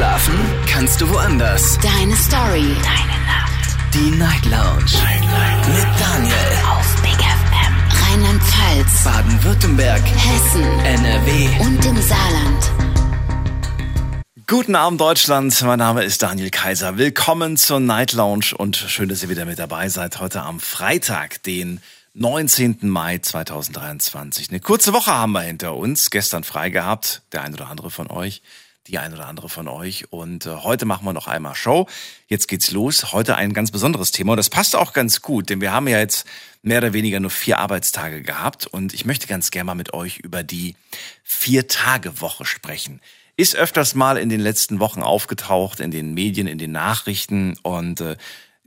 Schlafen kannst du woanders. Deine Story. Deine Nacht. Die Night Lounge. Night, Night. Mit Daniel. Auf Big FM. Rheinland-Pfalz. Baden-Württemberg. Hessen. NRW. Und im Saarland. Guten Abend Deutschland, mein Name ist Daniel Kaiser. Willkommen zur Night Lounge und schön, dass ihr wieder mit dabei seid. Heute am Freitag, den 19. Mai 2023. Eine kurze Woche haben wir hinter uns. Gestern frei gehabt, der ein oder andere von euch, die ein oder andere von euch. Und äh, heute machen wir noch einmal Show. Jetzt geht's los. Heute ein ganz besonderes Thema. Und das passt auch ganz gut, denn wir haben ja jetzt mehr oder weniger nur vier Arbeitstage gehabt. Und ich möchte ganz gerne mal mit euch über die Vier-Tage-Woche sprechen ist öfters mal in den letzten Wochen aufgetaucht, in den Medien, in den Nachrichten und äh,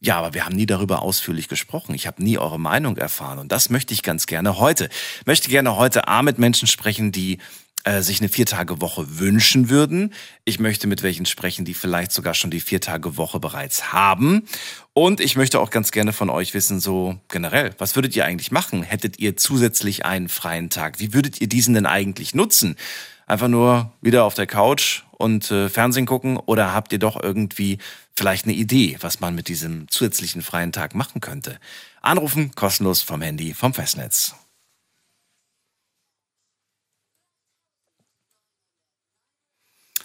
ja, aber wir haben nie darüber ausführlich gesprochen. Ich habe nie eure Meinung erfahren und das möchte ich ganz gerne heute. Möchte gerne heute A mit Menschen sprechen, die äh, sich eine Viertagewoche wünschen würden. Ich möchte mit welchen sprechen, die vielleicht sogar schon die Viertagewoche bereits haben. Und ich möchte auch ganz gerne von euch wissen, so generell, was würdet ihr eigentlich machen? Hättet ihr zusätzlich einen freien Tag? Wie würdet ihr diesen denn eigentlich nutzen? Einfach nur wieder auf der Couch und äh, Fernsehen gucken oder habt ihr doch irgendwie vielleicht eine Idee, was man mit diesem zusätzlichen freien Tag machen könnte? Anrufen kostenlos vom Handy vom Festnetz.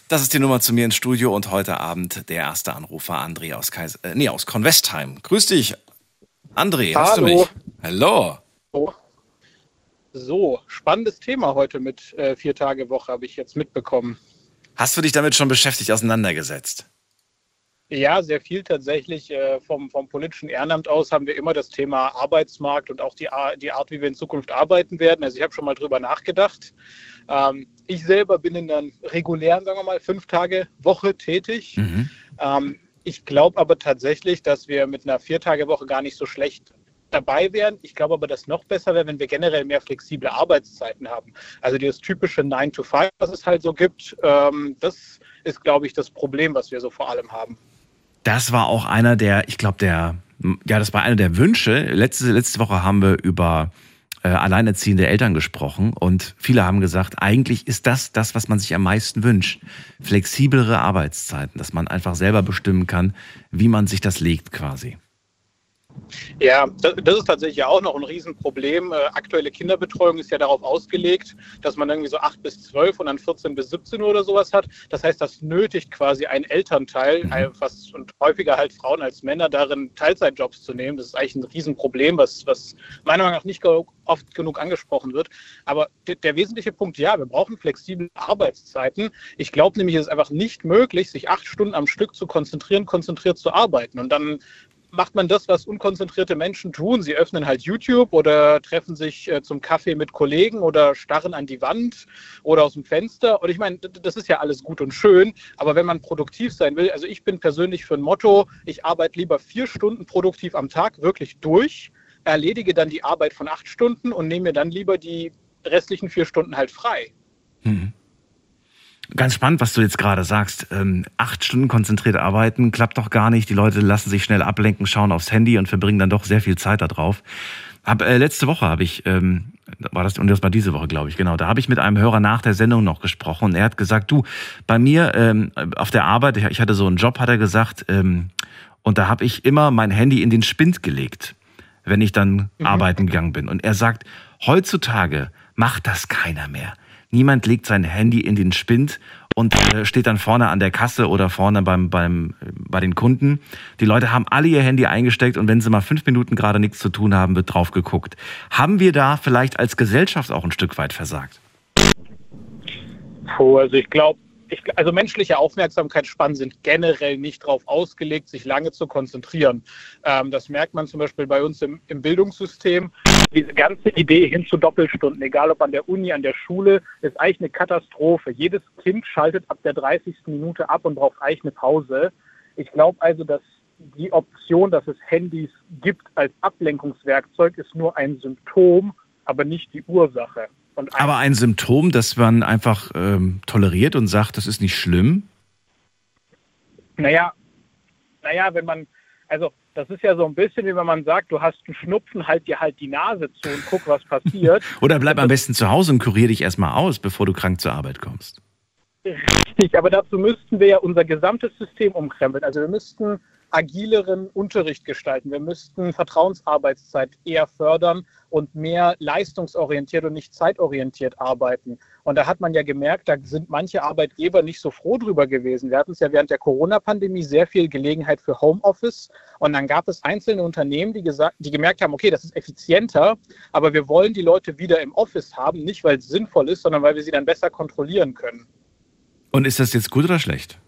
Das ist die Nummer zu mir ins Studio und heute Abend der erste Anrufer André aus Kais äh, nee, aus Convestheim. Grüß dich. André, Hallo. hörst du mich? Hallo. Oh. So, spannendes Thema heute mit äh, vier Tage Woche habe ich jetzt mitbekommen. Hast du dich damit schon beschäftigt, auseinandergesetzt? Ja, sehr viel tatsächlich. Äh, vom, vom politischen Ehrenamt aus haben wir immer das Thema Arbeitsmarkt und auch die, die Art, wie wir in Zukunft arbeiten werden. Also ich habe schon mal drüber nachgedacht. Ähm, ich selber bin in einer regulären, sagen wir mal, fünf Tage Woche tätig. Mhm. Ähm, ich glaube aber tatsächlich, dass wir mit einer Vier-Tage-Woche gar nicht so schlecht dabei wären. Ich glaube aber, dass noch besser wäre, wenn wir generell mehr flexible Arbeitszeiten haben. Also das typische 9 to 5, was es halt so gibt, ähm, das ist, glaube ich, das Problem, was wir so vor allem haben. Das war auch einer der, ich glaube, der, ja, das war einer der Wünsche. Letzte, letzte Woche haben wir über äh, alleinerziehende Eltern gesprochen und viele haben gesagt, eigentlich ist das das, was man sich am meisten wünscht. Flexiblere Arbeitszeiten, dass man einfach selber bestimmen kann, wie man sich das legt quasi. Ja, das ist tatsächlich auch noch ein Riesenproblem. Äh, aktuelle Kinderbetreuung ist ja darauf ausgelegt, dass man irgendwie so 8 bis 12 und dann 14 bis 17 Uhr oder sowas hat. Das heißt, das nötigt quasi ein Elternteil, mhm. was, und häufiger halt Frauen als Männer, darin Teilzeitjobs zu nehmen. Das ist eigentlich ein Riesenproblem, was, was meiner Meinung nach nicht oft genug angesprochen wird. Aber der wesentliche Punkt, ja, wir brauchen flexible Arbeitszeiten. Ich glaube nämlich, es ist einfach nicht möglich, sich acht Stunden am Stück zu konzentrieren, konzentriert zu arbeiten. Und dann macht man das, was unkonzentrierte Menschen tun. Sie öffnen halt YouTube oder treffen sich äh, zum Kaffee mit Kollegen oder starren an die Wand oder aus dem Fenster. Und ich meine, das ist ja alles gut und schön, aber wenn man produktiv sein will, also ich bin persönlich für ein Motto, ich arbeite lieber vier Stunden produktiv am Tag wirklich durch, erledige dann die Arbeit von acht Stunden und nehme mir dann lieber die restlichen vier Stunden halt frei. Mhm. Ganz spannend, was du jetzt gerade sagst. Ähm, acht Stunden konzentriert arbeiten klappt doch gar nicht. Die Leute lassen sich schnell ablenken, schauen aufs Handy und verbringen dann doch sehr viel Zeit darauf. Hab, äh, letzte Woche habe ich, ähm, war das, und das war diese Woche, glaube ich, genau, da habe ich mit einem Hörer nach der Sendung noch gesprochen und er hat gesagt, du, bei mir ähm, auf der Arbeit, ich hatte so einen Job, hat er gesagt, ähm, und da habe ich immer mein Handy in den Spind gelegt, wenn ich dann mhm. arbeiten gegangen bin. Und er sagt, heutzutage macht das keiner mehr. Niemand legt sein Handy in den Spind und äh, steht dann vorne an der Kasse oder vorne beim, beim, bei den Kunden. Die Leute haben alle ihr Handy eingesteckt und wenn sie mal fünf Minuten gerade nichts zu tun haben, wird drauf geguckt. Haben wir da vielleicht als Gesellschaft auch ein Stück weit versagt? Puh, also ich glaube, also menschliche Aufmerksamkeitsspannen sind generell nicht darauf ausgelegt, sich lange zu konzentrieren. Ähm, das merkt man zum Beispiel bei uns im, im Bildungssystem. Diese ganze Idee hin zu Doppelstunden, egal ob an der Uni, an der Schule, ist eigentlich eine Katastrophe. Jedes Kind schaltet ab der 30. Minute ab und braucht eigentlich eine Pause. Ich glaube also, dass die Option, dass es Handys gibt als Ablenkungswerkzeug, ist nur ein Symptom, aber nicht die Ursache. Ein aber ein Symptom, das man einfach ähm, toleriert und sagt, das ist nicht schlimm? Naja, naja, wenn man, also das ist ja so ein bisschen wie wenn man sagt, du hast einen Schnupfen, halt dir halt die Nase zu und guck, was passiert. Oder bleib am besten zu Hause und kurier dich erstmal aus, bevor du krank zur Arbeit kommst. Richtig, aber dazu müssten wir ja unser gesamtes System umkrempeln. Also wir müssten agileren Unterricht gestalten. Wir müssten Vertrauensarbeitszeit eher fördern und mehr leistungsorientiert und nicht zeitorientiert arbeiten. Und da hat man ja gemerkt, da sind manche Arbeitgeber nicht so froh drüber gewesen. Wir hatten es ja während der Corona-Pandemie sehr viel Gelegenheit für Homeoffice. Und dann gab es einzelne Unternehmen, die, gesagt, die gemerkt haben, okay, das ist effizienter, aber wir wollen die Leute wieder im Office haben, nicht weil es sinnvoll ist, sondern weil wir sie dann besser kontrollieren können. Und ist das jetzt gut oder schlecht?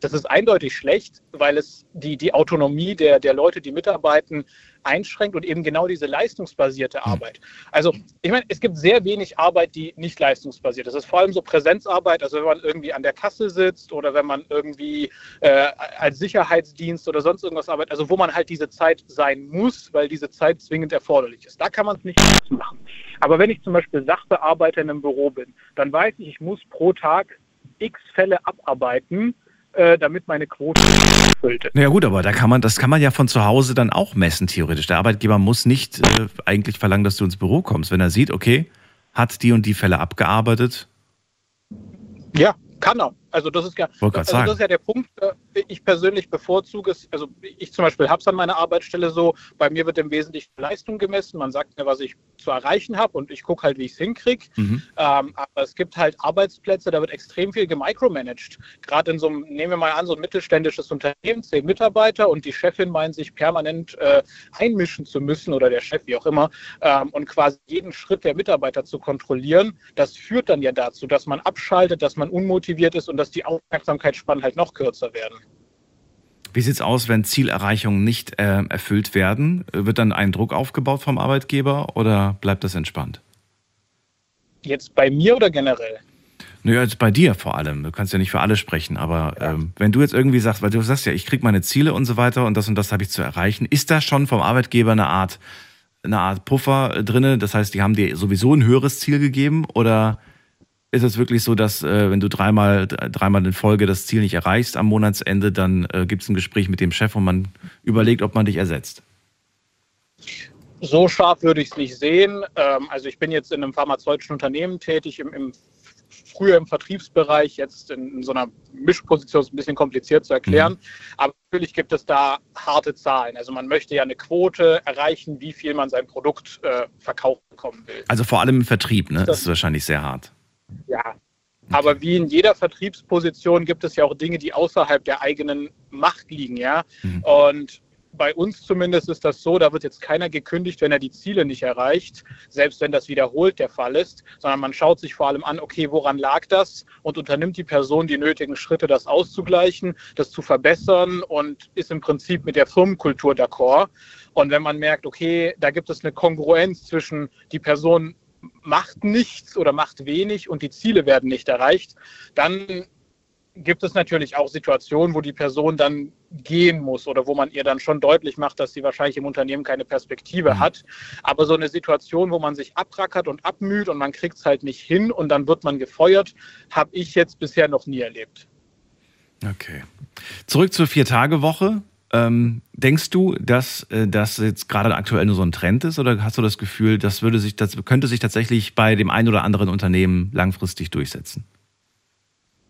Das ist eindeutig schlecht, weil es die, die Autonomie der, der Leute, die mitarbeiten, einschränkt und eben genau diese leistungsbasierte hm. Arbeit. Also ich meine, es gibt sehr wenig Arbeit, die nicht leistungsbasiert ist. Das ist vor allem so Präsenzarbeit, also wenn man irgendwie an der Kasse sitzt oder wenn man irgendwie äh, als Sicherheitsdienst oder sonst irgendwas arbeitet, also wo man halt diese Zeit sein muss, weil diese Zeit zwingend erforderlich ist. Da kann man es nicht machen. Aber wenn ich zum Beispiel Sachbearbeiter in einem Büro bin, dann weiß ich, ich muss pro Tag x Fälle abarbeiten äh, damit meine Quote erfüllt ist. Ja gut, aber da kann man, das kann man ja von zu Hause dann auch messen, theoretisch. Der Arbeitgeber muss nicht äh, eigentlich verlangen, dass du ins Büro kommst. Wenn er sieht, okay, hat die und die Fälle abgearbeitet. Ja, kann er. Also das ist ja, also das ist ja der Punkt. Äh, ich persönlich bevorzuge es. Also ich zum Beispiel habe es an meiner Arbeitsstelle so. Bei mir wird im Wesentlichen Leistung gemessen. Man sagt mir, was ich zu erreichen habe und ich gucke halt, wie ich es hinkriege. Mhm. Ähm, aber es gibt halt Arbeitsplätze, da wird extrem viel gemicromanaged. Gerade in so einem, nehmen wir mal an, so ein mittelständisches Unternehmen, zehn Mitarbeiter und die Chefin meint sich permanent äh, einmischen zu müssen oder der Chef, wie auch immer, ähm, und quasi jeden Schritt der Mitarbeiter zu kontrollieren. Das führt dann ja dazu, dass man abschaltet, dass man unmotiviert ist und dass die Aufmerksamkeitsspannen halt noch kürzer werden. Wie sieht es aus, wenn Zielerreichungen nicht äh, erfüllt werden? Wird dann ein Druck aufgebaut vom Arbeitgeber oder bleibt das entspannt? Jetzt bei mir oder generell? Naja, jetzt bei dir vor allem. Du kannst ja nicht für alle sprechen, aber ja. ähm, wenn du jetzt irgendwie sagst, weil du sagst ja, ich kriege meine Ziele und so weiter und das und das habe ich zu erreichen, ist da schon vom Arbeitgeber eine Art, eine Art Puffer drinne? Das heißt, die haben dir sowieso ein höheres Ziel gegeben oder ist es wirklich so, dass äh, wenn du dreimal, dreimal in Folge das Ziel nicht erreichst am Monatsende, dann äh, gibt es ein Gespräch mit dem Chef und man überlegt, ob man dich ersetzt? So scharf würde ich es nicht sehen. Ähm, also ich bin jetzt in einem pharmazeutischen Unternehmen tätig, im, im früher im Vertriebsbereich, jetzt in, in, so einer Mischposition ist ein bisschen kompliziert zu erklären. Mhm. Aber natürlich gibt es da harte Zahlen. Also man möchte ja eine Quote erreichen, wie viel man sein Produkt äh, verkauft bekommen will. Also vor allem im Vertrieb, ne? Das ist wahrscheinlich sehr hart. Ja, aber wie in jeder Vertriebsposition gibt es ja auch Dinge, die außerhalb der eigenen Macht liegen, ja. Mhm. Und bei uns zumindest ist das so, da wird jetzt keiner gekündigt, wenn er die Ziele nicht erreicht, selbst wenn das wiederholt der Fall ist, sondern man schaut sich vor allem an, okay, woran lag das und unternimmt die Person die nötigen Schritte, das auszugleichen, das zu verbessern und ist im Prinzip mit der Firmenkultur d'accord. Und wenn man merkt, okay, da gibt es eine Kongruenz zwischen die Person macht nichts oder macht wenig und die Ziele werden nicht erreicht, dann gibt es natürlich auch Situationen, wo die Person dann gehen muss oder wo man ihr dann schon deutlich macht, dass sie wahrscheinlich im Unternehmen keine Perspektive mhm. hat. Aber so eine Situation, wo man sich abrackert und abmüht und man kriegt es halt nicht hin und dann wird man gefeuert, habe ich jetzt bisher noch nie erlebt. Okay. Zurück zur Vier-Tage-Woche. Ähm, denkst du, dass äh, das jetzt gerade aktuell nur so ein Trend ist oder hast du das Gefühl, das würde sich, das könnte sich tatsächlich bei dem einen oder anderen Unternehmen langfristig durchsetzen?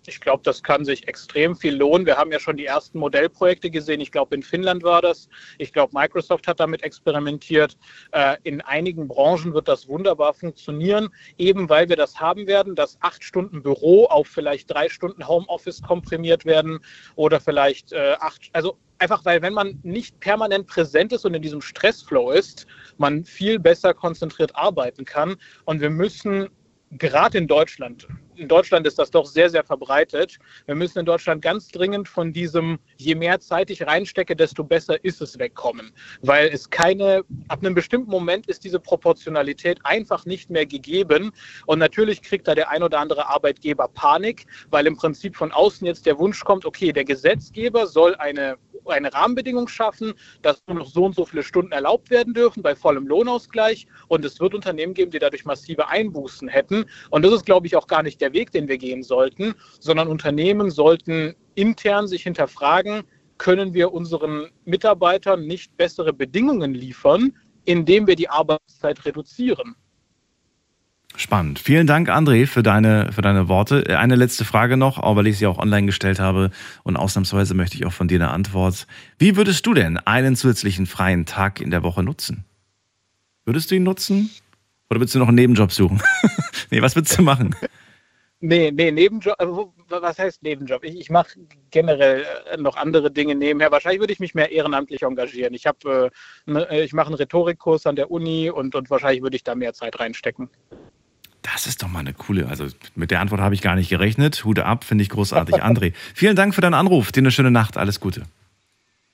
Ich glaube, das kann sich extrem viel lohnen. Wir haben ja schon die ersten Modellprojekte gesehen. Ich glaube, in Finnland war das. Ich glaube, Microsoft hat damit experimentiert. Äh, in einigen Branchen wird das wunderbar funktionieren, eben weil wir das haben werden, dass acht Stunden Büro auf vielleicht drei Stunden Homeoffice komprimiert werden oder vielleicht äh, acht, also einfach weil wenn man nicht permanent präsent ist und in diesem Stressflow ist, man viel besser konzentriert arbeiten kann. Und wir müssen gerade in Deutschland, in Deutschland ist das doch sehr, sehr verbreitet. Wir müssen in Deutschland ganz dringend von diesem, je mehr Zeit ich reinstecke, desto besser ist es wegkommen. Weil es keine, ab einem bestimmten Moment ist diese Proportionalität einfach nicht mehr gegeben. Und natürlich kriegt da der ein oder andere Arbeitgeber Panik, weil im Prinzip von außen jetzt der Wunsch kommt, okay, der Gesetzgeber soll eine eine Rahmenbedingung schaffen, dass nur noch so und so viele Stunden erlaubt werden dürfen bei vollem Lohnausgleich. Und es wird Unternehmen geben, die dadurch massive Einbußen hätten. Und das ist, glaube ich, auch gar nicht der Weg, den wir gehen sollten, sondern Unternehmen sollten intern sich hinterfragen, können wir unseren Mitarbeitern nicht bessere Bedingungen liefern, indem wir die Arbeitszeit reduzieren. Spannend. Vielen Dank, André, für deine, für deine Worte. Eine letzte Frage noch, weil ich sie auch online gestellt habe und ausnahmsweise möchte ich auch von dir eine Antwort. Wie würdest du denn einen zusätzlichen freien Tag in der Woche nutzen? Würdest du ihn nutzen? Oder würdest du noch einen Nebenjob suchen? nee, was würdest du machen? Nee, nee, Nebenjob, also, was heißt Nebenjob? Ich, ich mache generell äh, noch andere Dinge nebenher. Wahrscheinlich würde ich mich mehr ehrenamtlich engagieren. Ich habe, äh, ne, ich mache einen Rhetorikkurs an der Uni und, und wahrscheinlich würde ich da mehr Zeit reinstecken. Das ist doch mal eine coole, also mit der Antwort habe ich gar nicht gerechnet. Hude ab, finde ich großartig. André, vielen Dank für deinen Anruf. Dir eine schöne Nacht. Alles Gute.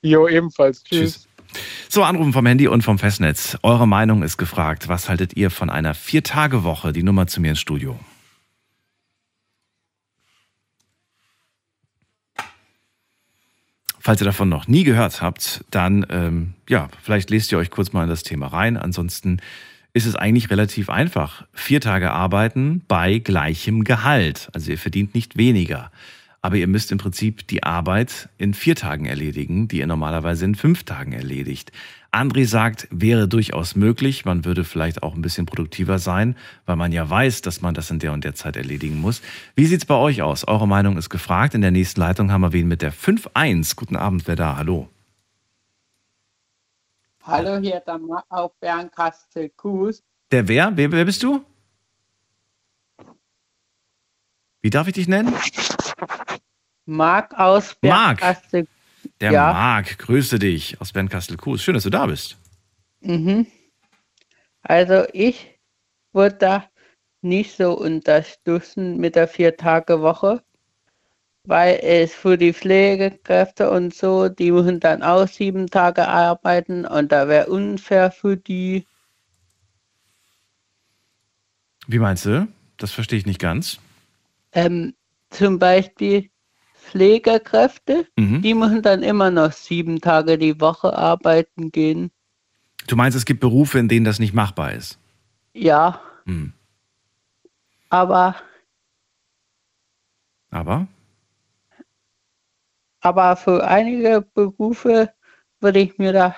Jo, ebenfalls. Tschüss. Tschüss. So, Anrufen vom Handy und vom Festnetz. Eure Meinung ist gefragt. Was haltet ihr von einer Vier-Tage-Woche? Die Nummer zu mir ins Studio. Falls ihr davon noch nie gehört habt, dann ähm, ja, vielleicht lest ihr euch kurz mal in das Thema rein. Ansonsten ist es eigentlich relativ einfach. Vier Tage arbeiten bei gleichem Gehalt. Also ihr verdient nicht weniger. Aber ihr müsst im Prinzip die Arbeit in vier Tagen erledigen, die ihr normalerweise in fünf Tagen erledigt. André sagt, wäre durchaus möglich. Man würde vielleicht auch ein bisschen produktiver sein, weil man ja weiß, dass man das in der und der Zeit erledigen muss. Wie sieht's bei euch aus? Eure Meinung ist gefragt. In der nächsten Leitung haben wir wen mit der 5-1. Guten Abend, wer da? Hallo. Hallo, hier der Marc auf Bernkastel-Kues. Der wer? wer? Wer bist du? Wie darf ich dich nennen? Marc aus Bernkastel. Der ja. Marc, grüße dich aus Bernkastel-Kues. Schön, dass du da bist. Mhm. Also ich würde da nicht so unterstützen mit der Vier-Tage-Woche weil es für die Pflegekräfte und so, die müssen dann auch sieben Tage arbeiten und da wäre unfair für die. Wie meinst du? Das verstehe ich nicht ganz. Ähm, zum Beispiel Pflegekräfte, mhm. die müssen dann immer noch sieben Tage die Woche arbeiten gehen. Du meinst, es gibt Berufe, in denen das nicht machbar ist? Ja. Mhm. Aber. Aber? Aber für einige Berufe würde ich mir das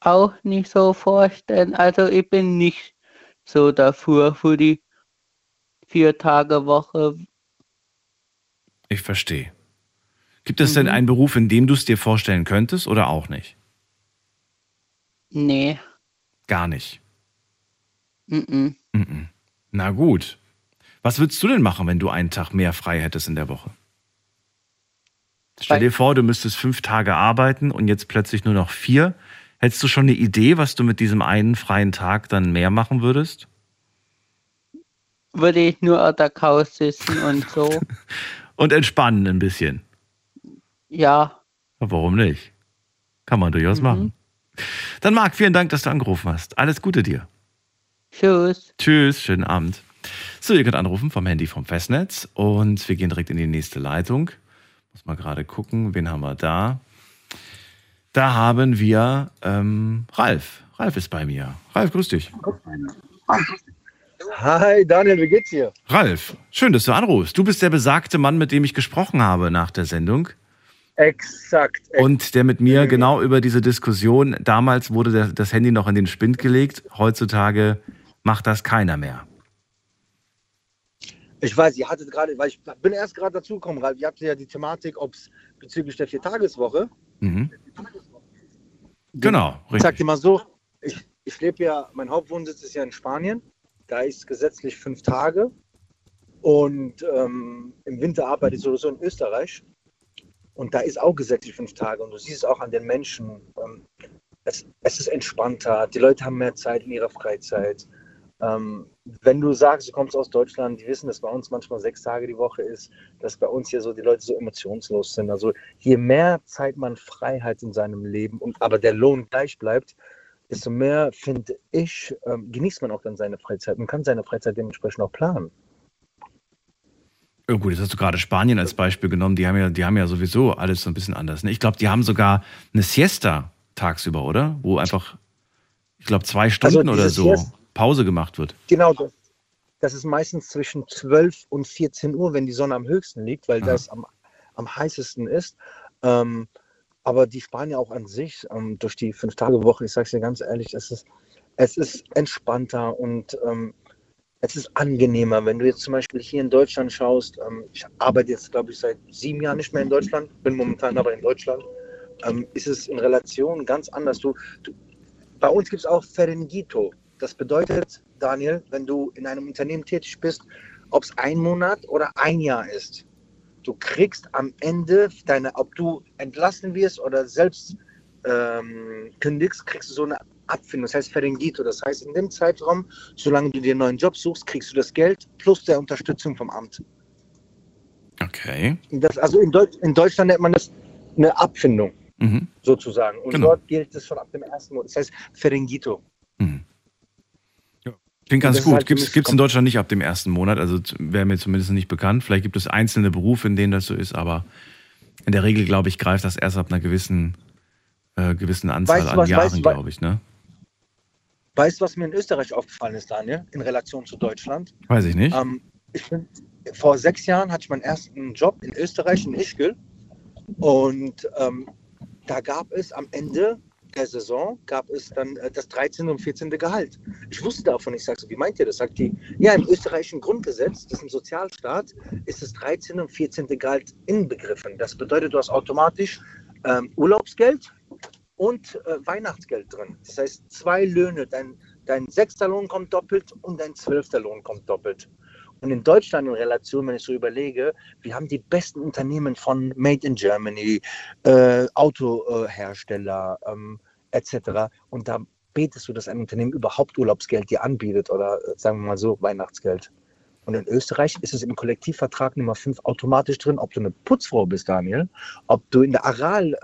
auch nicht so vorstellen. Also ich bin nicht so dafür, für die vier Tage Woche. Ich verstehe. Gibt es mhm. denn einen Beruf, in dem du es dir vorstellen könntest oder auch nicht? Nee. Gar nicht. Mhm. Mhm. Na gut. Was würdest du denn machen, wenn du einen Tag mehr frei hättest in der Woche? Stell dir vor, du müsstest fünf Tage arbeiten und jetzt plötzlich nur noch vier. Hättest du schon eine Idee, was du mit diesem einen freien Tag dann mehr machen würdest? Würde ich nur auf der Couch sitzen und so. und entspannen ein bisschen. Ja. Warum nicht? Kann man durchaus mhm. machen. Dann Marc, vielen Dank, dass du angerufen hast. Alles Gute dir. Tschüss. Tschüss, schönen Abend. So, ihr könnt anrufen vom Handy vom Festnetz und wir gehen direkt in die nächste Leitung. Muss mal gerade gucken, wen haben wir da? Da haben wir ähm, Ralf. Ralf ist bei mir. Ralf, grüß dich. Hi Daniel, wie geht's dir? Ralf, schön, dass du anrufst. Du bist der besagte Mann, mit dem ich gesprochen habe nach der Sendung. Exakt. exakt. Und der mit mir genau über diese Diskussion, damals wurde das Handy noch in den Spind gelegt, heutzutage macht das keiner mehr. Ich weiß, ihr hattet gerade, weil ich bin erst gerade dazugekommen, weil ihr habt ja die Thematik, ob es bezüglich der Viertageswoche. Mhm. Genau, richtig. Ich sag dir mal so, ich, ich lebe ja, mein Hauptwohnsitz ist ja in Spanien. Da ist gesetzlich fünf Tage. Und ähm, im Winter arbeite ich sowieso in Österreich. Und da ist auch gesetzlich fünf Tage. Und du siehst es auch an den Menschen. Ähm, es, es, ist entspannter. Die Leute haben mehr Zeit in ihrer Freizeit. Ähm, wenn du sagst, du kommst aus Deutschland, die wissen, dass bei uns manchmal sechs Tage die Woche ist, dass bei uns hier so die Leute so emotionslos sind. Also je mehr Zeit man frei hat in seinem Leben und aber der Lohn gleich bleibt, desto mehr, finde ich, ähm, genießt man auch dann seine Freizeit und kann seine Freizeit dementsprechend auch planen. Ja, gut, jetzt hast du gerade Spanien als Beispiel genommen. Die haben ja, die haben ja sowieso alles so ein bisschen anders. Ne? Ich glaube, die haben sogar eine Siesta tagsüber, oder? Wo einfach, ich glaube, zwei Stunden also oder so. Siesta Pause gemacht wird. Genau, das, das ist meistens zwischen 12 und 14 Uhr, wenn die Sonne am höchsten liegt, weil Aha. das am, am heißesten ist. Ähm, aber die Spanier auch an sich, ähm, durch die Fünf-Tage-Woche, ich sage es dir ganz ehrlich, es ist, es ist entspannter und ähm, es ist angenehmer, wenn du jetzt zum Beispiel hier in Deutschland schaust. Ähm, ich arbeite jetzt, glaube ich, seit sieben Jahren nicht mehr in Deutschland, bin momentan aber in Deutschland. Ähm, ist es in Relation ganz anders. Du, du bei uns gibt es auch Ferengito. Das bedeutet, Daniel, wenn du in einem Unternehmen tätig bist, ob es ein Monat oder ein Jahr ist, du kriegst am Ende deine, ob du entlassen wirst oder selbst ähm, kündigst, kriegst du so eine Abfindung, das heißt Ferengito. Das heißt, in dem Zeitraum, solange du dir einen neuen Job suchst, kriegst du das Geld plus der Unterstützung vom Amt. Okay. Das, also in, Deut in, Deutschland nennt man das eine Abfindung, mhm. sozusagen. Und genau. dort gilt es schon ab dem ersten Monat. Das heißt Ferengito. Klingt ganz gut. Halt gibt es in Deutschland nicht ab dem ersten Monat, also wäre mir zumindest nicht bekannt. Vielleicht gibt es einzelne Berufe, in denen das so ist, aber in der Regel, glaube ich, greift das erst ab einer gewissen, äh, gewissen Anzahl weißt, an was, Jahren, glaube ich. Ne? Weißt du, was mir in Österreich aufgefallen ist, Daniel, in Relation zu Deutschland? Weiß ich nicht. Ähm, ich bin, vor sechs Jahren hatte ich meinen ersten Job in Österreich, in Ischgl. Und ähm, da gab es am Ende der Saison gab es dann äh, das 13. und 14. Gehalt. Ich wusste davon, ich sage so, wie meint ihr das? Sagt die, ja, im österreichischen Grundgesetz, das ist ein Sozialstaat, ist das 13. und 14. Gehalt inbegriffen. Das bedeutet, du hast automatisch ähm, Urlaubsgeld, und äh, Weihnachtsgeld drin. Das heißt, zwei Löhne. Dein, dein sechster Lohn kommt doppelt und dein zwölfter Lohn kommt doppelt. Und in Deutschland in Relation, wenn ich so überlege, wir haben die besten Unternehmen von Made in Germany, äh, Autohersteller ähm, etc. Und da betest du, dass ein Unternehmen überhaupt Urlaubsgeld dir anbietet oder äh, sagen wir mal so Weihnachtsgeld. Und in Österreich ist es im Kollektivvertrag Nummer 5 automatisch drin, ob du eine Putzfrau bist, Daniel, ob du in der Aral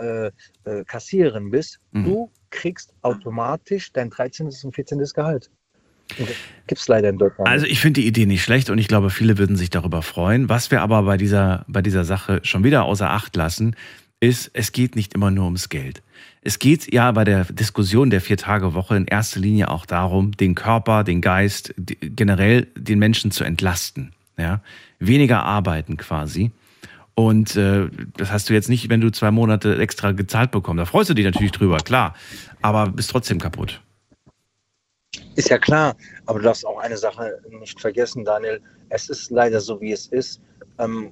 äh, äh, Kassiererin bist, mhm. du kriegst automatisch dein 13. und 14. Gehalt. Gibt es leider in Deutschland. Also ich finde die Idee nicht schlecht und ich glaube, viele würden sich darüber freuen. Was wir aber bei dieser, bei dieser Sache schon wieder außer Acht lassen, ist, es geht nicht immer nur ums Geld. Es geht ja bei der Diskussion der Vier-Tage-Woche in erster Linie auch darum, den Körper, den Geist, generell den Menschen zu entlasten. Ja? Weniger arbeiten quasi. Und äh, das hast du jetzt nicht, wenn du zwei Monate extra gezahlt bekommst. Da freust du dich natürlich drüber, klar. Aber bist trotzdem kaputt. Ist ja klar, aber du darfst auch eine Sache nicht vergessen, Daniel. Es ist leider so, wie es ist. Ähm,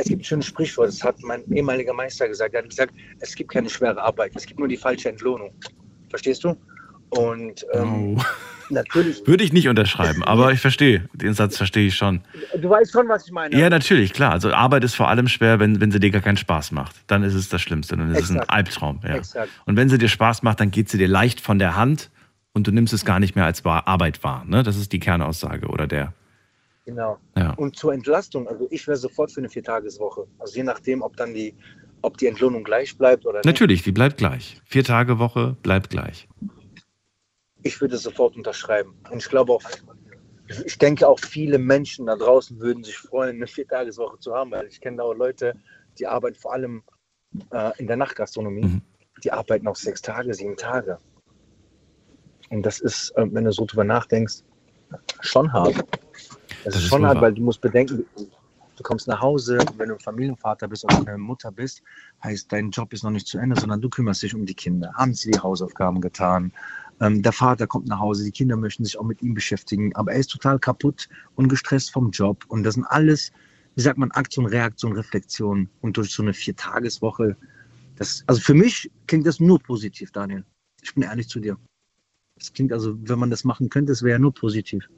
es gibt ein schönes Sprichwort, das hat mein ehemaliger Meister gesagt. Er hat gesagt, es gibt keine schwere Arbeit, es gibt nur die falsche Entlohnung. Verstehst du? Und ähm, oh. natürlich. Würde ich nicht unterschreiben, aber ich verstehe. Den Satz verstehe ich schon. Du weißt schon, was ich meine. Ja, natürlich, klar. Also Arbeit ist vor allem schwer, wenn, wenn sie dir gar keinen Spaß macht. Dann ist es das Schlimmste. Dann ist Exakt. es ein Albtraum. Ja. Exakt. Und wenn sie dir Spaß macht, dann geht sie dir leicht von der Hand und du nimmst es gar nicht mehr als Arbeit wahr. Ne? Das ist die Kernaussage oder der, Genau. Ja. Und zur Entlastung, also ich wäre sofort für eine Viertageswoche. Also je nachdem, ob dann die, ob die Entlohnung gleich bleibt oder nicht. Natürlich, die bleibt gleich. Vier Tage Woche bleibt gleich. Ich würde sofort unterschreiben. Und ich glaube auch, ich denke auch viele Menschen da draußen würden sich freuen, eine Viertageswoche zu haben, weil ich kenne auch Leute, die arbeiten vor allem äh, in der Nachtgastronomie. Mhm. Die arbeiten auch sechs Tage, sieben Tage. Und das ist, äh, wenn du so drüber nachdenkst, schon hart. Das, das ist schon hart, weil du musst bedenken, du kommst nach Hause, wenn du Familienvater bist oder eine Mutter bist, heißt, dein Job ist noch nicht zu Ende, sondern du kümmerst dich um die Kinder. Haben sie die Hausaufgaben getan? Ähm, der Vater kommt nach Hause, die Kinder möchten sich auch mit ihm beschäftigen, aber er ist total kaputt und gestresst vom Job. Und das sind alles, wie sagt man, Aktion, Reaktion, Reflexion. Und durch so eine Viertageswoche, das, also für mich klingt das nur positiv, Daniel. Ich bin ehrlich zu dir. Das klingt also, wenn man das machen könnte, es wäre ja nur positiv.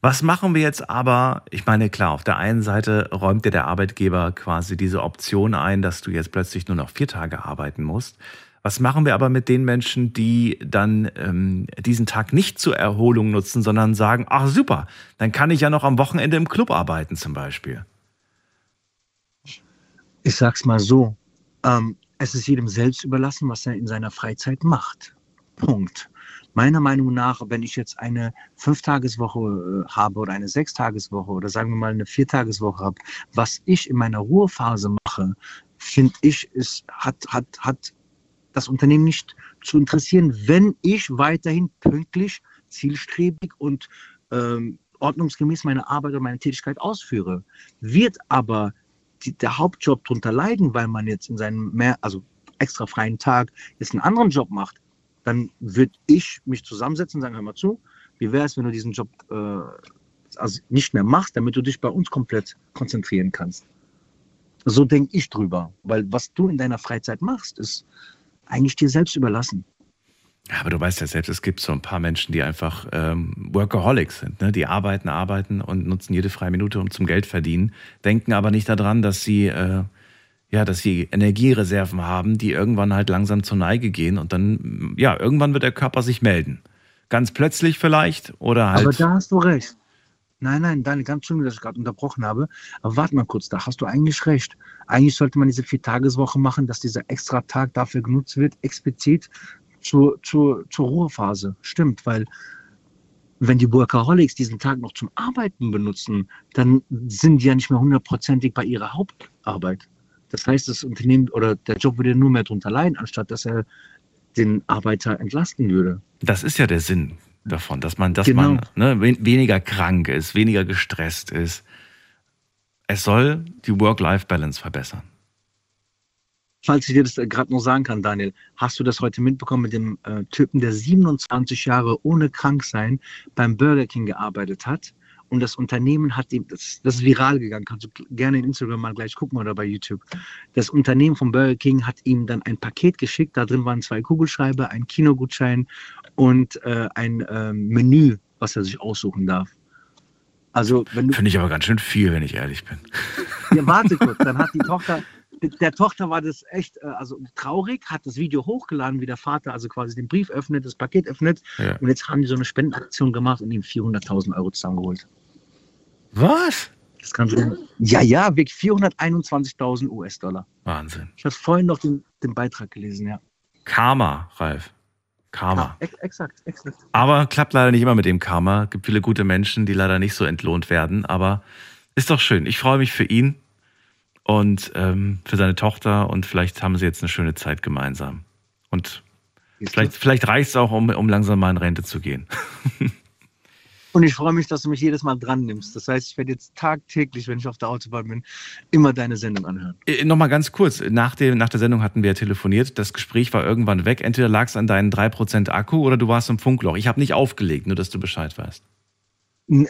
Was machen wir jetzt aber? Ich meine, klar, auf der einen Seite räumt dir der Arbeitgeber quasi diese Option ein, dass du jetzt plötzlich nur noch vier Tage arbeiten musst. Was machen wir aber mit den Menschen, die dann ähm, diesen Tag nicht zur Erholung nutzen, sondern sagen, ach super, dann kann ich ja noch am Wochenende im Club arbeiten zum Beispiel? Ich sag's mal so, ähm, es ist jedem selbst überlassen, was er in seiner Freizeit macht. Punkt. Meiner Meinung nach, wenn ich jetzt eine Fünftageswoche äh, habe oder eine Sechstageswoche oder sagen wir mal eine Viertageswoche habe, was ich in meiner Ruhephase mache, finde ich, es hat, hat, hat das Unternehmen nicht zu interessieren, wenn ich weiterhin pünktlich, zielstrebig und ähm, ordnungsgemäß meine Arbeit oder meine Tätigkeit ausführe. Wird aber die, der Hauptjob darunter leiden, weil man jetzt in seinem mehr, also extra freien Tag jetzt einen anderen Job macht, dann würde ich mich zusammensetzen und sagen, hör mal zu, wie wäre es, wenn du diesen Job äh, also nicht mehr machst, damit du dich bei uns komplett konzentrieren kannst. So denke ich drüber, weil was du in deiner Freizeit machst, ist eigentlich dir selbst überlassen. Aber du weißt ja selbst, es gibt so ein paar Menschen, die einfach ähm, Workaholics sind. Ne? Die arbeiten, arbeiten und nutzen jede freie Minute, um zum Geld verdienen, denken aber nicht daran, dass sie, äh, ja, dass sie Energiereserven haben, die irgendwann halt langsam zur Neige gehen und dann, ja, irgendwann wird der Körper sich melden. Ganz plötzlich vielleicht oder halt. Aber da hast du recht. Nein, nein, Daniel, ganz schön, dass ich gerade unterbrochen habe. Aber warte mal kurz, da hast du eigentlich recht. Eigentlich sollte man diese Viertageswoche machen, dass dieser extra Tag dafür genutzt wird, explizit zur, zur, zur Ruhephase. Stimmt, weil wenn die Workaholics diesen Tag noch zum Arbeiten benutzen, dann sind die ja nicht mehr hundertprozentig bei ihrer Hauptarbeit. Das heißt, das Unternehmen oder der Job würde nur mehr darunter leiden, anstatt dass er den Arbeiter entlasten würde. Das ist ja der Sinn davon, dass man, dass Genau. man ne, wen- weniger krank ist, weniger gestresst ist. Es soll die Work-Life-Balance verbessern. Falls ich dir das gerade noch sagen kann, Daniel, hast du das heute mitbekommen mit dem äh, Typen, der 27 Jahre ohne Kranksein beim Burger King gearbeitet hat? Und das Unternehmen hat ihm, das, das ist viral gegangen, kannst du gerne in Instagram mal gleich gucken oder bei YouTube. Das Unternehmen von Burger King hat ihm dann ein Paket geschickt, da drin waren zwei Kugelschreiber, ein Kinogutschein und äh, ein ähm, Menü, was er sich aussuchen darf. Also, Finde ich aber ganz schön viel, wenn ich ehrlich bin. ja, warte kurz, dann hat die Tochter, der Tochter war das echt, äh, also traurig, hat das Video hochgeladen, wie der Vater also quasi den Brief öffnet, das Paket öffnet. Ja. Und jetzt haben die so eine Spendenaktion gemacht und ihm 400.000 Euro zusammengeholt. Was? Das kannst du. Ja, ja, wirklich 421.000 US-Dollar. Wahnsinn. Ich habe vorhin noch den, den Beitrag gelesen, ja. Karma, Ralf. Karma. Ex exakt, exakt. Aber klappt leider nicht immer mit dem Karma. Gibt viele gute Menschen, die leider nicht so entlohnt werden. Aber ist doch schön. Ich freue mich für ihn und ähm, für seine Tochter. Und vielleicht haben sie jetzt eine schöne Zeit gemeinsam. Und vielleicht, vielleicht reicht es auch, um, um langsam mal in Rente zu gehen. Und ich freue mich, dass du mich jedes Mal dran nimmst. Das heißt, ich werde jetzt tagtäglich, wenn ich auf der Autobahn bin, immer deine Sendung anhören. Äh, Nochmal ganz kurz. Nach, dem, nach der Sendung hatten wir ja telefoniert. Das Gespräch war irgendwann weg. Entweder lag es an deinen 3% Akku oder du warst im Funkloch. Ich habe nicht aufgelegt, nur dass du Bescheid weißt.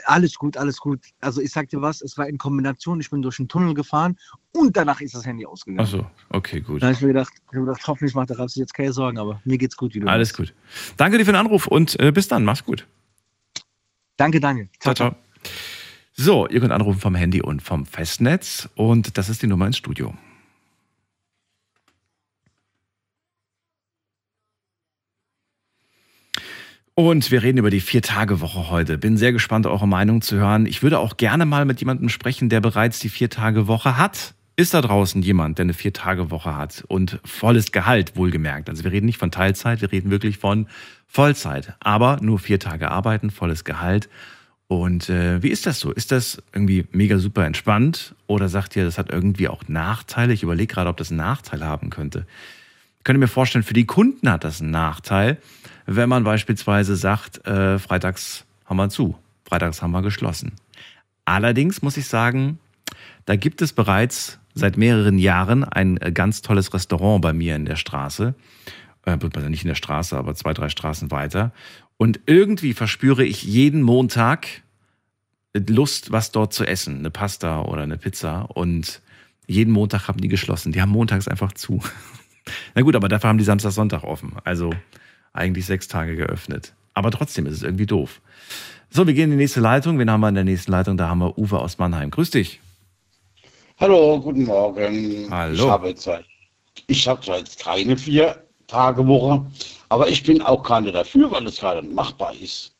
Alles gut, alles gut. Also ich sag dir was, es war in Kombination, ich bin durch den Tunnel gefahren und danach ist das Handy ausgegangen. Ach so, okay, gut. Da habe ich mir gedacht, ich hab gedacht, hoffentlich macht der sich jetzt keine Sorgen, aber mir geht's gut, wie du Alles weißt. gut. Danke dir für den Anruf und äh, bis dann. Mach's gut. Danke, Daniel. Ciao, ciao. So, ihr könnt anrufen vom Handy und vom Festnetz und das ist die Nummer ins Studio. Und wir reden über die Vier-Tage-Woche heute. Bin sehr gespannt, eure Meinung zu hören. Ich würde auch gerne mal mit jemandem sprechen, der bereits die Vier-Tage-Woche hat. Ist da draußen jemand, der eine Vier-Tage-Woche hat und volles Gehalt, wohlgemerkt? Also wir reden nicht von Teilzeit, wir reden wirklich von Vollzeit. Aber nur vier Tage arbeiten, volles Gehalt. Und äh, wie ist das so? Ist das irgendwie mega super entspannt? Oder sagt ihr, das hat irgendwie auch Nachteile? Ich überlege gerade, ob das einen Nachteil haben könnte. Ich könnte mir vorstellen, für die Kunden hat das einen Nachteil, wenn man beispielsweise sagt, äh, freitags haben wir zu, freitags haben wir geschlossen. Allerdings muss ich sagen, da gibt es bereits seit mehreren Jahren ein äh, ganz tolles Restaurant bei mir in der Straße. Äh, nicht in der Straße, aber zwei, drei Straßen weiter. Und irgendwie verspüre ich jeden Montag Lust, was dort zu essen. Eine Pasta oder eine Pizza. Und jeden Montag haben die geschlossen. Die haben montags einfach zu. Na gut, aber dafür haben die Samstag, Sonntag offen. Also eigentlich sechs Tage geöffnet. Aber trotzdem ist es irgendwie doof. So, wir gehen in die nächste Leitung. Wen haben wir in der nächsten Leitung? Da haben wir Uwe aus Mannheim. Grüß dich. Hallo, guten Morgen. Hallo. Ich habe zwar, ich habe zwar jetzt keine vier Tage Woche, aber ich bin auch keine dafür, weil es gerade machbar ist.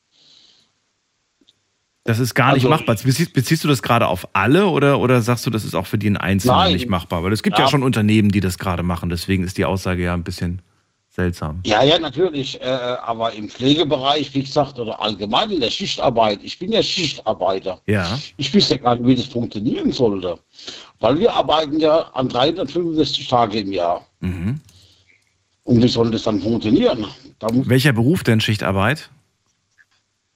Das ist gar nicht Also- machbar. Beziehst, beziehst du das gerade auf alle oder, oder sagst du, das ist auch für den Einzelnen Nein. nicht machbar? Weil es gibt ja. Ja. schon Unternehmen, die das gerade machen. Deswegen ist die Aussage ja ein bisschen seltsam. Ja, ja, natürlich, äh, aber im Pflegebereich, wie gesagt, oder allgemein in der Schichtarbeit, ich bin ja Schichtarbeiter. Ja. Ich wüsste gar nicht, wie das funktionieren sollte. Weil wir arbeiten ja an 365 Tage im Jahr. Mhm. Und wie soll das dann funktionieren? Da Welcher Beruf denn Schichtarbeit?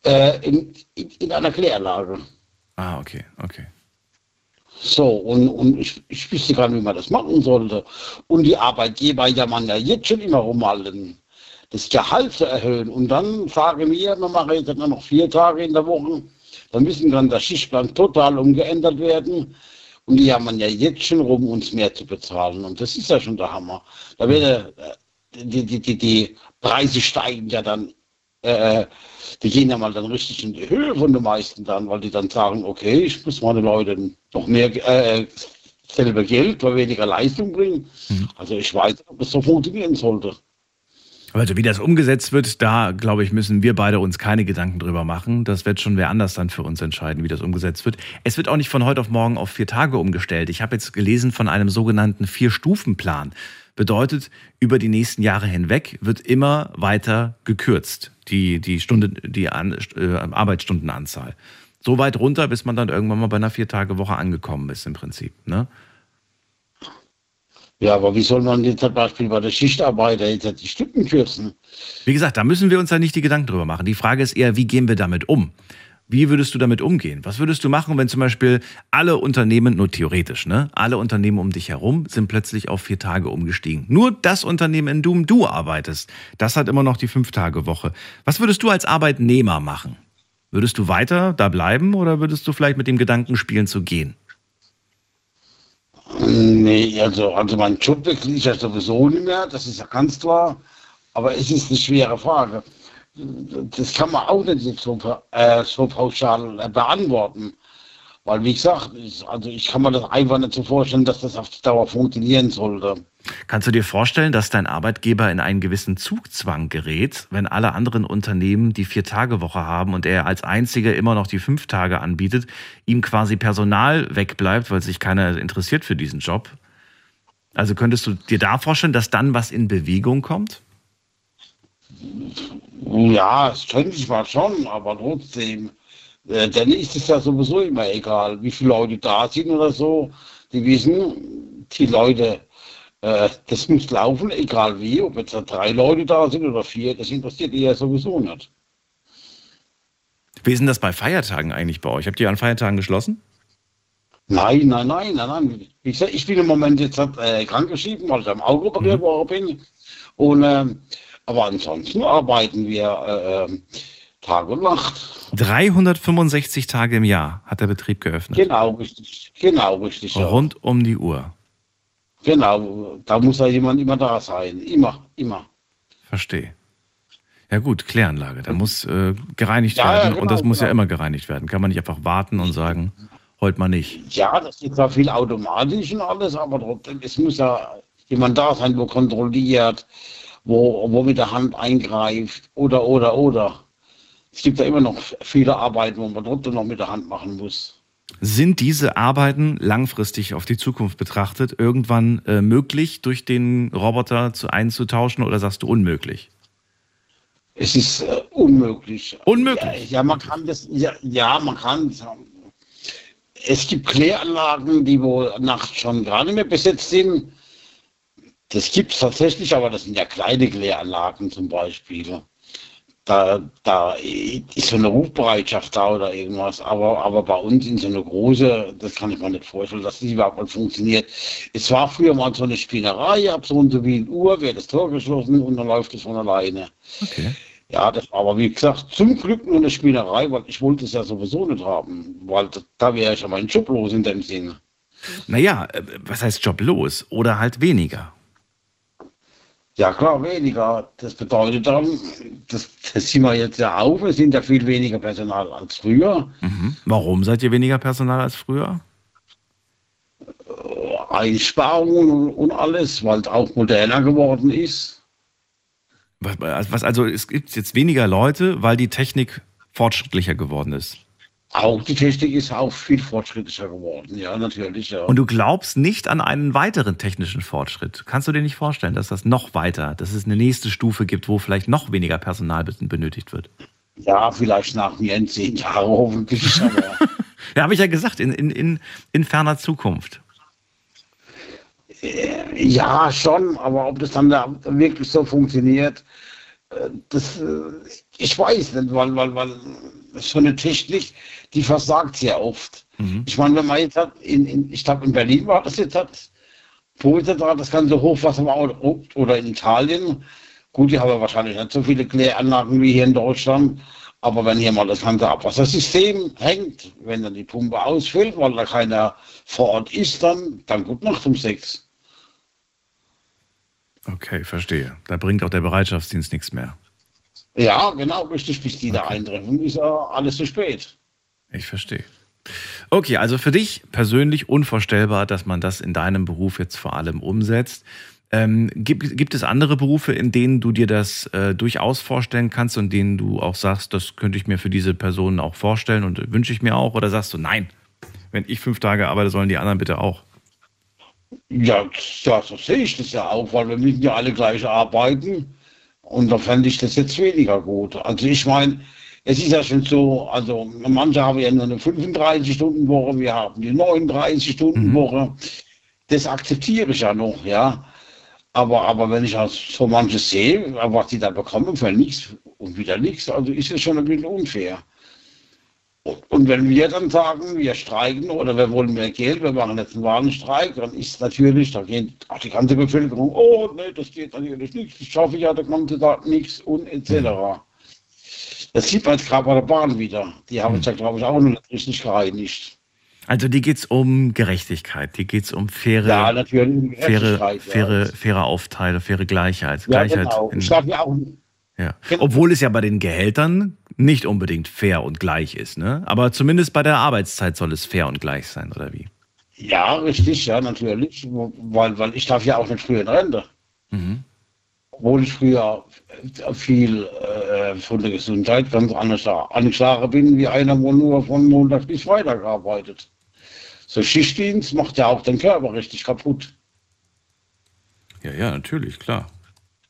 äh, in, in, in einer Kläranlage. Ah, okay, okay. So, und, und ich, ich wüsste gar nicht, wie man das machen sollte. Und die Arbeitgeber jammern ja jetzt schon immer rum allen. das Gehalt zu erhöhen. Und dann sagen wir, wir machen jetzt nur noch vier Tage in der Woche. Dann müssen dann der Schichtplan total umgeändert werden. Und die haben ja jetzt schon rum, uns mehr zu bezahlen. Und das ist ja schon der Hammer. Da wird äh, die, die, die, die Preise steigen ja dann, äh, die gehen ja mal dann richtig in die Höhe von den meisten dann, weil die dann sagen, okay, ich muss meine Leute noch mehr äh, selber Geld, weil weniger Leistung bringen. Mhm. Also ich weiß, ob das so funktionieren sollte. Also wie das umgesetzt wird, da glaube ich, müssen wir beide uns keine Gedanken drüber machen. Das wird schon wer anders dann für uns entscheiden, wie das umgesetzt wird. Es wird auch nicht von heute auf morgen auf vier Tage umgestellt. Ich habe jetzt gelesen von einem sogenannten Vier-Stufen-Plan. Bedeutet, über die nächsten Jahre hinweg wird immer weiter gekürzt, die, die, Stunde, die An, äh, Arbeitsstundenanzahl. So weit runter, bis man dann irgendwann mal bei einer Vier-Tage-Woche angekommen ist im Prinzip. Ne? Ja, aber wie soll man jetzt zum Beispiel bei der Schichtarbeiter jetzt die Stunden kürzen? Wie gesagt, da müssen wir uns ja nicht die Gedanken drüber machen. Die Frage ist eher, wie gehen wir damit um? Wie würdest du damit umgehen? Was würdest du machen, wenn zum Beispiel alle Unternehmen, nur theoretisch, ne, alle Unternehmen um dich herum sind plötzlich auf vier Tage umgestiegen? Nur das Unternehmen, in dem du arbeitest, das hat immer noch die Fünf-Tage-Woche. Was würdest du als Arbeitnehmer machen? Würdest du weiter da bleiben oder würdest du vielleicht mit dem Gedanken spielen zu gehen? Nee, also, also mein Job wechsle ich ja sowieso nicht mehr, das ist ja ganz klar. Aber es ist eine schwere Frage. Das kann man auch nicht so, äh, so pauschal äh, beantworten. Weil, wie gesagt, ich, also ich kann mir das einfach nicht so vorstellen, dass das auf Dauer funktionieren sollte. Kannst du dir vorstellen, dass dein Arbeitgeber in einen gewissen Zugzwang gerät, wenn alle anderen Unternehmen die Vier-Tage-Woche haben und er als einziger immer noch die fünf Tage anbietet, ihm quasi Personal wegbleibt, weil sich keiner interessiert für diesen Job? Also könntest du dir da vorstellen, dass dann was in Bewegung kommt? Ja, das könnte ich mal schon, aber trotzdem äh, dann ist es ja sowieso immer egal, wie viele Leute da sind oder so. Die wissen, die Leute, äh, das muss laufen, egal wie, ob jetzt da drei Leute da sind oder vier, das interessiert die ja sowieso nicht. Wie ist denn das bei Feiertagen eigentlich bei euch? Habt ihr an Feiertagen geschlossen? Nein, nein, nein, nein, nein. Wie gesagt, ich bin im Moment jetzt äh, krankgeschrieben, weil ich am Auge operiert mhm. bin. Und, äh, aber ansonsten arbeiten wir äh, ähm, Tag und Nacht. 365 Tage im Jahr hat der Betrieb geöffnet. Genau, richtig. Genau, richtig. Rund ja. um die Uhr. Genau, da muss ja jemand immer da sein. Immer, immer. Verstehe. Ja gut, Kläranlage. Da muss äh, gereinigt ja, werden ja, genau, und das muss genau. ja immer gereinigt werden. Kann man nicht einfach warten und sagen, heute mal nicht. Ja, das ist zwar viel automatisch und alles, aber trotzdem, es muss ja jemand da sein, wo kontrolliert, wo, wo mit der Hand eingreift oder, oder, oder es gibt ja immer noch viele Arbeiten, wo man trotzdem noch mit der Hand machen muss. Sind diese Arbeiten langfristig auf die Zukunft betrachtet irgendwann äh, möglich, durch den Roboter zu einzutauschen oder sagst du unmöglich? Es ist äh, unmöglich. Unmöglich? Ja, ja, man kann das, ja, ja man kann. Es gibt Kläranlagen, die wohl nachts schon gar nicht mehr besetzt sind. Das gibt es tatsächlich, aber das sind ja kleine Kläranlagen zum Beispiel da, da ist so eine Rufbereitschaft da oder irgendwas, aber, aber bei uns in so eine große, das kann ich mir nicht vorstellen, dass das überhaupt mal funktioniert. Es war früher mal so eine Spinnerei, ab so und so wie ein Uhr, wird das Tor geschlossen und dann läuft es von alleine. Okay. Ja, das, aber wie gesagt, zum Glück nur eine Spinnerei, weil ich wollte es ja sowieso nicht haben, weil da wäre ich ja mein Job los in dem Sinne. Naja, äh, was heißt Job los? Oder halt weniger? Ja klar, weniger. Das bedeutet dann, das, das ziehen wir jetzt ja auf, es sind ja viel weniger Personal als früher. Mhm. Warum seid ihr weniger Personal als früher? Äh, Einsparungen und alles, weil es auch moderner geworden ist. Was also es gibt jetzt weniger Leute, weil die Technik fortschrittlicher geworden ist. Auch die Technik ist auch viel fortschrittlicher geworden, ja, natürlich. Ja. Und du glaubst nicht an einen weiteren technischen Fortschritt. Kannst du dir nicht vorstellen, dass das noch weiter, dass es eine nächste Stufe gibt, wo vielleicht noch weniger Personal benötigt wird? Ja, vielleicht nach mir in zehn Jahren hoffentlich. ja, habe ich ja gesagt, in, in, in, in ferner Zukunft. Äh, ja, schon, aber ob das dann da wirklich so funktioniert, äh, das, äh, ich weiß nicht, weil, weil, weil so eine Technik, die versagt sehr oft. Mhm. Ich meine, wenn man jetzt hat, in, in, ich glaube in Berlin war das jetzt, hat, wo ist das, das ganze Hochwasser war oder in Italien, Gut, die haben ja wahrscheinlich nicht so viele Kläranlagen wie hier in Deutschland. Aber wenn hier mal das ganze Abwassersystem hängt, wenn dann die Pumpe ausfällt, weil da keiner vor Ort ist, dann, dann gut Nacht um sechs. Okay, verstehe. Da bringt auch der Bereitschaftsdienst nichts mehr. Ja, genau, richtig. Bis die da eintreffen, ist ja alles zu spät. Ich verstehe. Okay, also für dich persönlich unvorstellbar, dass man das in deinem Beruf jetzt vor allem umsetzt. Ähm, gibt, gibt es andere Berufe, in denen du dir das äh, durchaus vorstellen kannst und denen du auch sagst, das könnte ich mir für diese Personen auch vorstellen und wünsche ich mir auch? Oder sagst du, nein, wenn ich fünf Tage arbeite, sollen die anderen bitte auch? Ja, ja, so sehe ich das ja auch, weil wir müssen ja alle gleich arbeiten. Und da fände ich das jetzt weniger gut. Also ich meine, es ist ja schon so, also manche haben ja nur eine 35-Stunden-Woche, wir haben die 39-Stunden-Woche. Mhm. Das akzeptiere ich ja noch, ja. Aber, aber wenn ich so manches sehe, was die da bekommen für nichts und wieder nichts, also ist es schon ein bisschen unfair. Und wenn wir dann sagen, wir streiken oder wir wollen mehr Geld, wir machen jetzt einen Warnstreik, dann ist natürlich, da geht auch die ganze Bevölkerung, oh, nee, das geht natürlich nicht, das schaffe ich ja der ganze Tag nichts und etc. Das sieht man jetzt gerade bei der Bahn wieder. Die haben uns ja, glaube ich, auch noch nicht richtig gereinigt. Also die geht es um Gerechtigkeit, die geht es um faire, ja, natürlich, faire, faire, faire Aufteilung, faire Gleichheit. Ja, Gleichheit genau. in, Ich ja auch, ja. Genau. Obwohl es ja bei den Gehältern nicht unbedingt fair und gleich ist, ne? Aber zumindest bei der Arbeitszeit soll es fair und gleich sein, oder wie? ja, richtig, ja, natürlich, weil, weil ich darf ja auch nicht früher in Rente. Mhm. Obwohl ich früher viel äh, von der Gesundheit ganz anders angeschlagen bin, wie einer, wo nur von Montag bis Freitag arbeitet. So Schichtdienst macht ja auch den Körper richtig kaputt. Ja, ja, natürlich, klar.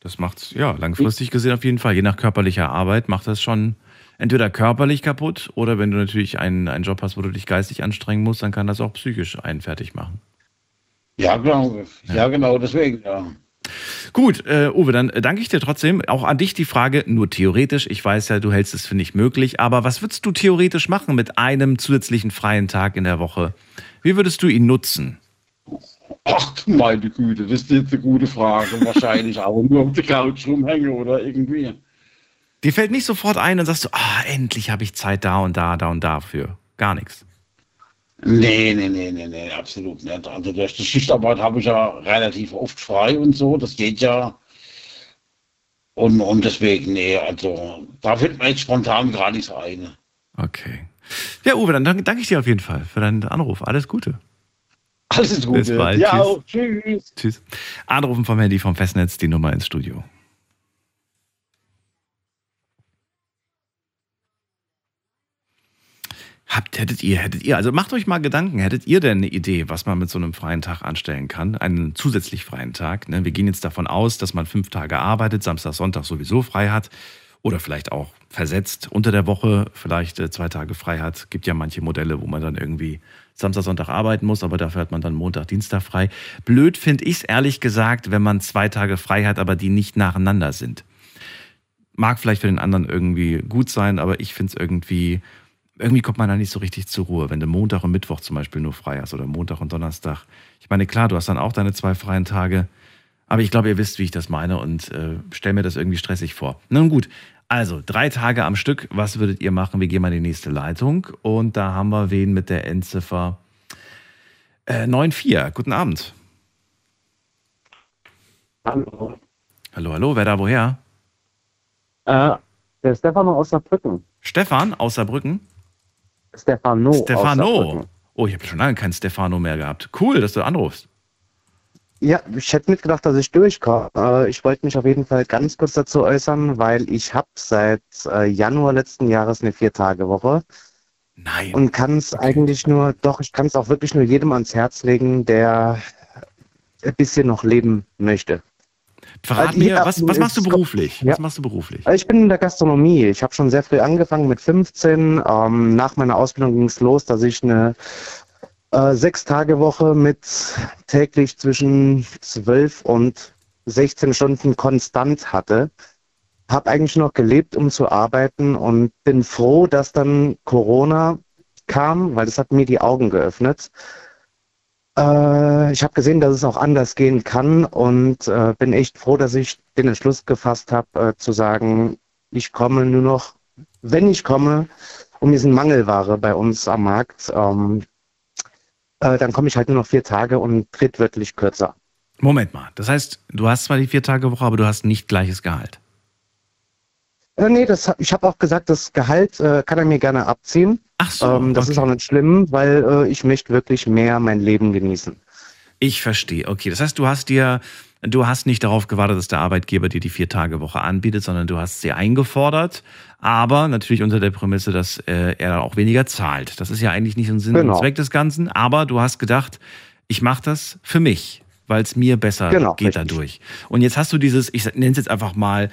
Das macht's, ja, langfristig gesehen auf jeden Fall. Je nach körperlicher Arbeit macht das schon entweder körperlich kaputt oder wenn du natürlich einen, einen Job hast, wo du dich geistig anstrengen musst, dann kann das auch psychisch einen fertig machen. Ja, genau, ja, genau, deswegen, ja. Gut, äh, Uwe, dann äh, danke ich dir trotzdem. Auch an dich die Frage, nur theoretisch. Ich weiß ja, du hältst es für nicht möglich, aber was würdest du theoretisch machen mit einem zusätzlichen freien Tag in der Woche? Wie würdest du ihn nutzen? Ach, meine Güte, das ist jetzt eine gute Frage. Wahrscheinlich auch nur auf der Couch rumhängen oder irgendwie. Dir fällt nicht sofort ein und sagst du, ah, endlich habe ich Zeit da und da, da und dafür. Gar nichts. Nee, nee, nee, nee, nee, absolut nicht. Also durch die Schichtarbeit habe ich ja relativ oft frei und so, das geht ja. Und, und deswegen, nee, also da fällt mir jetzt spontan gar nichts ein. Okay. Ja, Uwe, dann danke, ich dir auf jeden Fall für deinen Anruf. Alles Gute. Alles Gute. Bis bald. Ja, Tschüss. Tschüss. Tschüss. Anrufen vom Handy vom Festnetz, die Nummer ins Studio. Habt, hättet ihr, hättet ihr, also macht euch mal Gedanken, hättet ihr denn eine Idee, was man mit so einem freien Tag anstellen kann? Einen zusätzlich freien Tag. Ne? Wir gehen jetzt davon aus, dass man fünf Tage arbeitet, Samstag, Sonntag sowieso frei hat oder vielleicht auch versetzt unter der Woche vielleicht äh, zwei Tage frei hat. Gibt ja manche Modelle, wo man dann irgendwie Samstag, Sonntag arbeiten muss, aber dafür hat man dann Montag, Dienstag frei. Blöd finde ich es ehrlich gesagt, wenn man zwei Tage frei hat, aber die nicht nacheinander sind. Mag vielleicht für den anderen irgendwie gut sein, aber ich finde es irgendwie, irgendwie kommt man da nicht so richtig zur Ruhe, wenn du Montag und Mittwoch zum Beispiel nur frei hast oder Montag und Donnerstag. Ich meine, klar, du hast dann auch deine zwei freien Tage, aber ich glaube, ihr wisst, wie ich das meine und äh, stell mir das irgendwie stressig vor. Nun gut, also drei Tage am Stück, was würdet ihr machen? Wir gehen mal in die nächste Leitung und da haben wir wen mit der Endziffer äh, 94. Guten Abend. Hallo. Hallo, hallo, wer da woher? Äh, der Stefano aus Saarbrücken. Stefan aus Saarbrücken? Stefano. Stefano. Oh, ich habe schon lange keinen Stefano mehr gehabt. Cool, dass du anrufst. Ja, ich hätte mitgedacht, dass ich durchkomme. Ich wollte mich auf jeden Fall ganz kurz dazu äußern, weil ich habe seit äh, Januar letzten Jahres eine Vier-Tage-Woche Nein. und kann es eigentlich nur, doch, ich kann es auch wirklich nur jedem ans Herz legen, der ein bisschen noch leben möchte. Verrat also mir, was, was machst du beruflich? Ja. Was machst du beruflich? Also Ich bin in der Gastronomie. Ich habe schon sehr früh angefangen mit 15. Ähm, nach meiner Ausbildung ging es los, dass ich eine äh, Sechs-Tage-Woche mit täglich zwischen 12 und 16 Stunden konstant hatte. Habe eigentlich noch gelebt, um zu arbeiten und bin froh, dass dann Corona kam, weil das hat mir die Augen geöffnet. Äh, ich habe gesehen, dass es auch anders gehen kann und äh, bin echt froh, dass ich den Entschluss gefasst habe, äh, zu sagen, ich komme nur noch, wenn ich komme, und wir sind Mangelware bei uns am Markt, ähm, äh, dann komme ich halt nur noch vier Tage und drittwörtlich kürzer. Moment mal, das heißt, du hast zwar die vier Tage Woche, aber du hast nicht gleiches Gehalt. Äh, nee, das, ich habe auch gesagt, das Gehalt äh, kann er mir gerne abziehen. Ach so. Ähm, das okay. ist auch nicht schlimm, weil äh, ich möchte wirklich mehr mein Leben genießen. Ich verstehe. Okay, das heißt, du hast dir, du hast nicht darauf gewartet, dass der Arbeitgeber dir die vier Tage Woche anbietet, sondern du hast sie eingefordert, aber natürlich unter der Prämisse, dass äh, er dann auch weniger zahlt. Das ist ja eigentlich nicht ein Sinn Genau. und Zweck des Ganzen, aber du hast gedacht, ich mache das für mich, weil es mir besser Genau, geht richtig. dadurch. Und jetzt hast du dieses, ich nenne es jetzt einfach mal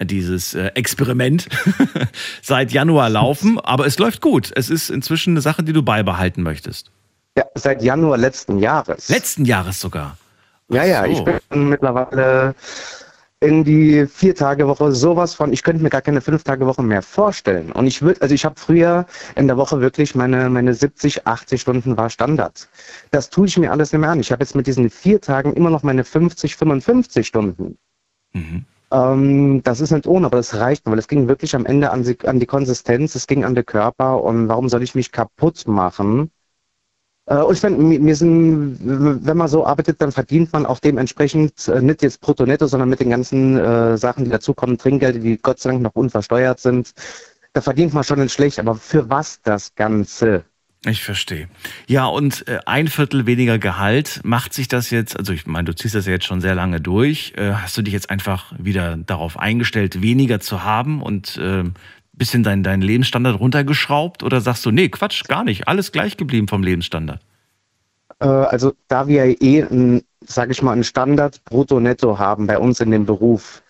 dieses äh, Experiment seit Januar laufen, aber es läuft gut. Es ist inzwischen eine Sache, die du beibehalten möchtest. Ja, seit Januar letzten Jahres. Letzten Jahres sogar. ja, ja, so. ich bin mittlerweile in die Vier-Tage-Woche sowas von, ich könnte mir gar keine Fünf-Tage-Woche mehr vorstellen. Und ich würde, also ich habe früher in der Woche wirklich meine, meine 70, 80 Stunden war Standard. Das tue ich mir alles nicht mehr an. Ich habe jetzt mit diesen vier Tagen immer noch meine 50, 55 Stunden. Mhm. Ähm, das ist nicht ohne, aber das reicht, weil es ging wirklich am Ende an, die- an die Konsistenz, es ging an den Körper und warum soll ich mich kaputt machen? Äh, und ich finde, mir sind, wenn man so arbeitet, dann verdient man auch dementsprechend äh, nicht jetzt brutto netto, sondern mit den ganzen äh, Sachen, die dazukommen, Trinkgelder, die Gott sei Dank noch unversteuert sind. Da verdient man schon nicht schlecht, aber für was das Ganze? Ich verstehe. Ja, und äh, ein Viertel weniger Gehalt, macht sich das jetzt, also ich meine, du ziehst das ja jetzt schon sehr lange durch, äh, hast du dich jetzt einfach wieder darauf eingestellt, weniger zu haben und äh, bisschen deinen dein Lebensstandard runtergeschraubt oder sagst du, nee, Quatsch, gar nicht, alles gleich geblieben vom Lebensstandard? Äh, also da wir eh, ein, sag ich mal, einen Standard brutto-netto haben bei uns in dem Beruf,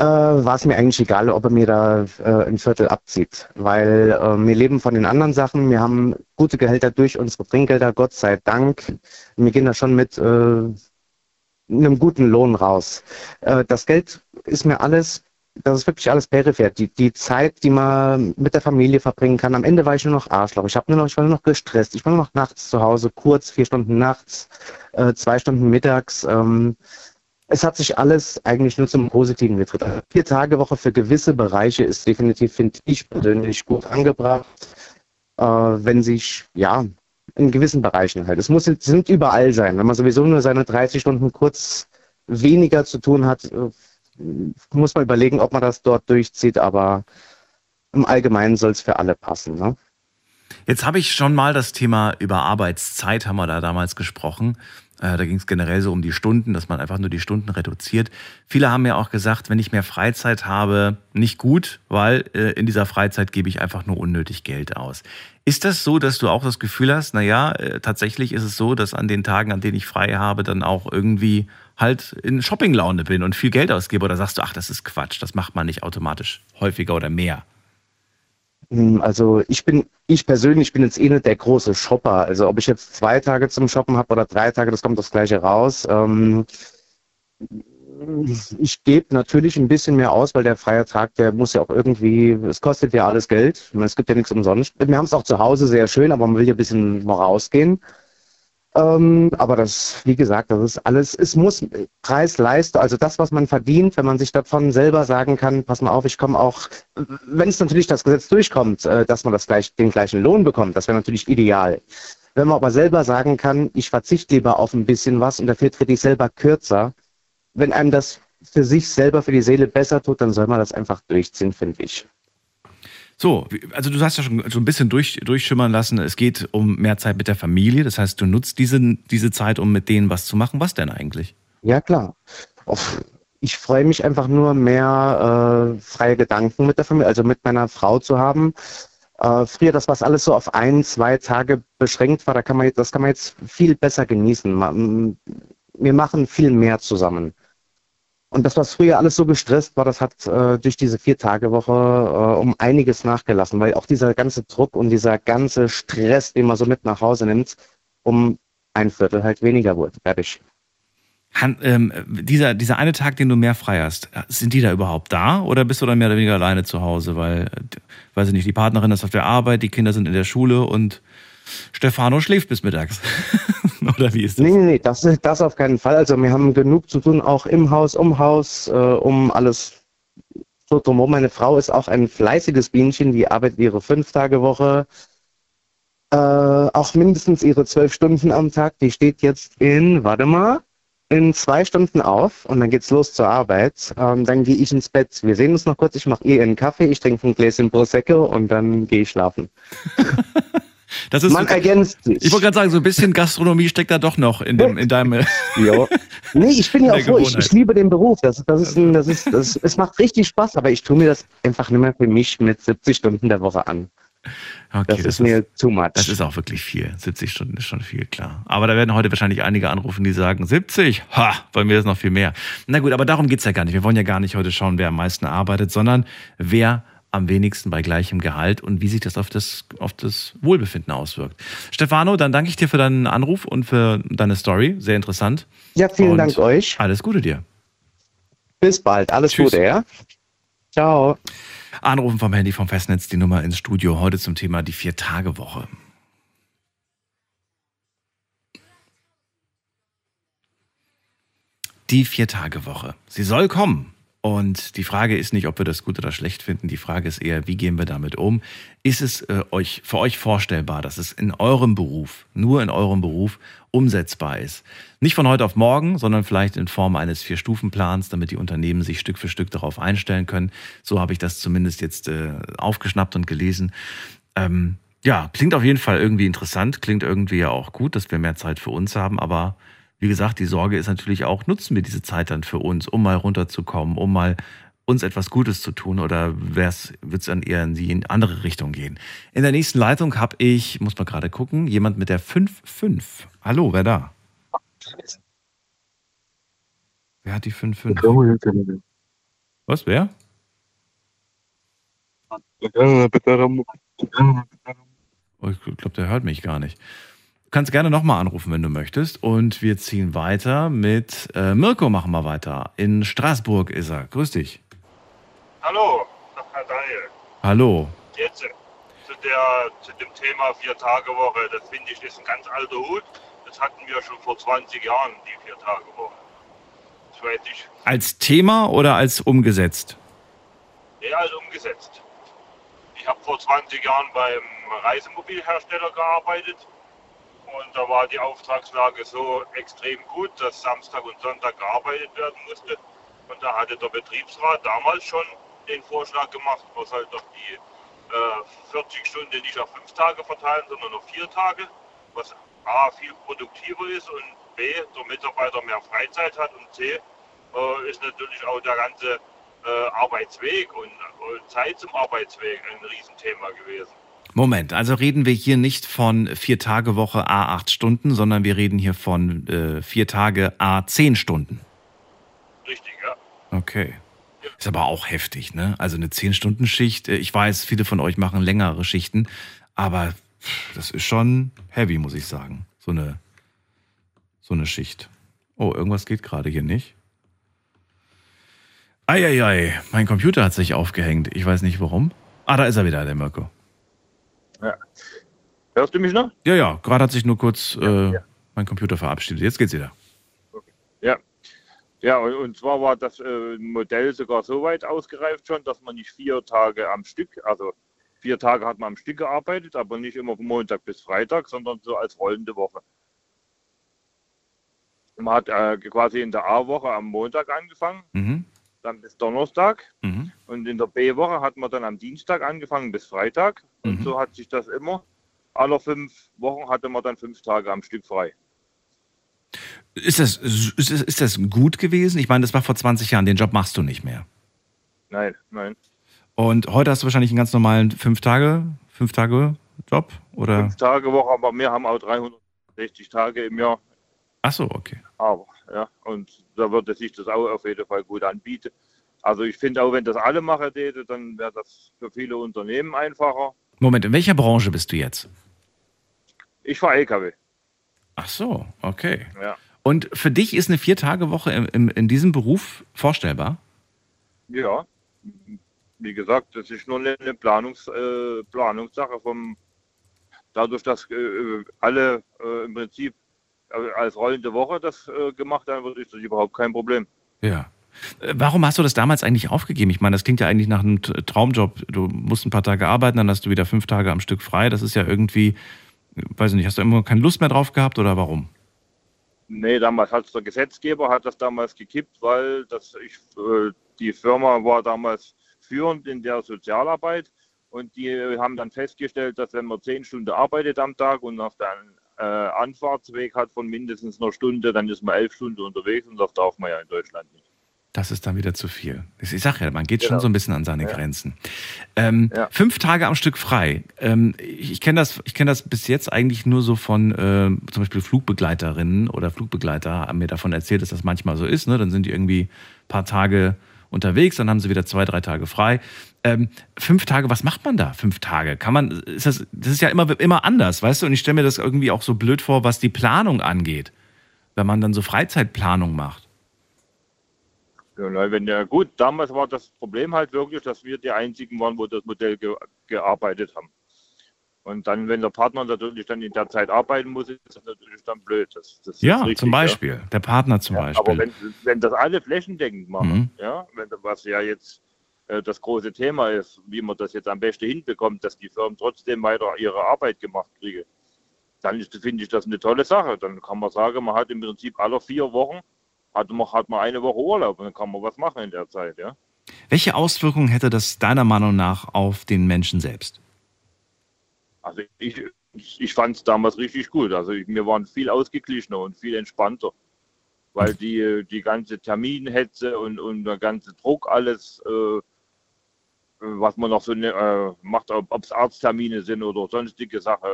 äh, war es mir eigentlich egal, ob er mir da äh, ein Viertel abzieht. Weil äh, wir leben von den anderen Sachen, wir haben gute Gehälter durch unsere Trinkgelder, Gott sei Dank. Wir gehen da schon mit äh, einem guten Lohn raus. Äh, das Geld ist mir alles, das ist wirklich alles peripher. Die, die Zeit, die man mit der Familie verbringen kann. Am Ende war ich nur noch Arschloch. Ich, nur noch, ich war nur noch gestresst. Ich war nur noch nachts zu Hause, kurz, vier Stunden nachts, äh, zwei Stunden mittags. Ähm, es hat sich alles eigentlich nur zum Positiven gedreht. Also Vier Tage Woche für gewisse Bereiche ist definitiv, finde ich persönlich, gut angebracht. Äh, wenn sich, ja, in gewissen Bereichen halt. Es muss sind überall sein. Wenn man sowieso nur seine 30 Stunden kurz weniger zu tun hat, äh, muss man überlegen, ob man das dort durchzieht, aber im Allgemeinen soll es für alle passen. Ne? Jetzt habe ich schon mal das Thema über Arbeitszeit, haben wir da damals gesprochen. Äh, da ging es generell so um die Stunden, dass man einfach nur die Stunden reduziert. Viele haben ja auch gesagt, wenn ich mehr Freizeit habe, nicht gut, weil äh, in dieser Freizeit gebe ich einfach nur unnötig Geld aus. Ist das so, dass du auch das Gefühl hast, naja, äh, tatsächlich ist es so, dass an den Tagen, an denen ich frei habe, dann auch irgendwie halt in Shoppinglaune bin und viel Geld ausgebe? Oder sagst du, ach, das ist Quatsch, das macht man nicht automatisch häufiger oder mehr? Hm, Also ich bin, ich persönlich bin jetzt eh nicht der große Shopper. Also ob ich jetzt zwei Tage zum Shoppen habe oder drei Tage, das kommt das gleiche raus. Ähm, ich gebe natürlich ein bisschen mehr aus, weil der freie Tag, der muss ja auch irgendwie, es kostet ja alles Geld. Es gibt ja nichts umsonst. Wir haben es auch zu Hause sehr schön, aber man will ja ein bisschen mal rausgehen. Ähm, aber das, wie gesagt, das ist alles, es muss Preis, Leistung, also das, was man verdient, wenn man sich davon selber sagen kann, pass mal auf, ich komme auch, wenn es natürlich das Gesetz durchkommt, äh, dass man das gleich, den gleichen Lohn bekommt, das wäre natürlich ideal. Wenn man aber selber sagen kann, ich verzichte lieber auf ein bisschen was und dafür trete ich selber kürzer, wenn einem das für sich selber, für die Seele besser tut, dann soll man das einfach durchziehen, finde ich. So, also du hast ja schon so ein bisschen durch, durchschimmern lassen, es geht um mehr Zeit mit der Familie. Das heißt, du nutzt diese, diese Zeit, um mit denen was zu machen. Was denn eigentlich? Ja, klar. Ich freue mich einfach nur, mehr äh, freie Gedanken mit der Familie, also mit meiner Frau zu haben. Äh, früher, das, was alles so auf ein, zwei Tage beschränkt war, da kann man, das kann man jetzt viel besser genießen. Wir machen viel mehr zusammen. Und das, was früher alles so gestresst war, das hat äh, durch diese Vier-Tage-Woche äh, um einiges nachgelassen, weil auch dieser ganze Druck und dieser ganze Stress, den man so mit nach Hause nimmt, um ein Viertel halt weniger wurde. Fertig. Han, ähm, dieser, dieser eine Tag, den du mehr frei hast, sind die da überhaupt da oder bist du dann mehr oder weniger alleine zu Hause? Weil, äh, weiß ich nicht, die Partnerin ist auf der Arbeit, die Kinder sind in der Schule und Stefano schläft bis mittags. Oder wie ist das? Nee, nee, nee, das, das auf keinen Fall. Also wir haben genug zu tun, auch im Haus, um Haus, äh, um alles so drumherum. Meine Frau ist auch ein fleißiges Bienchen, die arbeitet ihre Fünf-Tage-Woche, äh, auch mindestens ihre zwölf Stunden am Tag. Die steht jetzt in, warte mal, in zwei Stunden auf und dann geht's los zur Arbeit. Ähm, dann gehe ich ins Bett. Wir sehen uns noch kurz. Ich mache ihr einen Kaffee, ich trinke ein Gläschen Prosecco und dann gehe ich schlafen. Das ist Man so, ergänzt sich. ich wollte gerade sagen, so ein bisschen Gastronomie steckt da doch noch in, dem, in deinem. Ja. Nee, ich bin ja auch froh. Ich, ich liebe den Beruf. Das, das ist ein, das ist, das, es macht richtig Spaß, aber ich tue mir das einfach nicht mehr für mich mit 70 Stunden der Woche an. Okay, Das, ist mir too much. Das ist auch wirklich viel. 70 Stunden ist schon viel, klar. Aber da werden heute wahrscheinlich einige anrufen, die sagen, 70? Ha, bei mir ist noch viel mehr. Na gut, aber darum geht's ja gar nicht. Wir wollen ja gar nicht heute schauen, wer am meisten arbeitet, sondern wer am wenigsten bei gleichem Gehalt und wie sich das auf das, auf das Wohlbefinden auswirkt. Stefano, dann danke ich dir für deinen Anruf und für deine Story. Sehr interessant. ja, vielen Und Dank euch. Alles Gute dir. Bis bald. Alles Tschüss. Gute, ja? Ciao. Anrufen vom Handy vom Festnetz, die Nummer ins Studio. Heute zum Thema die Vier-Tage-Woche. Die Vier-Tage-Woche. Sie soll kommen. Und die Frage ist nicht, ob wir das gut oder schlecht finden. Die Frage ist eher, wie gehen wir damit um? Ist es äh, euch, für euch vorstellbar, dass es in eurem Beruf, nur in eurem Beruf, umsetzbar ist? Nicht von heute auf morgen, sondern vielleicht in Form eines Vier-Stufen-Plans, damit die Unternehmen sich Stück für Stück darauf einstellen können. So habe ich das zumindest jetzt äh, aufgeschnappt und gelesen. Ähm, ja, klingt auf jeden Fall irgendwie interessant, klingt irgendwie ja auch gut, dass wir mehr Zeit für uns haben, aber wie gesagt, die Sorge ist natürlich auch, nutzen wir diese Zeit dann für uns, um mal runterzukommen, um mal uns etwas Gutes zu tun oder wird es dann eher in die andere Richtung gehen? In der nächsten Leitung habe ich, muss mal gerade gucken, jemand mit der 5-5. Hallo, wer da? Wer hat die 5-5? Was, wer? Oh, ich glaube, der hört mich gar nicht. Du kannst gerne nochmal anrufen, wenn du möchtest. Und wir ziehen weiter mit äh, Mirko, machen wir weiter. In Straßburg ist er. Grüß dich. Hallo, Herr Daniel. Hallo. Jetzt äh, zu, der, zu dem Thema Vier-Tage-Woche. Das finde ich ist ein ganz alter Hut. Das hatten wir schon vor 20 Jahren, die Vier-Tage-Woche. Als Thema oder als umgesetzt? Ja, also umgesetzt. Ich habe vor 20 Jahren beim Reisemobilhersteller gearbeitet. Und da war die Auftragslage so extrem gut, dass Samstag und Sonntag gearbeitet werden musste. Und da hatte der Betriebsrat damals schon den Vorschlag gemacht, man soll doch die äh, 40 Stunden nicht auf fünf Tage verteilen, sondern auf vier Tage, was A viel produktiver ist und B der Mitarbeiter mehr Freizeit hat und C äh, ist natürlich auch der ganze äh, Arbeitsweg und, und Zeit zum Arbeitsweg ein Riesenthema gewesen. Moment, also reden wir hier nicht von vier Tage Woche A acht Stunden, sondern wir reden hier von äh, vier Tage A zehn Stunden. Richtig, ja. Okay. Ist aber auch heftig, ne? Also eine 10-Stunden-Schicht. äh, Ich weiß, viele von euch machen längere Schichten, aber das ist schon heavy, muss ich sagen. So eine, so eine Schicht. Oh, irgendwas geht gerade hier nicht. Eieiei, mein Computer hat sich aufgehängt. Ich weiß nicht warum. Ah, da ist er wieder, der Mirko. Ja. Hörst du mich noch? Ja, ja, gerade hat sich nur kurz äh, ja. mein Computer verabschiedet. Jetzt geht's wieder. Ja. Ja, und, und zwar war das äh, Modell sogar so weit ausgereift schon, dass man nicht vier Tage am Stück, also vier Tage hat man am Stück gearbeitet, aber nicht immer von Montag bis Freitag, sondern so als rollende Woche. Man hat äh, quasi in der A-Woche am Montag angefangen, Mhm. Dann bis Donnerstag Mhm. und in der B-Woche hat man dann am Dienstag angefangen bis Freitag und Mhm. so hat sich das immer. Alle fünf Wochen hatte man dann fünf Tage am Stück frei. Ist, das, ist, das, ist das gut gewesen? Ich meine, das war vor 20 Jahren. Den Job machst du nicht mehr. Nein, nein. Und heute hast du wahrscheinlich einen ganz normalen fünf Tage, fünf Tage Job oder? Fünf Tage Woche, aber wir haben auch 360 Tage im Jahr. Ach so, okay. Aber, ja, und da würde sich das auch auf jeden Fall gut anbieten. Also ich finde auch, wenn das alle machen täte, dann wäre das für viele Unternehmen einfacher. Moment, in welcher Branche bist du jetzt? Ich fahre LKW, Ach so, okay. ja. Und für dich ist eine Vier-Tage-Woche im, im, in diesem Beruf vorstellbar? Ja, wie gesagt, das ist nur eine Planungs, äh, Planungssache vom, dadurch, dass äh, alle äh, im Prinzip als rollende Woche das äh, gemacht haben, wird, ist das überhaupt kein Problem. Ja. Äh, Warum hast du das damals eigentlich aufgegeben? Ich meine, das klingt ja eigentlich nach einem Traumjob. Du musst ein paar Tage arbeiten, dann hast du wieder fünf Tage am Stück frei. Das ist ja irgendwie, weiß ich nicht, hast du immer keine Lust mehr drauf gehabt oder warum? Nee, damals hat der Gesetzgeber hat das damals gekippt, weil das ich, äh, die Firma war damals führend in der Sozialarbeit und die haben dann festgestellt, dass wenn man zehn Stunden arbeitet am Tag und auf den äh, Anfahrtsweg hat von mindestens einer Stunde, dann ist man elf Stunden unterwegs und das darf man ja in Deutschland nicht. Das ist dann wieder zu viel. Ich sag ja, man geht schon Genau. so ein bisschen an seine Ja. Grenzen. Ähm, Ja. Fünf Tage am Stück frei. Ähm, ich ich kenne das, ich kenn das bis jetzt eigentlich nur so von äh, zum Beispiel Flugbegleiterinnen oder Flugbegleiter haben mir davon erzählt, dass das manchmal so ist. Ne? Dann sind die irgendwie ein paar Tage unterwegs, dann haben sie wieder zwei, drei Tage frei. Ähm, fünf Tage, was macht man da? Fünf Tage? Kann man, ist das, das ist ja immer, immer anders, weißt du? Und ich stelle mir das irgendwie auch so blöd vor, was die Planung angeht. Wenn man dann so Freizeitplanung macht. Ja, weil wenn ja gut, damals war das Problem halt wirklich, dass wir die einzigen waren, wo das Modell ge gearbeitet haben. Und dann, wenn der Partner natürlich dann in der Zeit arbeiten muss, ist das natürlich dann blöd. Das, das Ja, richtig, zum Beispiel. Der Partner zum Ja. Beispiel. Aber wenn, wenn das alle flächendeckend machen, Mhm. ja, wenn, was ja jetzt das große Thema ist, wie man das jetzt am besten hinbekommt, dass die Firmen trotzdem weiter ihre Arbeit gemacht kriegen, dann ist, finde ich das eine tolle Sache. Dann kann man sagen, man hat im Prinzip alle vier Wochen hat man, hat man eine Woche Urlaub und dann kann man was machen in der Zeit, ja. Welche Auswirkungen hätte das deiner Meinung nach auf den Menschen selbst? Also ich, ich fand es damals richtig gut. Also wir waren viel ausgeglichener und viel entspannter. Weil die, die ganze Terminhetze und, und der ganze Druck, alles, äh, was man noch so ne, äh, macht, ob es Arzttermine sind oder sonstige Sachen,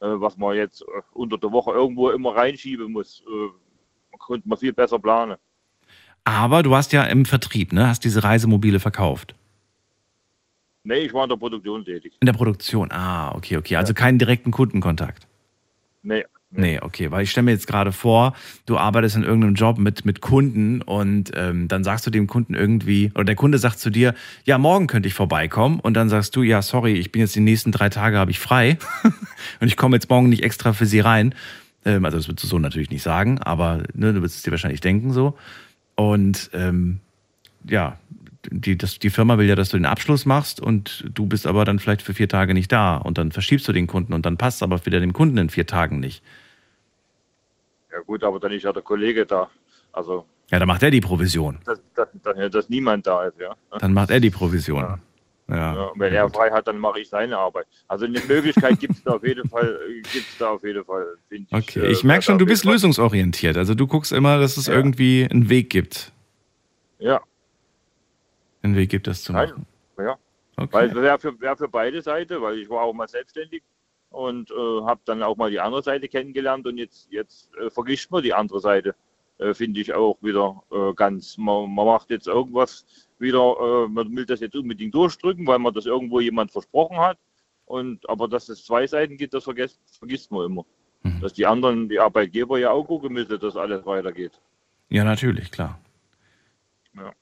äh, was man jetzt äh, unter der Woche irgendwo immer reinschieben muss, äh, konnte man viel besser planen. Aber du hast ja im Vertrieb, ne? Hast diese Reisemobile verkauft. Nee, ich war in der Produktion tätig. In der Produktion. Ah, okay, okay. Also keinen direkten Kundenkontakt. Nee. Nee, okay, weil ich stelle mir jetzt gerade vor, du arbeitest in irgendeinem Job mit, mit Kunden und ähm, dann sagst du dem Kunden irgendwie, oder der Kunde sagt zu dir, ja, morgen könnte ich vorbeikommen und dann sagst du, ja, sorry, ich bin jetzt die nächsten drei Tage habe ich frei und ich komme jetzt morgen nicht extra für sie rein. Ähm, also das würdest du so natürlich nicht sagen, aber ne, du würdest es dir wahrscheinlich denken so. Und ähm, ja, die, das, die Firma will ja, dass du den Abschluss machst und du bist aber dann vielleicht für vier Tage nicht da und dann verschiebst du den Kunden und dann passt es aber wieder dem Kunden in vier Tagen nicht. Ja gut, aber dann ist ja der Kollege da. Also, Ja, dann macht er die Provision. dass, dass, dass niemand da ist, ja. Dann macht er die Provision. Ja. Ja, und wenn er frei hat, dann mache ich seine Arbeit. Also eine Möglichkeit gibt es da auf jeden Fall, gibt's da auf jeden Fall, finde ich. Okay, äh, ich merke schon, du bist Fall- lösungsorientiert. Also du guckst immer, dass es Ja. irgendwie einen Weg gibt. Ja, Einen Weg gibt, das zu Nein. machen. ja. Okay. Weil wäre für, wär für beide Seiten, weil ich war auch mal selbstständig und äh, habe dann auch mal die andere Seite kennengelernt und jetzt, jetzt äh, vergisst man die andere Seite. Äh, Finde ich auch wieder äh, ganz. Man, man macht jetzt irgendwas wieder, äh, man will das jetzt unbedingt durchdrücken, weil man das irgendwo jemand versprochen hat. Und aber dass es zwei Seiten gibt, das vergisst, vergisst man immer. Mhm. Dass die anderen, die Arbeitgeber ja auch gucken müssen, dass alles weitergeht. Ja, natürlich, klar. Ja.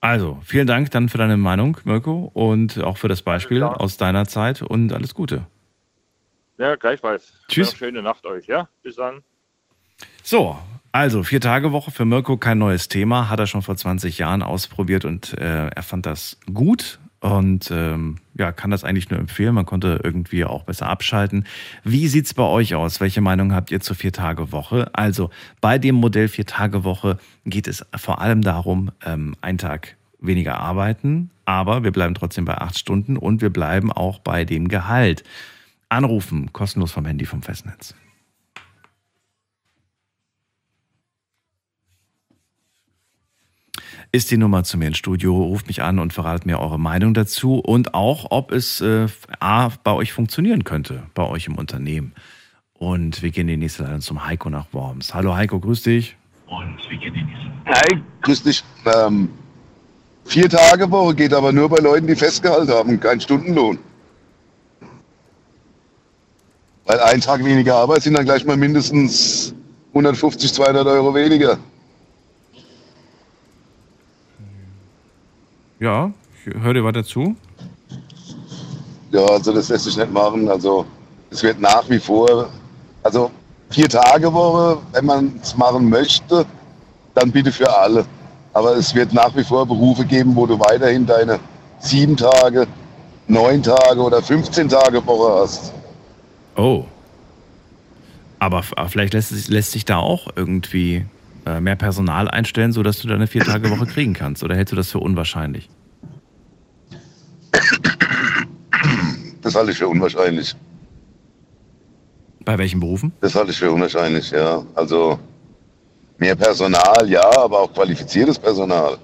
Also, vielen Dank dann für deine Meinung, Mirko, und auch für das Beispiel klar. aus deiner Zeit und alles Gute. Ja, gleichfalls. Tschüss. Ja, schöne Nacht euch, ja? Bis dann. So, also vier Tage Woche für Mirko, kein neues Thema, hat er schon vor 20 Jahren ausprobiert und äh, er fand das gut und ähm, ja, kann das eigentlich nur empfehlen. Man konnte irgendwie auch besser abschalten. Wie sieht's bei euch aus? Welche Meinung habt ihr zur vier Tage Woche? Also bei dem Modell vier Tage Woche geht es vor allem darum, ähm, einen Tag weniger arbeiten, aber wir bleiben trotzdem bei acht Stunden und wir bleiben auch bei dem Gehalt. Anrufen, kostenlos vom Handy vom Festnetz. ist die Nummer zu mir ins Studio. Ruft mich an und verratet mir eure Meinung dazu und auch, ob es äh, A, bei euch funktionieren könnte, bei euch im Unternehmen. Und wir gehen in die nächste Leitung zum Heiko nach Worms. Hallo Heiko, grüß dich. Hi, grüß dich. Ähm, vier Tage Woche geht aber nur bei Leuten, die festgehalten haben, kein Stundenlohn. Weil ein Tag weniger Arbeit sind dann gleich mal mindestens 150, 200 Euro weniger. Ja, ich höre dir weiter zu. Ja, also das lässt sich nicht machen. Also es wird nach wie vor, also vier Tage Woche, wenn man es machen möchte, dann bitte für alle. Aber es wird nach wie vor Berufe geben, wo du weiterhin deine sieben Tage, neun Tage oder 15 Tage Woche hast. Oh. Aber f- vielleicht lässt, sich- lässt sich da auch irgendwie äh, mehr Personal einstellen, sodass du deine vier Tage Woche kriegen kannst. Oder hältst du das für unwahrscheinlich? Das halte ich für unwahrscheinlich. Bei welchen Berufen? Das halte ich für unwahrscheinlich, ja. Also mehr Personal, ja, aber auch qualifiziertes Personal.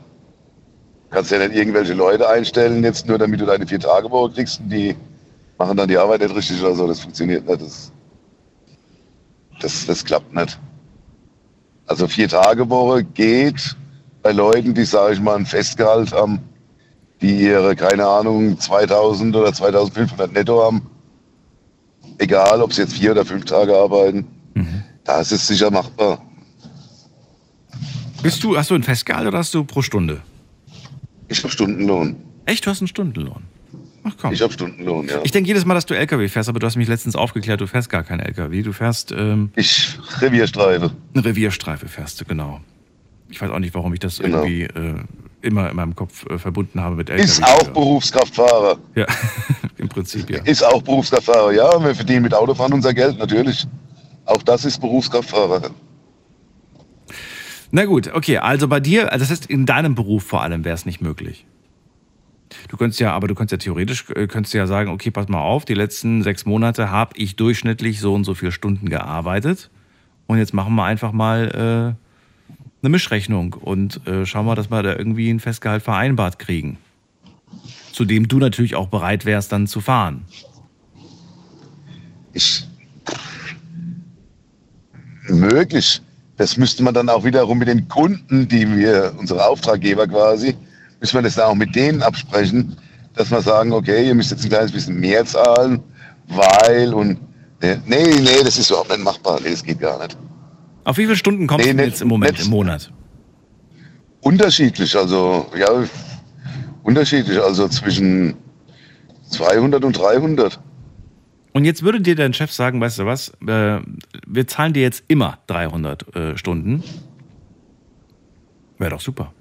Kannst ja nicht irgendwelche Leute einstellen, jetzt nur damit du deine vier Tage Woche kriegst und die machen dann die Arbeit nicht richtig oder so. Das funktioniert nicht. Das, das, das klappt nicht. Also vier Tage Woche geht bei Leuten, die, sage ich mal, ein Festgehalt haben, die ihre, keine Ahnung, 2000 oder 2500 netto haben. Egal, ob sie jetzt vier oder fünf Tage arbeiten. Da ist es sicher machbar. Bist du, hast du ein Festgehalt oder hast du pro Stunde? Ich habe Stundenlohn. Echt, du hast einen Stundenlohn? Ach komm. Ich habe Stundenlohn, ja. Ich denke jedes Mal, dass du LKW fährst, aber du hast mich letztens aufgeklärt, du fährst gar kein LKW. Du fährst ähm, ich Revierstreife. Eine Revierstreife fährst du, genau. Ich weiß auch nicht, warum ich das Genau. irgendwie äh, immer in meinem Kopf äh, verbunden habe mit LKW. Ist auch Berufskraftfahrer. Ja, im Prinzip ja. Ist auch Berufskraftfahrer. Ja, wir verdienen mit Autofahren unser Geld, natürlich. Auch das ist Berufskraftfahrer. Na gut, okay, also bei dir, also das heißt, in deinem Beruf vor allem wäre es nicht möglich. Du könntest ja, aber du könntest ja theoretisch, äh, könntest ja sagen, okay, pass mal auf, die letzten sechs Monate habe ich durchschnittlich so und so viele Stunden gearbeitet und jetzt machen wir einfach mal äh, eine Mischrechnung und äh, schauen wir, dass wir da irgendwie ein Festgehalt vereinbart kriegen. Zu dem du natürlich auch bereit wärst, dann zu fahren. Ich. Möglich. Das müsste man dann auch wiederum mit den Kunden, die wir, unsere Auftraggeber quasi, müssen wir das dann auch mit denen absprechen, dass wir sagen, okay, ihr müsst jetzt ein kleines bisschen mehr zahlen, weil und. Nee, nee, das ist überhaupt nicht machbar. Nee, das geht gar nicht. Auf wie viele Stunden kommst Nee, du jetzt im Moment, im Monat? Unterschiedlich, also, ja, unterschiedlich, also zwischen 200 und 300. Und jetzt würde dir dein Chef sagen, weißt du was, äh, wir zahlen dir jetzt immer 300 äh, Stunden. Wäre doch super.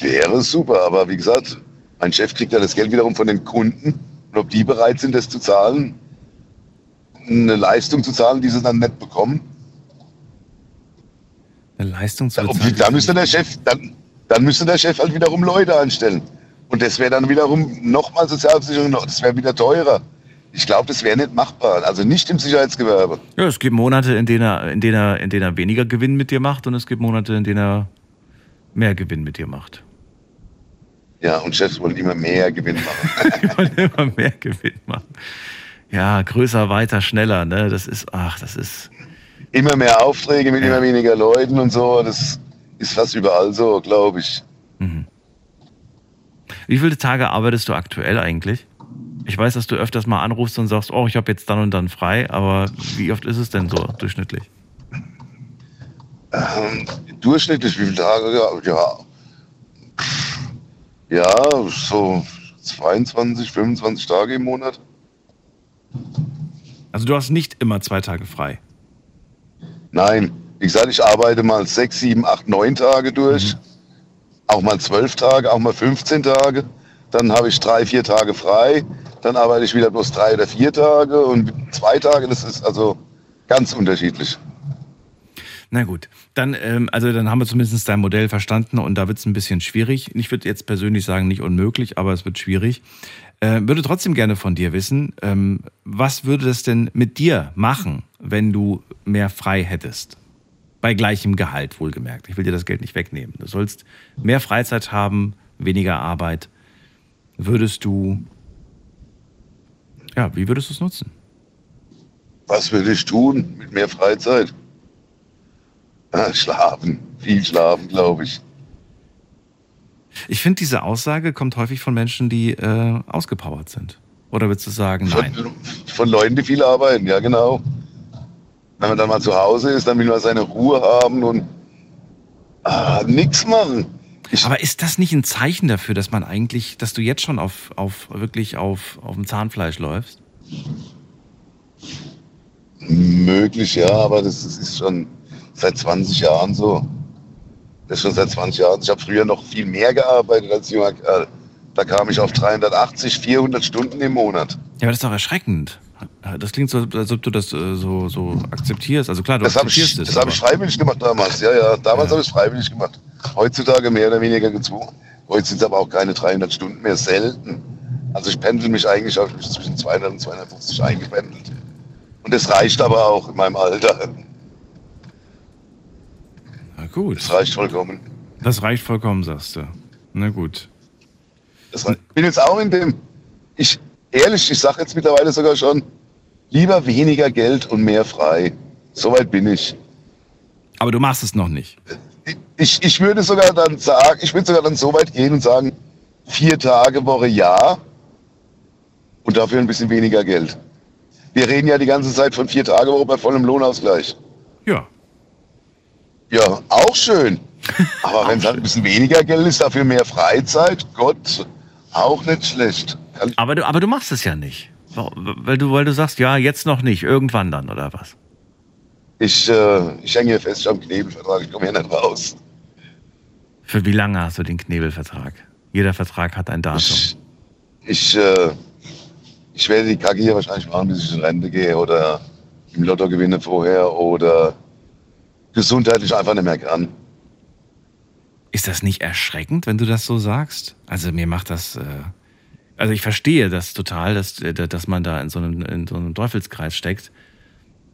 Wäre super, aber wie gesagt, mein Chef kriegt ja das Geld wiederum von den Kunden. Und ob die bereit sind, das zu zahlen, eine Leistung zu zahlen, die sie dann nicht bekommen, Eine Leistung zu da, bezahlen. da müsste der Chef, dann, dann müsste der Chef halt wiederum Leute anstellen. Und das wäre dann wiederum nochmal Sozialversicherung, das wäre wieder teurer. Ich glaube, das wäre nicht machbar. Also nicht im Sicherheitsgewerbe. Ja, es gibt Monate, in denen, er, in, denen er, in denen er weniger Gewinn mit dir macht und es gibt Monate, in denen er mehr Gewinn mit dir macht. Ja, und Chefs wollen immer mehr Gewinn machen. Die wollen immer mehr Gewinn machen. Ja, größer, weiter, schneller, ne? Das ist, ach, das ist. immer mehr Aufträge mit immer weniger Leuten und so. Das ist fast überall so, glaube ich. Wie viele Tage arbeitest du aktuell eigentlich? Ich weiß, dass du öfters mal anrufst und sagst, oh, ich habe jetzt dann und dann frei, aber wie oft ist es denn so durchschnittlich? Ähm, durchschnittlich wie viele Tage? Ja, ja. So 22, 25 Tage im Monat. Also du hast nicht immer zwei Tage frei. Nein, wie gesagt, ich arbeite mal sechs, sieben, acht, neun Tage durch. Auch mal zwölf Tage, auch mal 15 Tage. Dann habe ich drei, vier Tage frei. Dann arbeite ich wieder bloß drei oder vier Tage und zwei Tage. Das ist also ganz unterschiedlich. Na gut, dann, ähm, also dann haben wir zumindest dein Modell verstanden und da wird es ein bisschen schwierig. Ich würde jetzt persönlich sagen, nicht unmöglich, aber es wird schwierig. Äh, würde trotzdem gerne von dir wissen, ähm, was würde das denn mit dir machen, wenn du mehr frei hättest? Bei gleichem Gehalt, wohlgemerkt. Ich will dir das Geld nicht wegnehmen. Du sollst mehr Freizeit haben, weniger Arbeit. Würdest du, ja, wie würdest du es nutzen? Was würde ich tun mit mehr Freizeit? Ah, Schlafen, viel schlafen, glaube ich. Ich finde, diese Aussage kommt häufig von Menschen, die äh, ausgepowert sind. Oder würdest du sagen, nein? Von, von Leuten, die viel arbeiten, ja genau. Wenn man dann mal zu Hause ist, dann will man seine Ruhe haben und ah, nichts machen. Aber ist das nicht ein Zeichen dafür, dass man eigentlich, dass du jetzt schon auf, auf wirklich auf, auf dem Zahnfleisch läufst? Möglich, ja, aber das, das ist schon seit 20 Jahren so. Das ist schon seit 20 Jahren. Ich habe früher noch viel mehr gearbeitet als junger Kerl. Da kam ich auf 380, 400 Stunden im Monat. Ja, aber das ist doch erschreckend. Das klingt so, als ob du das äh, so, so akzeptierst. Also klar, du Das habe akzeptierst ich, es. das hab ich freiwillig gemacht damals. Ja, ja, damals habe ich es freiwillig gemacht. Heutzutage mehr oder weniger gezwungen. Heute sind es aber auch keine 300 Stunden mehr, selten. Also ich pendel mich eigentlich auf zwischen 200 und 250 eingependelt. Und das reicht aber auch in meinem Alter. Gut. Das reicht vollkommen. Das reicht vollkommen, sagst du. Na gut. Das reicht. Ich bin jetzt auch in dem, ich, ehrlich, ich sage jetzt mittlerweile sogar schon, lieber weniger Geld und mehr frei. Soweit bin ich. Aber du machst es noch nicht. Ich, ich würde sogar dann sagen, ich würde sogar dann so weit gehen und sagen, vier Tage Woche ja und dafür ein bisschen weniger Geld. Wir reden ja die ganze Zeit von vier Tage Woche bei vollem Lohnausgleich. Ja. Ja, auch schön. Aber wenn es halt ein bisschen weniger Geld ist, dafür mehr Freizeit, Gott, auch nicht schlecht. Kann Aber du, aber du machst es ja nicht. Weil du, weil du sagst, ja, jetzt noch nicht, irgendwann dann, oder was? Ich, äh, ich hänge hier fest, einen Knebelvertrag, ich komme hier nicht raus. Für wie lange hast du den Knebelvertrag? Jeder Vertrag hat ein Datum. Ich, ich, äh, ich werde die Kacke hier wahrscheinlich machen, bis ich in Rente gehe oder im Lotto gewinne vorher oder gesundheitlich einfach nicht mehr kann. Ist das nicht erschreckend, wenn du das so sagst? Also mir macht das. Äh, also ich verstehe das total, dass, äh, dass man da in so einem, in so einem Teufelskreis steckt.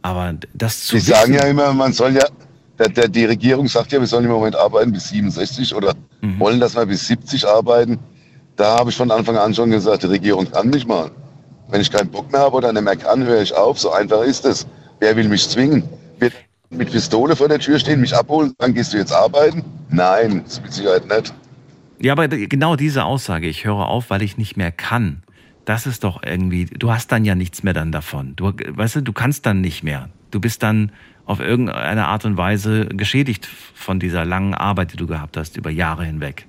Aber das zu Sie sagen ja immer, man soll ja, der, der, die Regierung sagt ja, wir sollen im Moment arbeiten bis 67 oder Mhm. wollen, dass wir bis 70 arbeiten. Da habe ich von Anfang an schon gesagt, die Regierung kann mich mal. Wenn ich keinen Bock mehr habe oder nicht mehr kann, höre ich auf. So einfach ist es. Wer will mich zwingen? Wird mit Pistole vor der Tür stehen, mich abholen, dann gehst du jetzt arbeiten? Nein, das ist mit Sicherheit nicht. Ja, aber genau diese Aussage, ich höre auf, weil ich nicht mehr kann, das ist doch irgendwie, du hast dann ja nichts mehr dann davon. Du, weißt du, du kannst dann nicht mehr. Du bist dann auf irgendeine Art und Weise geschädigt von dieser langen Arbeit, die du gehabt hast, über Jahre hinweg.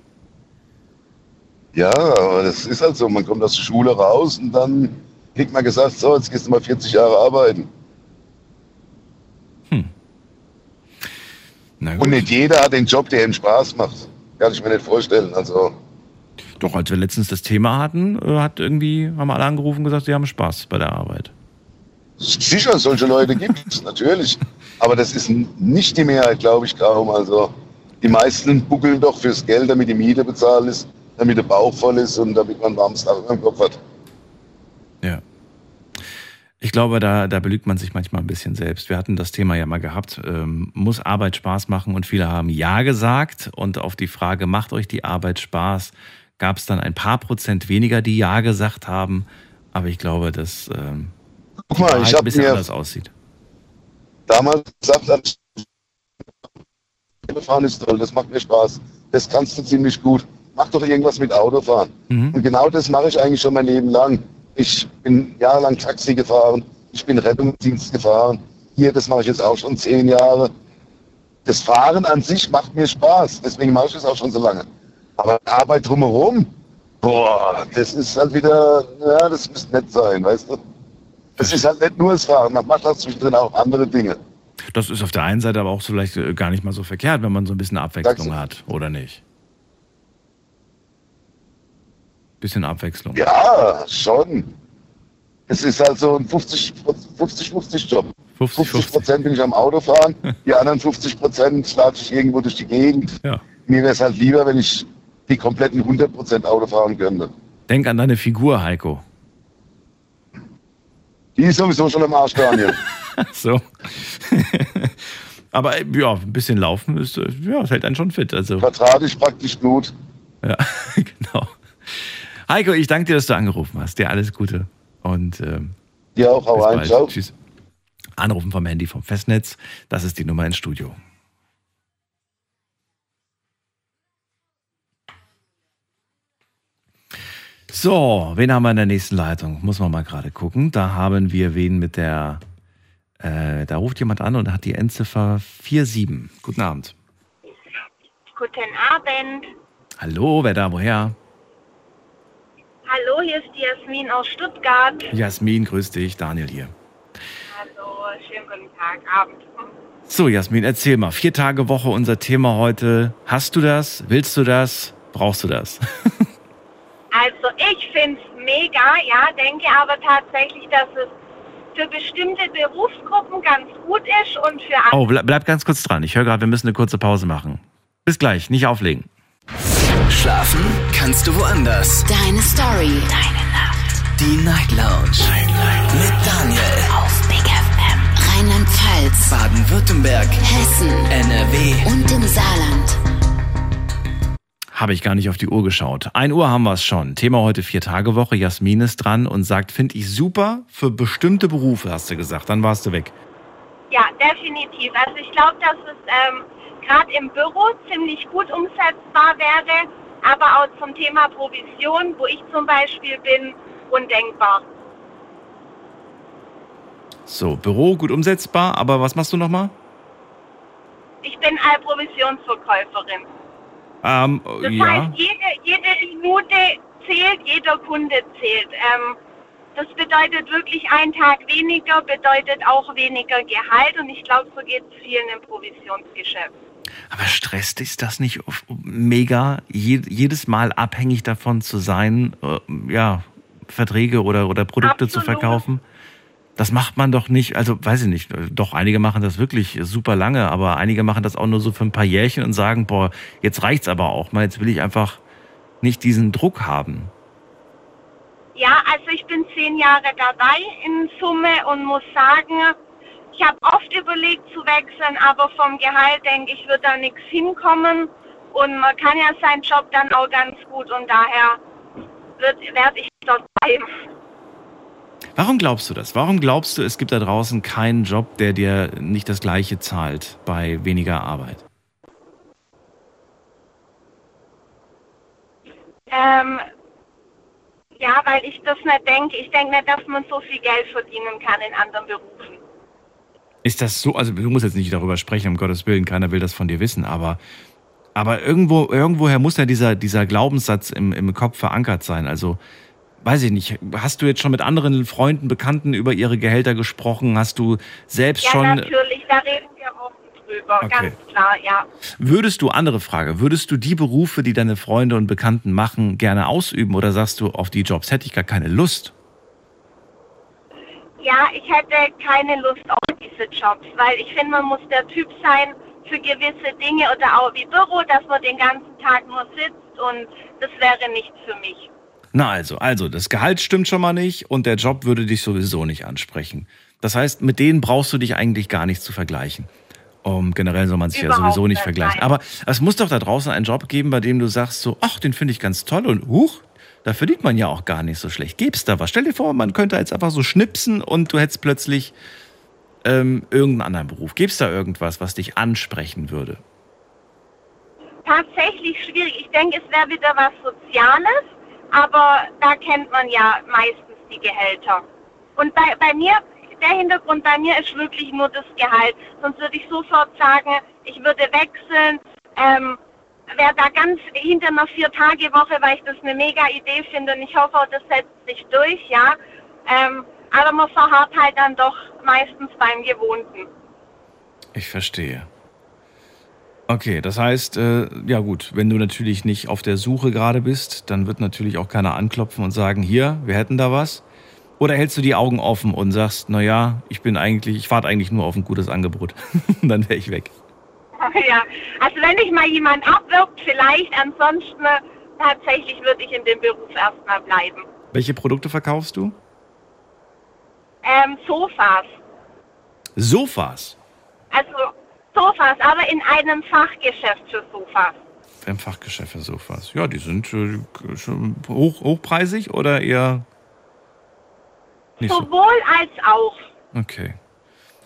Ja, aber das ist halt so. Man kommt aus der Schule raus und dann kriegt man gesagt, so, jetzt gehst du mal 40 Jahre arbeiten. Na gut. Und nicht jeder hat den Job, der ihm Spaß macht. Kann ich mir nicht vorstellen. Also, Doch, als wir letztens das Thema hatten, äh, hat irgendwie, haben alle angerufen und gesagt, sie haben Spaß bei der Arbeit. sicher, solche Leute gibt es, natürlich. Aber das ist nicht die Mehrheit, glaube ich, kaum. Also, die meisten buckeln doch fürs Geld, damit die Miete bezahlt ist, damit der Bauch voll ist und damit man warmes Dach dem Kopf hat. Ich glaube, da, da belügt man sich manchmal ein bisschen selbst. Wir hatten das Thema ja mal gehabt. Ähm, muss Arbeit Spaß machen? Und viele haben Ja gesagt. Und auf die Frage, macht euch die Arbeit Spaß, gab es dann ein paar Prozent weniger, die Ja gesagt haben. Aber ich glaube, dass ähm, Guck mal, ich ein bisschen mir anders aussieht. damals gesagt, als Autofahren ist toll, das macht mir Spaß. Das kannst du ziemlich gut. Mach doch irgendwas mit Autofahren. Mhm. Und genau das mache ich eigentlich schon mein Leben lang. Ich bin jahrelang Taxi gefahren, ich bin Rettungsdienst gefahren. Hier, das mache ich jetzt auch schon zehn Jahre. Das Fahren an sich macht mir Spaß, deswegen mache ich es auch schon so lange. Aber Arbeit drumherum, boah, das ist halt wieder, ja, das müsste nett sein, weißt du? Das ist halt nicht nur das Fahren, man macht halt zwischendrin auch andere Dinge. Das ist auf der einen Seite aber auch vielleicht äh, gar nicht mal so verkehrt, wenn man so ein bisschen Abwechslung hat, oder nicht? Bisschen Abwechslung. Ja, schon. Es ist halt so ein 50-50-Job. 50 Prozent bin ich am Auto fahren, die anderen 50 Prozent latsche ich irgendwo durch die Gegend. Ja. Mir wäre es halt lieber, wenn ich die kompletten 100 Prozent Auto fahren könnte. Denk an deine Figur, Heiko. Die ist sowieso schon am Arsch, Daniel. So. Aber ja, ein bisschen laufen ist, äh, ja, hält einen schon fit. Also, Quadratisch praktisch gut. ja, genau. Heiko, ich danke dir, dass du angerufen hast. Dir alles Gute. Und ähm, Dir auch, hau rein, ciao. Tschüss. Anrufen vom Handy vom Festnetz. Das ist die Nummer ins Studio. So, wen haben wir in der nächsten Leitung? Muss man mal gerade gucken. Da haben wir wen mit der. Äh, da ruft jemand an und hat die Endziffer 47. Guten Abend. Guten Abend. Hallo, wer da, woher? Hallo, hier ist die Jasmin aus Stuttgart. Jasmin, grüß dich, Daniel hier. Hallo, schönen guten Tag, Abend. So, Jasmin, erzähl mal. Vier Tage Woche, unser Thema heute. Hast du das? Willst du das? Brauchst du das? Also ich finde es mega, ja, denke aber tatsächlich, dass es für bestimmte Berufsgruppen ganz gut ist und für andere. Oh, bleib, bleib ganz kurz dran. Ich höre gerade, wir müssen eine kurze Pause machen. Bis gleich, nicht auflegen. Schlafen kannst du woanders. Deine Story. Deine Nacht. Die Night Lounge. Night, Night. Mit Daniel. Auf Big FM. Rheinland-Pfalz. Baden-Württemberg. Hessen. NRW. Und im Saarland. Habe ich gar nicht auf die Uhr geschaut. Ein Uhr haben wir es schon. Thema heute Vier-Tage-Woche. Jasmin ist dran und sagt, finde ich super für bestimmte Berufe, hast du gesagt. Dann warst du weg. Ja, definitiv. Also ich glaube, dass es ähm, gerade im Büro ziemlich gut umsetzbar wäre, aber auch zum Thema Provision, wo ich zum Beispiel bin, undenkbar. So, Büro gut umsetzbar, aber was machst du nochmal? Ich bin eine Provisionsverkäuferin. Ähm, Das ja. heißt, jede, jede Minute zählt, jeder Kunde zählt. Ähm, das bedeutet wirklich ein Tag weniger, bedeutet auch weniger Gehalt und ich glaube, so geht es vielen im Provisionsgeschäft. Aber stresst ist das nicht mega, je, jedes Mal abhängig davon zu sein, äh, ja, Verträge oder, oder Produkte zu Absolut. verkaufen? Das macht man doch nicht, also weiß ich nicht, doch einige machen das wirklich super lange, aber einige machen das auch nur so für ein paar Jährchen und sagen, boah, jetzt reicht's aber auch mal, jetzt will ich einfach nicht diesen Druck haben. Ja, also ich bin zehn Jahre dabei in Summe und muss sagen, ich habe oft überlegt zu wechseln, aber vom Gehalt denke ich, wird da nichts hinkommen. Und man kann ja seinen Job dann auch ganz gut und daher werde ich dort bleiben. Warum glaubst du das? Warum glaubst du, es gibt da draußen keinen Job, der dir nicht das gleiche zahlt bei weniger Arbeit? Ähm, ja, weil ich das nicht denke. Ich denke nicht, dass man so viel Geld verdienen kann in anderen Berufen. Ist das so? Also du musst jetzt nicht darüber sprechen, um Gottes Willen, keiner will das von dir wissen, aber, aber irgendwo, irgendwoher muss ja dieser, dieser Glaubenssatz im, im Kopf verankert sein. Also, weiß ich nicht, hast du jetzt schon mit anderen Freunden, Bekannten über ihre Gehälter gesprochen? Hast du selbst Ja, schon. natürlich, da reden wir offen drüber, Okay. ganz klar, ja. Würdest du, andere Frage, würdest du die Berufe, die deine Freunde und Bekannten machen, gerne ausüben oder sagst du, auf die Jobs hätte ich gar keine Lust? Ja, ich hätte keine Lust auf diese Jobs, weil ich finde, man muss der Typ sein für gewisse Dinge oder auch wie Büro, dass man den ganzen Tag nur sitzt und das wäre nichts für mich. Na also, also, das Gehalt stimmt schon mal nicht und der Job würde dich sowieso nicht ansprechen. Das heißt, mit denen brauchst du dich eigentlich gar nicht zu vergleichen. Um, generell soll man sich ja Überhaupt sowieso nicht vergleichen. nein. Aber es muss doch da draußen einen Job geben, bei dem du sagst so, ach, den finde ich ganz toll und huch, da verdient man ja auch gar nicht so schlecht. Gibt's da was? Stell dir vor, man könnte jetzt einfach so schnipsen und du hättest plötzlich ähm, irgendeinen anderen Beruf. Gibt's da irgendwas, was dich ansprechen würde? Tatsächlich schwierig. Ich denke, es wäre wieder was Soziales, aber da kennt man ja meistens die Gehälter. Und bei, bei mir, der Hintergrund bei mir ist wirklich nur das Gehalt. Sonst würde ich sofort sagen, ich würde wechseln, ähm, wäre da ganz hinter einer Vier-Tage-Woche, weil ich das eine mega Idee finde und ich hoffe, auch, das setzt sich durch, ja. Ähm, aber man verharrt halt dann doch meistens beim Gewohnten. Ich verstehe. Okay, das heißt, äh, ja gut, wenn du natürlich nicht auf der Suche gerade bist, dann wird natürlich auch keiner anklopfen und sagen, hier, wir hätten da was. Oder hältst du die Augen offen und sagst, na ja, ich bin eigentlich, ich warte eigentlich nur auf ein gutes Angebot. dann wäre ich weg. Ja, also wenn dich mal jemand abwirbt, vielleicht, ansonsten tatsächlich würde ich in dem Beruf erstmal bleiben. Welche Produkte verkaufst du? Ähm, Sofas. Sofas. Also Sofas, aber in einem Fachgeschäft für Sofas. Im Fachgeschäft für Sofas. Ja, die sind äh, schon hoch, hochpreisig oder eher nicht so? Sowohl als auch. Okay.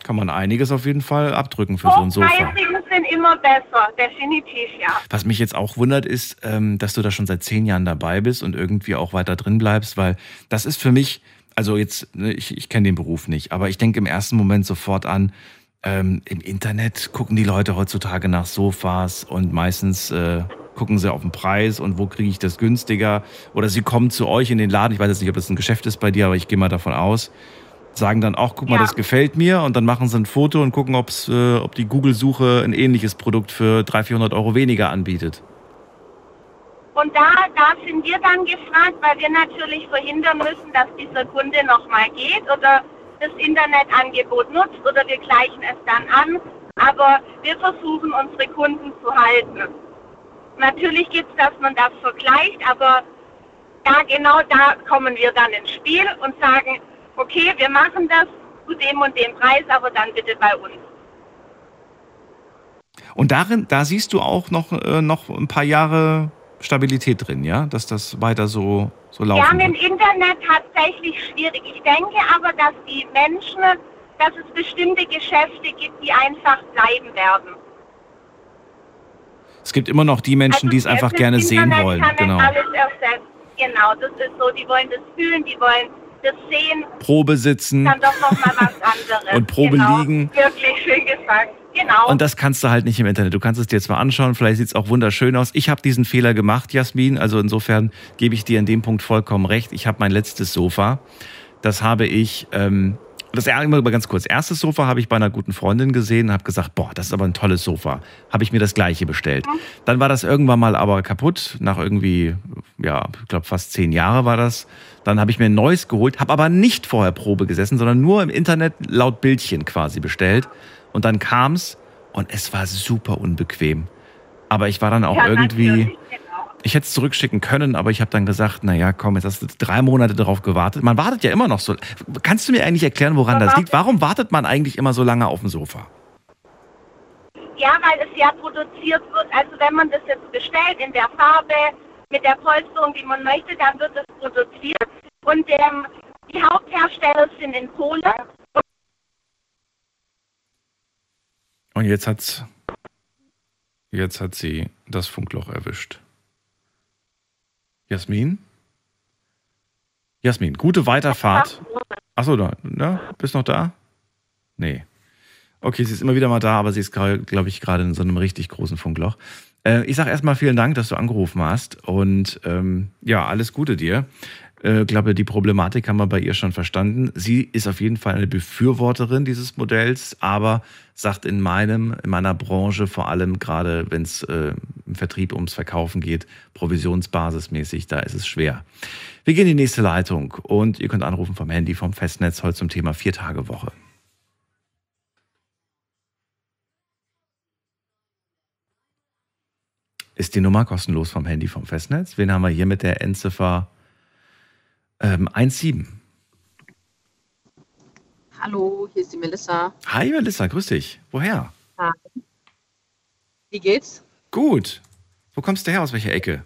Kann man einiges auf jeden Fall abdrücken für so ein Sofa. Hochpreisige sind immer besser, definitiv, ja. Was mich jetzt auch wundert, ist, ähm, dass du da schon seit zehn Jahren dabei bist und irgendwie auch weiter drin bleibst, weil das ist für mich, also jetzt, ne, ich, ich kenne den Beruf nicht, aber ich denke im ersten Moment sofort an, ähm, im Internet gucken die Leute heutzutage nach Sofas und meistens äh, gucken sie auf den Preis und wo kriege ich das günstiger. Oder sie kommen zu euch in den Laden, ich weiß jetzt nicht, ob das ein Geschäft ist bei dir, aber ich gehe mal davon aus. Sagen dann auch, guck mal, Ja. das gefällt mir und dann machen sie ein Foto und gucken, ob's, äh, ob die Google-Suche ein ähnliches Produkt für 300, 400 Euro weniger anbietet. Und da, da sind wir dann gefragt, weil wir natürlich verhindern müssen, dass dieser Kunde nochmal geht oder das Internetangebot nutzt oder wir gleichen es dann an. Aber wir versuchen, unsere Kunden zu halten. Natürlich gibt es, dass man das vergleicht, aber da genau da kommen wir dann ins Spiel und sagen, okay, wir machen das zu dem und dem Preis, aber dann bitte bei uns. Und darin, da siehst du auch noch, äh, noch ein paar Jahre Stabilität drin, ja? Dass das weiter so, so Ja, laufen mit dem. Internet tatsächlich schwierig. Ich denke aber, dass die Menschen, dass es bestimmte Geschäfte gibt, die einfach bleiben werden. Es gibt immer noch die Menschen, die es Also, einfach gerne sehen Internet wollen. Kann Genau. alles ersetzen. Genau, das ist so. Die wollen das fühlen, die wollen das sehen. Probe sitzen. Dann doch noch mal was anderes. Und Probe genau. liegen. Wirklich schön gesagt. Genau. Und das kannst du halt nicht im Internet. Du kannst es dir jetzt mal anschauen. Vielleicht sieht es auch wunderschön aus. Ich habe diesen Fehler gemacht, Jasmin. Also insofern gebe ich dir in dem Punkt vollkommen recht. Ich habe mein letztes Sofa. Das habe ich. Ähm, das immer ganz kurz. Erstes Sofa habe ich bei einer guten Freundin gesehen und habe gesagt, boah, das ist aber ein tolles Sofa. Habe ich mir das gleiche bestellt. Dann war das irgendwann mal aber kaputt. Nach irgendwie, ja, ich glaube fast zehn Jahre war das. Dann habe ich mir ein neues geholt, habe aber nicht vorher Probe gesessen, sondern nur im Internet laut Bildchen quasi bestellt. Und dann kam's und es war super unbequem. Aber ich war dann auch Ja, irgendwie, ich hätte es zurückschicken können, aber ich habe dann gesagt, na ja, komm, jetzt hast du drei Monate darauf gewartet. Man wartet ja immer noch so. Kannst du mir eigentlich erklären, woran das liegt? Warum wartet man eigentlich immer so lange auf dem Sofa? Ja, weil es ja produziert wird. Also wenn man das jetzt bestellt in der Farbe, mit der Polsterung, die man möchte, dann wird es produziert. Und ähm, die Haupthersteller sind in Polen. Und jetzt hat's, jetzt hat sie das Funkloch erwischt. Jasmin? Jasmin, gute Weiterfahrt. Achso, da, ja, bist noch da? Nee. Okay, sie ist immer wieder mal da, aber sie ist, glaube ich, gerade in so einem richtig großen Funkloch. Äh, ich sage erstmal vielen Dank, dass du angerufen hast und ähm, ja, alles Gute dir. Äh, glaube, die Problematik haben wir bei ihr schon verstanden. Sie ist auf jeden Fall eine Befürworterin dieses Modells, aber sagt in meinem, in meiner Branche vor allem gerade, wenn es äh, im Vertrieb ums Verkaufen geht, provisionsbasismäßig, da ist es schwer. Wir gehen in die nächste Leitung und ihr könnt anrufen vom Handy, vom Festnetz heute zum Thema Vier-Tage-Woche. Ist die Nummer kostenlos vom Handy, vom Festnetz? Wen haben wir hier mit der Endziffer ähm, 17? Hallo, hier ist die Melissa. Hi Melissa, grüß dich. Woher? Hi. Wie geht's? Gut. Wo kommst du her? Aus welcher Ecke?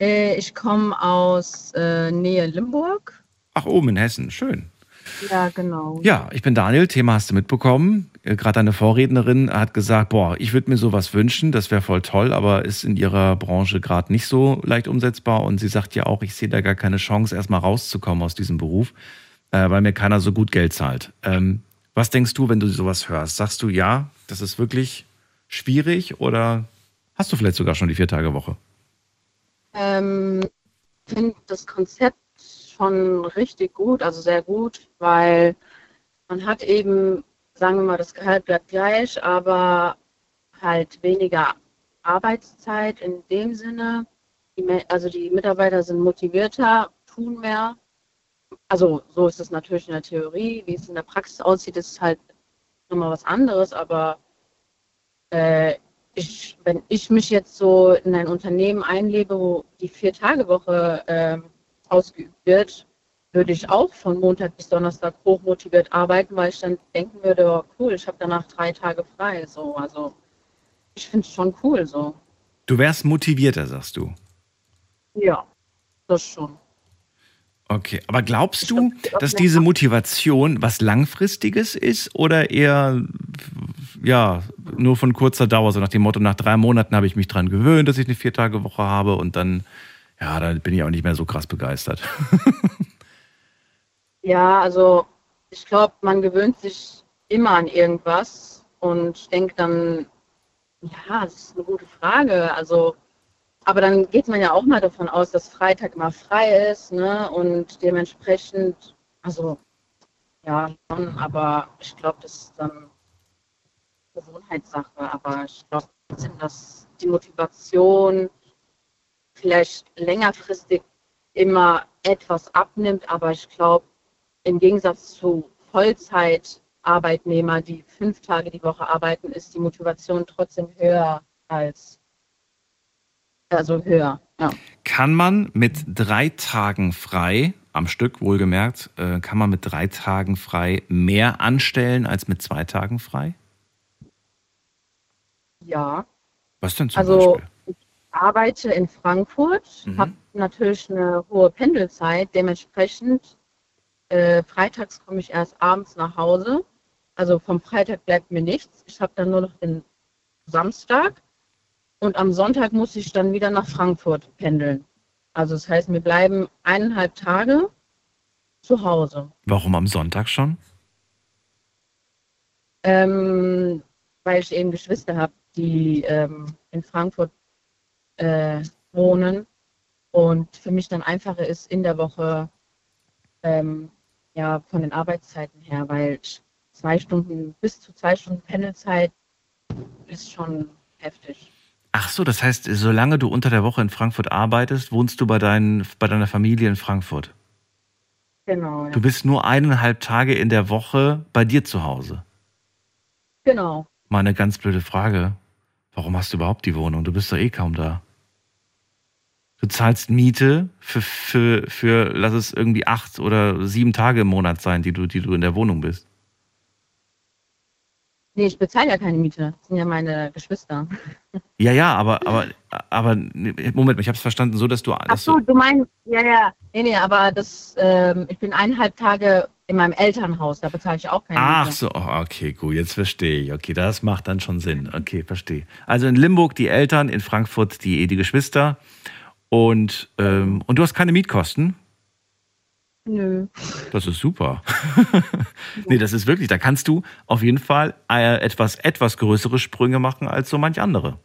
Äh, ich komme aus äh, Nähe Limburg. Ach, oben in Hessen. Schön. Ja, genau. Ja, ich bin Daniel. Thema hast du mitbekommen. Äh, Gerade deine Vorrednerin hat gesagt, boah, ich würde mir sowas wünschen, das wäre voll toll, aber ist in ihrer Branche gerade nicht so leicht umsetzbar. Und sie sagt ja auch, ich sehe da gar keine Chance, erstmal rauszukommen aus diesem Beruf, äh, weil mir keiner so gut Geld zahlt. Ähm, was denkst du, wenn du sowas hörst? Sagst du, ja, das ist wirklich schwierig oder hast du vielleicht sogar schon die Vier-Tage-Woche? Ähm, ich finde das Konzept schon richtig gut, also sehr gut, weil man hat eben, sagen wir mal, das Gehalt bleibt gleich, aber halt weniger Arbeitszeit in dem Sinne. Die, also die Mitarbeiter sind motivierter, tun mehr. Also so ist es natürlich in der Theorie. Wie es in der Praxis aussieht, ist halt nochmal was anderes, aber äh, ich, wenn ich mich jetzt so in ein Unternehmen einlebe, wo die Vier-Tage-Woche ähm, ausgeübt wird, würde ich auch von Montag bis Donnerstag hochmotiviert arbeiten, weil ich dann denken würde, oh, cool, ich habe danach drei Tage frei. So, also ich finde es schon cool so. Du wärst motivierter, sagst du. Ja, das schon. Okay, aber glaubst du, dass diese Motivation was Langfristiges ist oder eher ja nur von kurzer Dauer, so nach dem Motto, nach drei Monaten habe ich mich dran gewöhnt, dass ich eine Vier-Tage-Woche habe und dann, ja, dann bin ich auch nicht mehr so krass begeistert. Ja, also ich glaube, man gewöhnt sich immer an irgendwas und denkt dann, Ja, das ist eine gute Frage. Also, aber dann geht man ja auch mal davon aus, dass Freitag immer frei ist, ne? Und dementsprechend, also ja, schon, aber ich glaube, das ist dann Gewohnheitssache. Aber ich glaube trotzdem, dass die Motivation vielleicht längerfristig immer etwas abnimmt, aber ich glaube, im Gegensatz zu Vollzeitarbeitnehmer, die fünf Tage die Woche arbeiten, ist die Motivation trotzdem höher als, also höher, ja. Kann man mit drei Tagen frei, am Stück wohlgemerkt, äh, kann man mit drei Tagen frei mehr anstellen als mit zwei Tagen frei? Ja. Was denn zum Also Beispiel? ich arbeite in Frankfurt, Mhm. habe natürlich eine hohe Pendelzeit, dementsprechend äh, freitags komme ich erst abends nach Hause. Also vom Freitag bleibt mir nichts. Ich habe dann nur noch den Samstag und am Sonntag muss ich dann wieder nach Frankfurt pendeln. Also das heißt, mir bleiben eineinhalb Tage zu Hause. Warum am Sonntag schon? Ähm, weil ich eben Geschwister habe, die ähm, in Frankfurt äh, wohnen und für mich dann einfacher ist in der Woche ähm, ja von den Arbeitszeiten her, weil zwei Stunden bis zu zwei Stunden Pendelzeit ist schon heftig. Ach so, das heißt, solange du unter der Woche in Frankfurt arbeitest, wohnst du bei, deinen, bei deiner Familie in Frankfurt. Genau. Ja. Du bist nur eineinhalb Tage in der Woche bei dir zu Hause. Genau. Mal eine ganz blöde Frage. Warum hast du überhaupt die Wohnung? Du bist doch eh kaum da. Du zahlst Miete für, für, für lass es irgendwie acht oder sieben Tage im Monat sein, die du, die du in der Wohnung bist. Nee, ich bezahle ja keine Miete. Das sind ja meine Geschwister. Ja, ja, aber, aber, aber, Moment, ich habe es verstanden, so dass du. Ach Dass so, du du meinst, ja, ja. Nee, nee, aber das, ähm, ich bin eineinhalb Tage in meinem Elternhaus, da bezahle ich auch keine Ach Miete. so, oh, okay, gut, jetzt verstehe ich. Okay, das macht dann schon Sinn. Okay, verstehe. Also in Limburg die Eltern, in Frankfurt die, die Geschwister. Und, ähm, und du hast keine Mietkosten? Nö. Das ist super. nee, das ist wirklich, da kannst du auf jeden Fall äh, etwas, etwas größere Sprünge machen als so manch andere.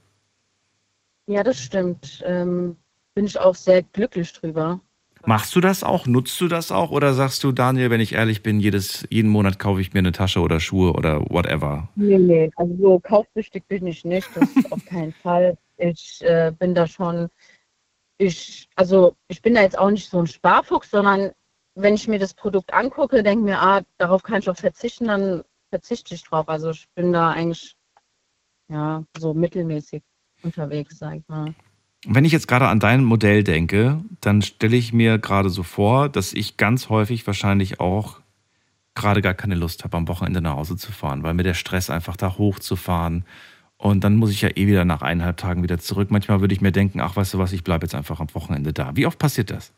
Ja, das stimmt. Ähm, bin ich auch sehr glücklich drüber. Machst du das auch? Nutzt du das auch? Oder sagst du, Daniel, wenn ich ehrlich bin, jedes, jeden Monat kaufe ich mir eine Tasche oder Schuhe oder whatever? Nee, nee, also so kaufsüchtig bin ich nicht, das auf keinen Fall. Ich äh, bin da schon, ich, also ich bin da jetzt auch nicht so ein Sparfuchs, sondern wenn ich mir das Produkt angucke, denke mir, ah, darauf kann ich auch verzichten, dann verzichte ich drauf. Also ich bin da eigentlich, ja, so mittelmäßig unterwegs, sag ich mal. Wenn ich jetzt gerade an dein Modell denke, dann stelle ich mir gerade so vor, dass ich ganz häufig wahrscheinlich auch gerade gar keine Lust habe, am Wochenende nach Hause zu fahren, weil mir der Stress einfach da hochzufahren und dann muss ich ja eh wieder nach eineinhalb Tagen wieder zurück. Manchmal würde ich mir denken, ach, weißt du was, ich bleibe jetzt einfach am Wochenende da. Wie oft passiert das?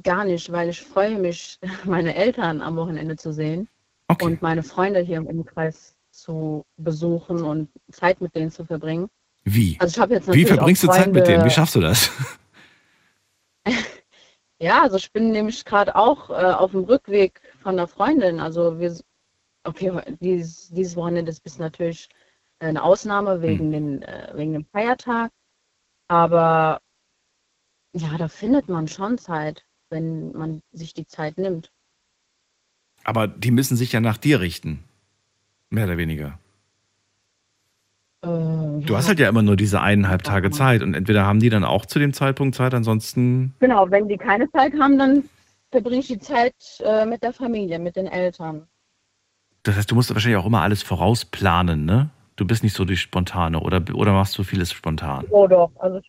Gar nicht, weil ich freue mich, meine Eltern am Wochenende zu sehen und meine Freunde hier im Umkreis zu besuchen und Zeit mit denen zu verbringen. Wie? Also ich habe jetzt Wie verbringst du Zeit mit denen? Wie schaffst du das? Ja, also ich bin nämlich gerade auch äh, auf dem Rückweg von einer Freundin. Also wir, okay, dieses, dieses Wochenende ist bis natürlich eine Ausnahme wegen, den, äh, wegen dem Feiertag. Aber ja, da findet man schon Zeit, wenn man sich die Zeit nimmt. Aber die müssen sich ja nach dir richten. Mehr oder weniger. Äh, Du hast halt ja immer nur diese eineinhalb Tage Zeit und entweder haben die dann auch zu dem Zeitpunkt Zeit, ansonsten. Genau, wenn die keine Zeit haben, dann verbringe ich die Zeit äh, mit der Familie, mit den Eltern. Das heißt, du musst wahrscheinlich auch immer alles vorausplanen, ne? Du bist nicht so die Spontane oder, oder machst du vieles spontan? Oh doch, also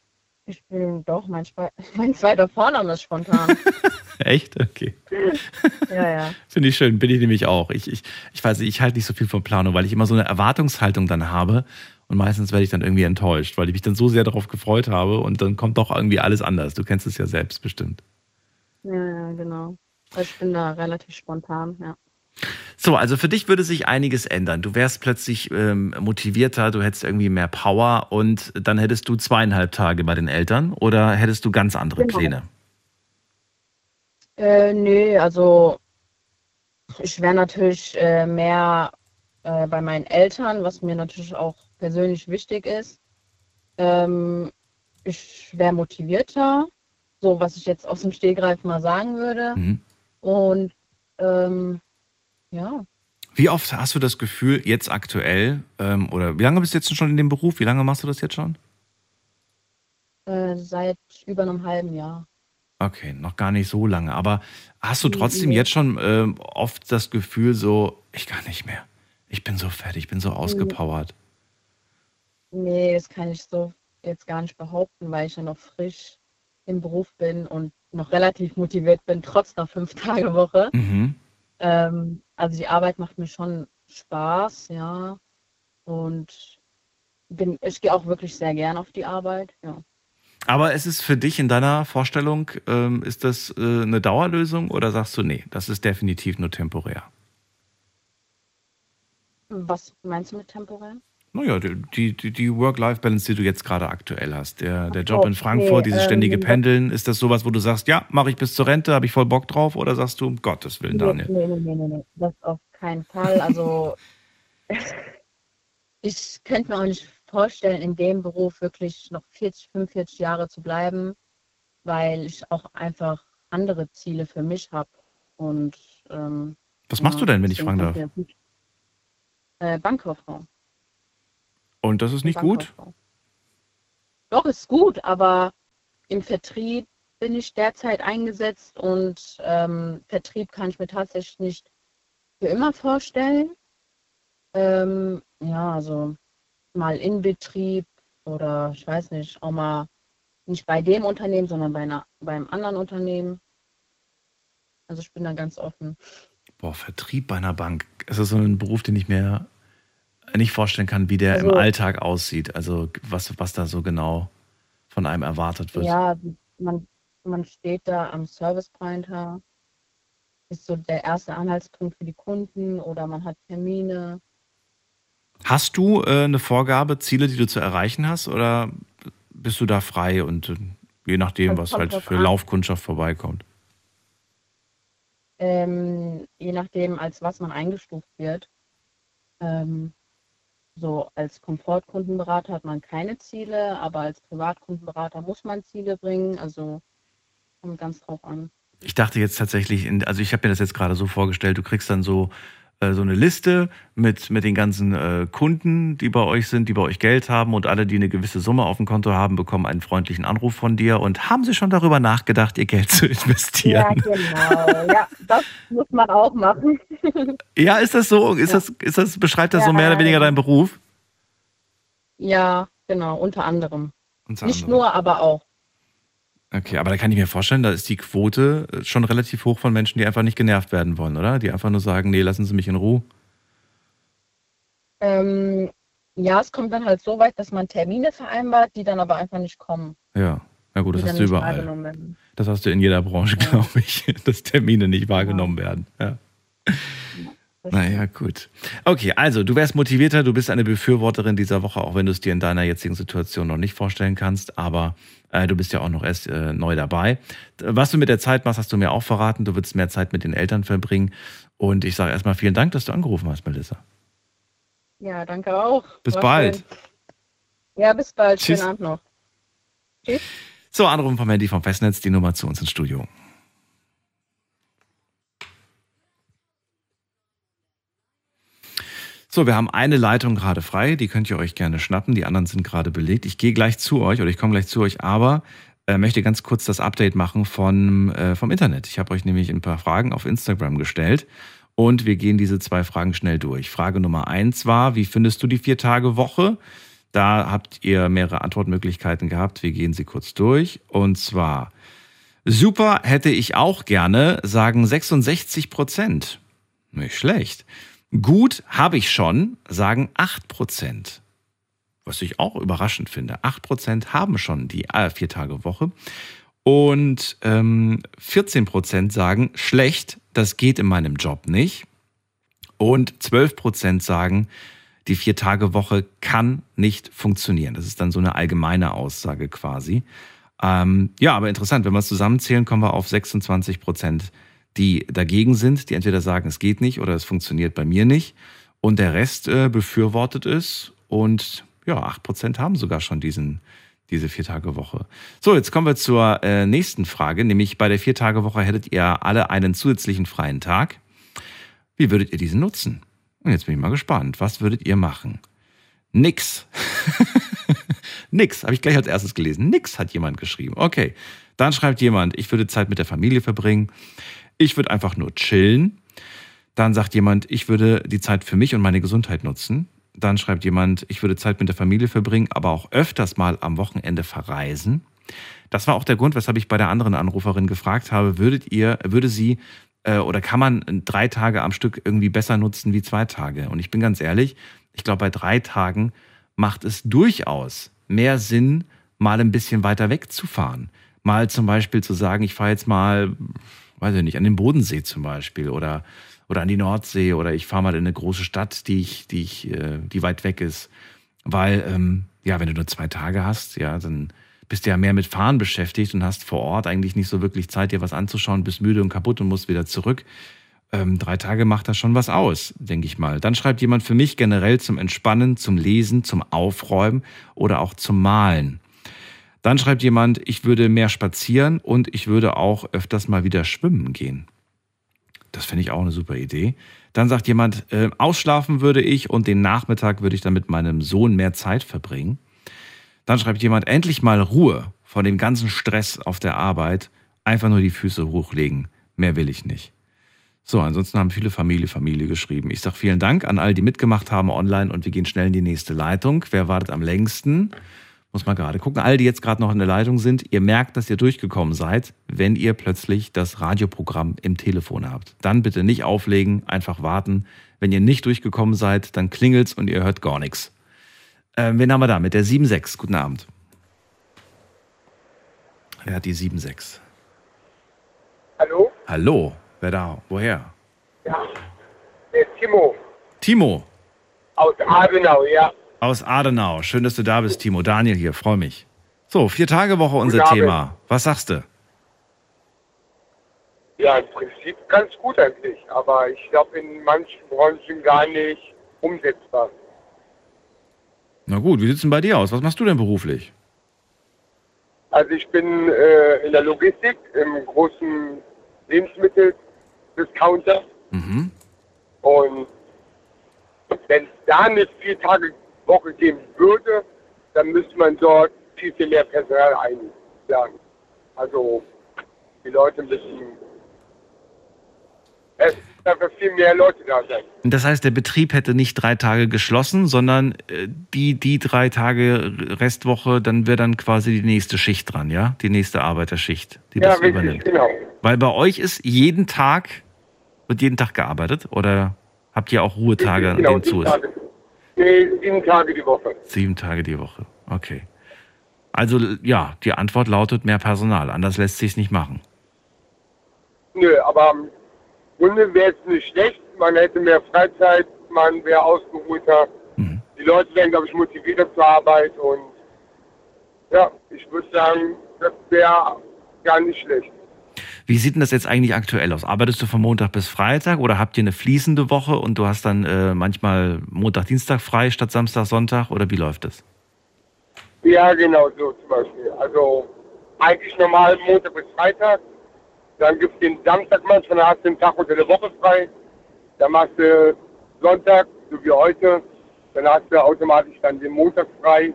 ich, bin doch, mein, Spe mein zweiter Vorname ist spontan. Echt? Okay. ja, ja. Finde ich schön, bin ich nämlich auch. Ich, ich, ich weiß nicht, ich halte nicht so viel von Planung, weil ich immer so eine Erwartungshaltung dann habe und meistens werde ich dann irgendwie enttäuscht, weil ich mich dann so sehr darauf gefreut habe und dann kommt doch irgendwie alles anders. Du kennst es ja selbst bestimmt. Ja, ja, genau. Also Ich bin da relativ spontan, ja. So, also für dich würde sich einiges ändern. Du wärst plötzlich ähm, motivierter, du hättest irgendwie mehr Power und dann hättest du zweieinhalb Tage bei den Eltern oder hättest du ganz andere Genau. Pläne? Äh, nee, also ich wäre natürlich äh, mehr äh, bei meinen Eltern, was mir natürlich auch persönlich wichtig ist. Ähm, ich wäre motivierter, so was ich jetzt aus dem Stehgreif mal sagen würde. Mhm. Und ähm, ja, Wie oft hast du das Gefühl, jetzt aktuell, ähm, oder wie lange bist du jetzt schon in dem Beruf? Wie lange machst du das jetzt schon? äh, seit über einem halben Jahr. Okay, noch gar nicht so lange. Aber hast du trotzdem Nee. jetzt schon ähm, oft das Gefühl, so, ich kann nicht mehr. Ich bin so fertig, ich bin so ausgepowert. Nee, das kann ich so jetzt gar nicht behaupten, weil ich ja noch frisch im Beruf bin und noch relativ motiviert bin, trotz einer Fünf-Tage-Woche. Mhm. Ähm, also die Arbeit macht mir schon Spaß, ja. Und bin, ich gehe auch wirklich sehr gern auf die Arbeit, ja. Aber ist es für dich in deiner Vorstellung, ähm, ist das äh, eine Dauerlösung oder sagst du, nee, das ist definitiv nur temporär? Was meinst du mit temporär? Naja, die, die, die Work-Life-Balance, die du jetzt gerade aktuell hast, der, der Job in Frankfurt, dieses ständige ähm, Pendeln, ist das sowas, wo du sagst, ja, mache ich bis zur Rente, habe ich voll Bock drauf? Oder sagst du, um Gottes Willen, Daniel? nee, nee, nee, nee, nee, das auf keinen Fall. Also ich könnte mir auch nicht vorstellen, in dem Beruf wirklich noch 40, 45 Jahre zu bleiben, weil ich auch einfach andere Ziele für mich habe. Und ähm, Was machst du denn, wenn ich fragen darf? Äh, Bankkauffrau. Und das ist nicht gut? Doch, ist gut, aber im Vertrieb bin ich derzeit eingesetzt und ähm, Vertrieb kann ich mir tatsächlich nicht für immer vorstellen. Ähm, ja, also mal in Betrieb oder ich weiß nicht, auch mal nicht bei dem Unternehmen, sondern bei einer, beim anderen Unternehmen. Also ich bin da ganz offen. Boah, Vertrieb bei einer Bank. Ist so ein Beruf, den ich mir nicht vorstellen kann, wie der im Also- Alltag aussieht. Also was, was da so genau von einem erwartet wird. Ja, man, man steht da am Service Pointer, ist so der erste Anhaltspunkt für die Kunden oder man hat Termine. Hast du äh, eine Vorgabe, Ziele, die du zu erreichen hast, oder bist du da frei und äh, je nachdem, was halt für an. Laufkundschaft vorbeikommt? Ähm, je nachdem, als was man eingestuft wird. Ähm, so als Komfortkundenberater hat man keine Ziele, aber als Privatkundenberater muss man Ziele bringen. Also kommt ganz drauf an. Ich dachte jetzt tatsächlich, in, also ich habe mir das jetzt gerade so vorgestellt, du kriegst dann so, äh, so eine Liste mit, mit den ganzen äh, Kunden, die bei euch sind, die bei euch Geld haben und alle, die eine gewisse Summe auf dem Konto haben, bekommen einen freundlichen Anruf von dir und haben sie schon darüber nachgedacht, ihr Geld zu Ja, investieren? genau. Ja, das muss man auch machen. Ja, ist das so? Ist das, ist das, beschreibt das so Ja, mehr oder weniger ja. deinen Beruf? Ja, genau, unter anderem. Unter Nicht anderem. nur, aber auch. Okay, aber da kann ich mir vorstellen, da ist die Quote äh, schon relativ hoch von Menschen, die einfach nicht genervt werden wollen, oder? Die einfach nur sagen, nee, lassen Sie mich in Ruhe. Ähm, ja, es kommt dann halt so weit, dass man Termine vereinbart, die dann aber einfach nicht kommen. Ja, na gut, das hast du überall. Das hast du in jeder Branche, glaube ich, dass Termine nicht wahrgenommen werden. Ja. Naja, gut. Okay, also du wärst motivierter, du bist eine Befürworterin dieser Woche, auch wenn du es dir in deiner jetzigen Situation noch nicht vorstellen kannst, aber äh, du bist ja auch noch erst äh, neu dabei. Was du mit der Zeit machst, hast du mir auch verraten. Du willst mehr Zeit mit den Eltern verbringen. Und ich sage erstmal vielen Dank, dass du angerufen hast, Melissa. Ja, danke auch. Bis War bald. schön. Ja, bis bald. Tschüss. Schönen Abend noch. Tschüss. So, Anrufen vom Handy vom Festnetz, die Nummer zu uns ins Studio. So, wir haben eine Leitung gerade frei, die könnt ihr euch gerne schnappen, die anderen sind gerade belegt. Ich gehe gleich zu euch oder ich komme gleich zu euch, aber äh, möchte ganz kurz das Update machen von, äh, vom Internet. Ich habe euch nämlich ein paar Fragen auf Instagram gestellt und wir gehen diese zwei Fragen schnell durch. Frage Nummer eins war, wie findest du die Vier-Tage-Woche? Da habt ihr mehrere Antwortmöglichkeiten gehabt. Wir gehen sie kurz durch. Und zwar, super hätte ich auch gerne, sagen 66 Prozent. Nicht schlecht. Gut habe ich schon, sagen 8 Prozent. Was ich auch überraschend finde. 8 Prozent haben schon die äh, Vier-Tage-Woche. Und ähm, 14 Prozent sagen, schlecht, das geht in meinem Job nicht. Und 12 Prozent sagen, die Vier-Tage-Woche kann nicht funktionieren. Das ist dann so eine allgemeine Aussage quasi. Ähm, ja, aber interessant, wenn wir es zusammenzählen, kommen wir auf 26 Prozent, die dagegen sind, die entweder sagen, es geht nicht oder es funktioniert bei mir nicht. Und der Rest äh, befürwortet es. Und ja, 8% haben sogar schon diesen, diese Vier-Tage-Woche. So, jetzt kommen wir zur äh, nächsten Frage, nämlich bei der Vier-Tage-Woche hättet ihr alle einen zusätzlichen freien Tag. Wie würdet ihr diesen nutzen? Und jetzt bin ich mal gespannt. Was würdet ihr machen? Nix. Nix, habe ich gleich als erstes gelesen. Nix hat jemand geschrieben. Okay, dann schreibt jemand, ich würde Zeit mit der Familie verbringen. Ich würde einfach nur chillen. Dann sagt jemand, ich würde die Zeit für mich und meine Gesundheit nutzen. Dann schreibt jemand, ich würde Zeit mit der Familie verbringen, aber auch öfters mal am Wochenende verreisen. Das war auch der Grund, weshalb ich bei der anderen Anruferin gefragt habe, würdet ihr, würde sie äh, oder kann man drei Tage am Stück irgendwie besser nutzen wie zwei Tage? Und ich bin ganz ehrlich, ich glaube, bei drei Tagen macht es durchaus mehr Sinn, mal ein bisschen weiter wegzufahren. Mal zum Beispiel zu sagen, ich fahre jetzt mal, weiß ich nicht, an den Bodensee zum Beispiel oder oder an die Nordsee oder ich fahre mal in eine große Stadt, die ich, die ich, äh, die weit weg ist. Weil, ähm, ja, wenn du nur zwei Tage hast, ja, dann bist du ja mehr mit Fahren beschäftigt und hast vor Ort eigentlich nicht so wirklich Zeit, dir was anzuschauen, bist müde und kaputt und musst wieder zurück. Ähm, drei Tage macht das schon was aus, denke ich mal. Dann schreibt jemand für mich generell zum Entspannen, zum Lesen, zum Aufräumen oder auch zum Malen. Dann schreibt jemand, ich würde mehr spazieren und ich würde auch öfters mal wieder schwimmen gehen. Das finde ich auch eine super Idee. Dann sagt jemand, äh, ausschlafen würde ich und den Nachmittag würde ich dann mit meinem Sohn mehr Zeit verbringen. Dann schreibt jemand, endlich mal Ruhe von dem ganzen Stress auf der Arbeit. Einfach nur die Füße hochlegen. Mehr will ich nicht. So, ansonsten haben viele Familie, Familie geschrieben. Ich sage vielen Dank an all, die mitgemacht haben online und wir gehen schnell in die nächste Leitung. Wer wartet am längsten? Muss man gerade gucken. All die jetzt gerade noch in der Leitung sind, ihr merkt, dass ihr durchgekommen seid, wenn ihr plötzlich das Radioprogramm im Telefon habt. Dann bitte nicht auflegen, einfach warten. Wenn ihr nicht durchgekommen seid, dann klingelt's und ihr hört gar nichts. Ähm, wen haben wir da? Mit der 7.6. Guten Abend. Wer hat die 7.6? Hallo? Hallo? Wer da? Woher? Ja, der Timo Timo aus Adenau, ja. Aus Adenau. Schön, dass du da bist, Timo. Daniel hier, freue mich. So, Vier-Tage-Woche unser Guten Abend. Thema. Was sagst du? Ja, im Prinzip ganz gut eigentlich, aber ich glaube in manchen Branchen gar nicht umsetzbar. Na gut, wie sieht's denn bei dir aus? Was machst du denn beruflich? Also ich bin äh, in der Logistik im großen Lebensmittel-Discounter Mhm. und wenn es da eine Vier-Tage-Woche geben würde, dann müsste man dort viel, viel mehr Personal einladen. Also die Leute müssen es dafür viel mehr Leute da sein. Das heißt, der Betrieb hätte nicht drei Tage geschlossen, sondern äh, die, die drei Tage Restwoche, dann wäre dann quasi die nächste Schicht dran, ja? Die nächste Arbeiterschicht, die ja, das richtig, übernimmt. genau. Weil bei euch ist jeden Tag, wird jeden Tag gearbeitet oder habt ihr auch Ruhetage, an genau, denen zu ist? Tage, nee, sieben Tage die Woche. Sieben Tage die Woche, okay. Also ja, die Antwort lautet mehr Personal, anders lässt sich nicht machen. Nö, aber im Grunde wäre es nicht schlecht. Man hätte mehr Freizeit, man wäre ausgeruhter. Mhm. Die Leute wären, glaube ich, motivierter zur Arbeit und ja, ich würde sagen, das wäre gar nicht schlecht. Wie sieht denn das jetzt eigentlich aktuell aus? Arbeitest du von Montag bis Freitag oder habt ihr eine fließende Woche und du hast dann äh, manchmal Montag, Dienstag frei statt Samstag, Sonntag oder wie läuft das? Ja, genau so zum Beispiel. Also eigentlich normal Montag bis Freitag. Dann gibt es den Samstag manchmal, dann hast du den Tag unter der Woche frei. Dann machst du Sonntag, so wie heute. Dann hast du automatisch dann den Montag frei.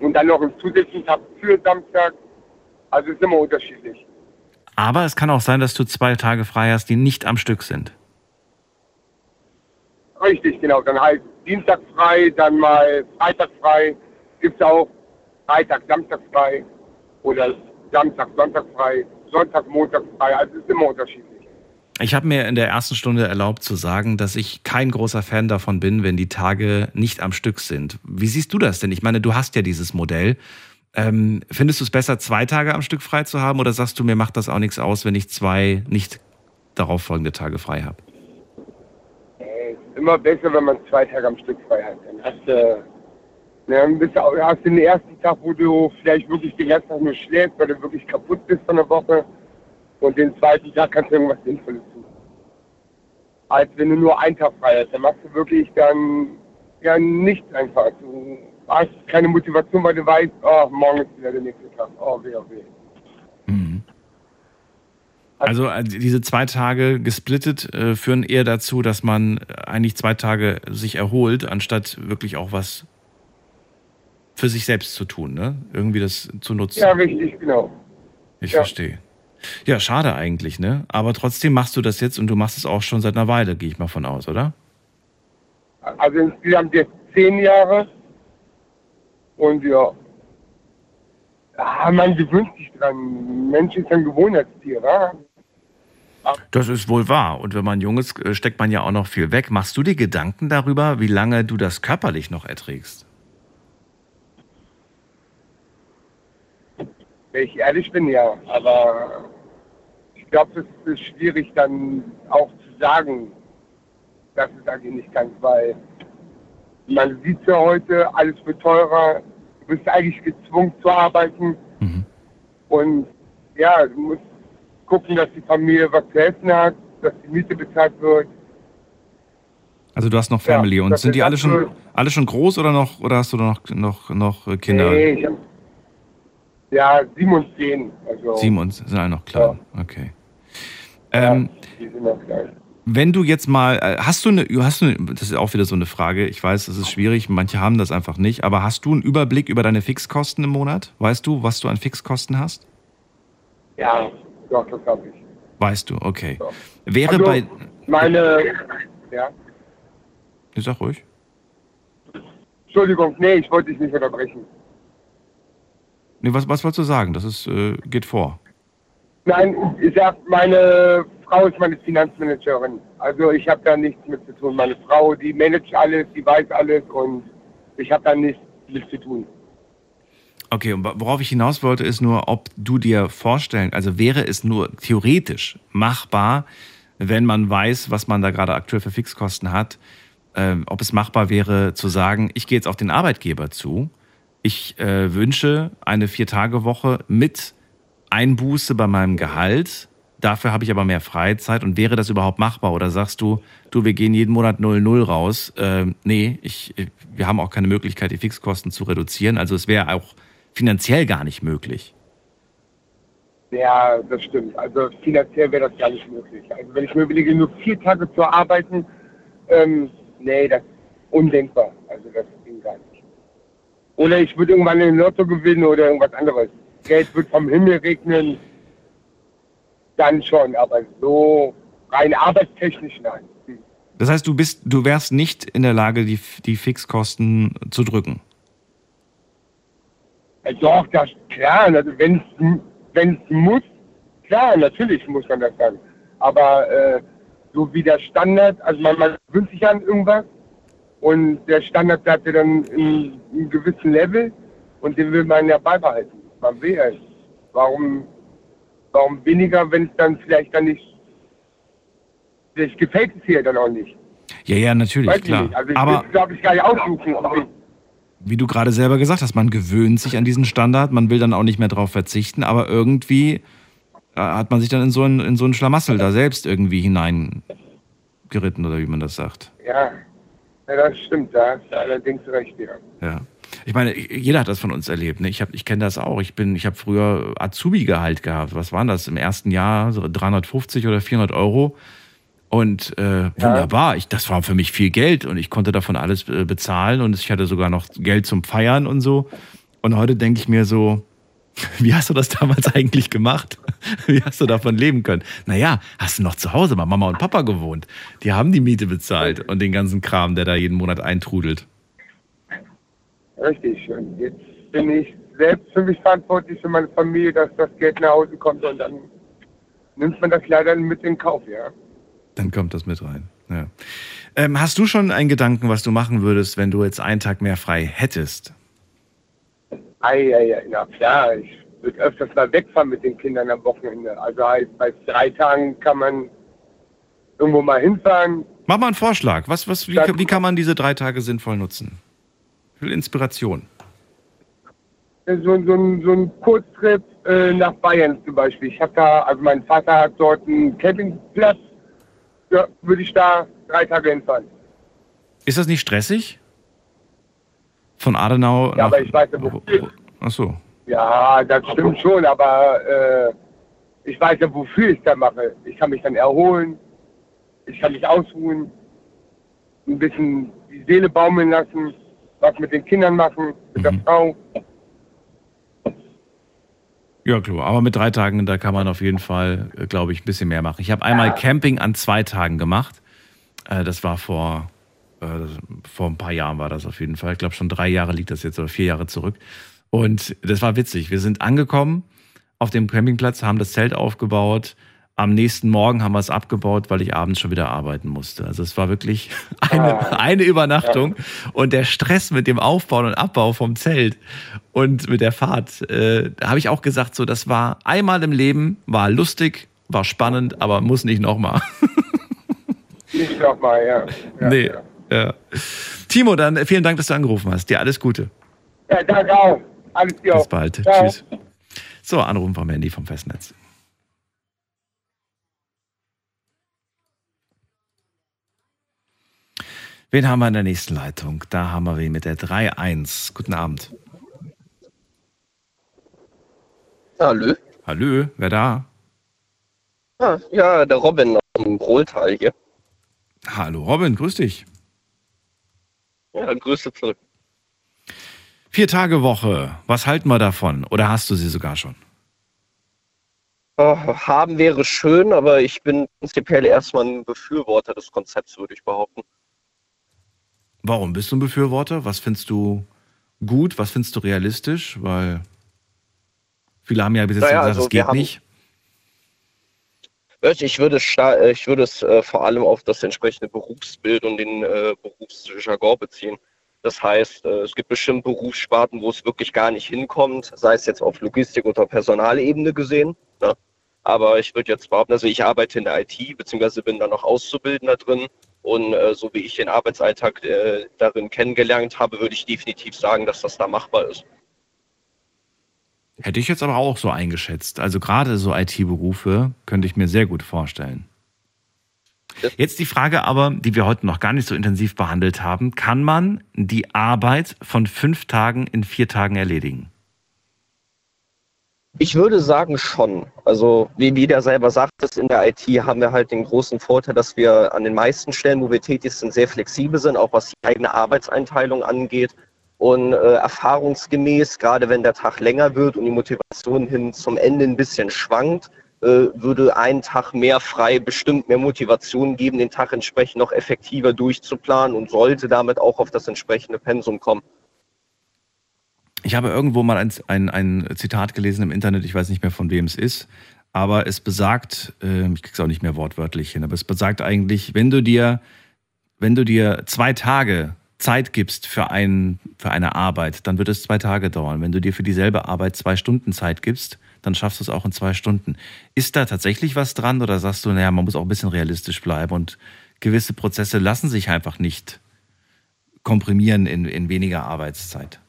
Und dann noch einen zusätzlichen Tag für Samstag. Also ist immer unterschiedlich. Aber es kann auch sein, dass du zwei Tage frei hast, die nicht am Stück sind. Richtig, genau. Dann halt Dienstag frei, dann mal Freitag frei. Gibt es auch Freitag, Samstag frei. Oder Samstag, Sonntag frei. Sonntag, Montag frei. Also ist immer unterschiedlich. Ich habe mir in der ersten Stunde erlaubt zu sagen, dass ich kein großer Fan davon bin, wenn die Tage nicht am Stück sind. Wie siehst du das denn? Ich meine, du hast ja dieses Modell. Ähm, findest du es besser, zwei Tage am Stück frei zu haben oder sagst du, mir macht das auch nichts aus, wenn ich zwei nicht darauf folgende Tage frei habe? Äh, immer besser, wenn man zwei Tage am Stück frei hat. Dann hast du, na, dann bist du, hast den ersten Tag, wo du vielleicht wirklich den ganzen Tag nur schläfst, weil du wirklich kaputt bist von der Woche. Und den zweiten Tag kannst du irgendwas Sinnvolles tun. Als wenn du nur einen Tag frei hast. Dann machst du wirklich dann ja nichts einfach. Du hast keine Motivation, weil du weißt, oh, morgen ist wieder der nächste Tag. Oh, weh, oh, weh. Also äh, diese zwei Tage gesplittet äh, führen eher dazu, dass man äh, eigentlich zwei Tage sich erholt, anstatt wirklich auch was für sich selbst zu tun, ne? Irgendwie das zu nutzen. Ja, richtig, genau. Ich ja. verstehe. Ja, schade eigentlich, ne? Aber trotzdem machst du das jetzt und du machst es auch schon seit einer Weile, gehe ich mal von aus, oder? Also insgesamt jetzt zehn Jahre. Und ja. ja man gewöhnt sich dran. Mensch ist ein Gewohnheitstier, wa? Das ist wohl wahr. Und wenn man jung ist, äh, steckt man ja auch noch viel weg. Machst du dir Gedanken darüber, wie lange du das körperlich noch erträgst? Wenn ich ehrlich bin, ja. Aber ich glaube, es ist schwierig dann auch zu sagen, dass es eigentlich nicht kann, weil man sieht ja heute, alles wird teurer. Du bist eigentlich gezwungen zu arbeiten. Und ja, du musst gucken, dass die Familie was zu essen hat, dass die Miete bezahlt wird. Also du hast noch Family und das sind die alle schon alle schon groß oder noch oder hast du noch noch noch äh, Kinder? Nee, ich hab, ja, sieben und zehn. Also, Sieben und sind alle noch klein. Okay. Ähm, Die sind noch klein. Wenn du jetzt mal äh, hast du eine hast du eine, das ist auch wieder so eine Frage. Ich weiß, das ist schwierig. Manche haben das einfach nicht. Aber hast du einen Überblick über deine Fixkosten im Monat? Weißt du, was du an Fixkosten hast? Ja, doch, das habe ich. Weißt du? Okay. Wäre Also, bei Meine, ja, Ich sag ruhig. Entschuldigung, nee, ich wollte dich nicht unterbrechen. Nee, was was wolltest du sagen? Das ist äh, geht vor. Nein, ich sag, meine Frau ist meine Finanzmanagerin. Also ich habe da nichts mit zu tun. Meine Frau, die managt alles, die weiß alles und ich habe da nichts mit zu tun. Okay, und worauf ich hinaus wollte, ist nur, ob du dir vorstellen, also wäre es nur theoretisch machbar, wenn man weiß, was man da gerade aktuell für Fixkosten hat, ähm, ob es machbar wäre zu sagen, ich gehe jetzt auf den Arbeitgeber zu, ich äh, wünsche eine Vier-Tage-Woche mit Einbuße bei meinem Gehalt, dafür habe ich aber mehr Freizeit und wäre das überhaupt machbar? Oder sagst du, du, wir gehen jeden Monat 0,0 raus? Ähm, nee, ich, wir haben auch keine Möglichkeit, die Fixkosten zu reduzieren. Also es wäre auch finanziell gar nicht möglich. Ja, das stimmt. Also finanziell wäre das gar nicht möglich. Also wenn ich mir überlege, nur vier Tage zu arbeiten, ähm, nee, das ist undenkbar. Also das ging gar nicht. Oder ich würde irgendwann ein Lotto gewinnen oder irgendwas anderes. Geld wird vom Himmel regnen. Dann schon, aber so rein arbeitstechnisch nein. Das heißt, du bist, du wärst nicht in der Lage, die, die Fixkosten zu drücken. Ja, Doch, das klar. Also wenn es muss, klar, natürlich muss man das sagen. Aber äh, so wie der Standard, also man, man gewöhnt sich an irgendwas und der Standard bleibt ja dann in, in einem gewissen Level und den will man ja beibehalten. Man will ja. Warum, warum weniger, wenn es dann vielleicht dann nicht, vielleicht gefällt es hier dann auch nicht. Ja, ja, natürlich, Weiß klar. Also ich Aber glaube ich gar nicht aussuchen. Aber wie du gerade selber gesagt hast, man gewöhnt sich an diesen Standard, man will dann auch nicht mehr drauf verzichten, aber irgendwie äh, hat man sich dann in so ein, in so ein Schlamassel da selbst irgendwie hineingeritten oder wie man das sagt. ja, ja, das stimmt, da hast du allerdings recht, ja. Ja. Ich meine, jeder hat das von uns erlebt. Ne? Ich, hab, ich kenne das auch. Ich bin, ich habe früher Azubi-Gehalt gehabt. Was waren das im ersten Jahr? So 350 oder 400 Euro. Und äh, wunderbar. Ich, das war für mich viel Geld und ich konnte davon alles äh, bezahlen und ich hatte sogar noch Geld zum Feiern und so. Und heute denke ich mir so, wie hast du das damals eigentlich gemacht? Wie hast du davon leben können? Naja, hast du noch zu Hause bei Mama und Papa gewohnt. Die haben die Miete bezahlt und den ganzen Kram, der da jeden Monat eintrudelt. Richtig. Und jetzt bin ich selbst für mich verantwortlich für meine Familie, dass das Geld nach Hause kommt und dann nimmt man das leider mit in Kauf, ja. Dann kommt das mit rein. Ja. Ähm, hast du schon einen Gedanken, was du machen würdest, wenn du jetzt einen Tag mehr frei hättest? Ei, ei, ei, na klar, ich würde öfters mal wegfahren mit den Kindern am Wochenende. Also heißt, bei drei Tagen kann man irgendwo mal hinfahren. Mach mal einen Vorschlag. Was, was, wie, wie kann man diese drei Tage sinnvoll nutzen? Will Inspiration. So, so, ein- so ein Kurztrip äh, nach Bayern zum Beispiel. Ich habe da, also mein Vater hat dort einen Campingplatz. Ja, würde ich da drei Tage hinfahren. Ist das nicht stressig? Von Adenau Ja, nach. aber ich weiß ja, wofür. Ach so. Ja, das stimmt schon, aber äh, ich weiß ja, wofür ich das mache. Ich kann mich dann erholen, ich kann mich ausruhen, ein bisschen die Seele baumeln lassen, was mit den Kindern machen, mit der Frau. Ja, klar. Aber mit drei Tagen, da kann man auf jeden Fall, äh, glaube ich, ein bisschen mehr machen. Ich habe einmal Camping an zwei Tagen gemacht. Äh, Das war vor, äh, vor ein paar Jahren war das auf jeden Fall. Ich glaube, schon drei Jahre liegt das jetzt oder vier Jahre zurück. Und das war witzig. Wir sind angekommen auf dem Campingplatz, haben das Zelt aufgebaut. Am nächsten Morgen haben wir es abgebaut, weil ich abends schon wieder arbeiten musste. Also es war wirklich eine, eine Übernachtung. Und der Stress mit dem Aufbauen und Abbau vom Zelt und mit der Fahrt, äh, da habe ich auch gesagt, so das war einmal im Leben, war lustig, war spannend, aber muss nicht nochmal. Nicht nochmal, ja. ja. nee. Ja. Timo, dann vielen Dank, dass du angerufen hast. Dir alles Gute. Ja, danke auch. Alles Gute. Bis bald. Ciao. Tschüss. So, Anrufen vom Handy vom Festnetz. Wen haben wir in der nächsten Leitung? Da haben wir wen mit der 3-1. Guten Abend. Hallo. Hallo, wer da? Ah, ja, der Robin aus dem Brohltal hier. Hallo Robin, grüß dich. Ja, Grüße zurück. Vier Tage Woche, was halten wir davon? Oder hast du sie sogar schon? Oh, haben wäre schön, aber ich bin prinzipiell erstmal ein Befürworter des Konzepts, würde ich behaupten. Warum bist du ein Befürworter? Was findest du gut? Was findest du realistisch? Weil viele haben ja bis jetzt Naja, gesagt, also es wir geht nicht. Ich würde, äh, ich würde es äh, vor allem auf das entsprechende Berufsbild und den äh, Berufsjargon beziehen. Das heißt, äh, es gibt bestimmt Berufssparten, wo es wirklich gar nicht hinkommt, sei es jetzt auf Logistik- oder Personalebene gesehen. Ne? Aber ich würde jetzt behaupten, also ich arbeite in der IT, beziehungsweise bin da noch Auszubildender drin. Und äh, so wie ich den Arbeitsalltag äh, darin kennengelernt habe, würde ich definitiv sagen, dass das da machbar ist. Hätte ich jetzt aber auch so eingeschätzt. Also gerade so IT-Berufe könnte ich mir sehr gut vorstellen. Jetzt die Frage aber, die wir heute noch gar nicht so intensiv behandelt haben. Kann man die Arbeit von fünf Tagen in vier Tagen erledigen? Ich würde sagen schon. Also wie wie der selber sagt, ist in der IT haben wir halt den großen Vorteil, dass wir an den meisten Stellen, wo wir tätig sind, sehr flexibel sind, auch was die eigene Arbeitseinteilung angeht. Und äh, erfahrungsgemäß, gerade wenn der Tag länger wird und die Motivation hin zum Ende ein bisschen schwankt, äh, würde ein Tag mehr frei bestimmt mehr Motivation geben, den Tag entsprechend noch effektiver durchzuplanen und sollte damit auch auf das entsprechende Pensum kommen. Ich habe irgendwo mal ein, ein, ein Zitat gelesen im Internet, ich weiß nicht mehr von wem es ist, aber es besagt, äh, ich krieg's auch nicht mehr wortwörtlich hin, aber es besagt eigentlich, wenn du dir, wenn du dir zwei Tage Zeit gibst für, ein, für eine Arbeit, dann wird es zwei Tage dauern. Wenn du dir für dieselbe Arbeit zwei Stunden Zeit gibst, dann schaffst du es auch in zwei Stunden. Ist da tatsächlich was dran oder sagst du, naja, man muss auch ein bisschen realistisch bleiben und gewisse Prozesse lassen sich einfach nicht komprimieren in, in weniger Arbeitszeit?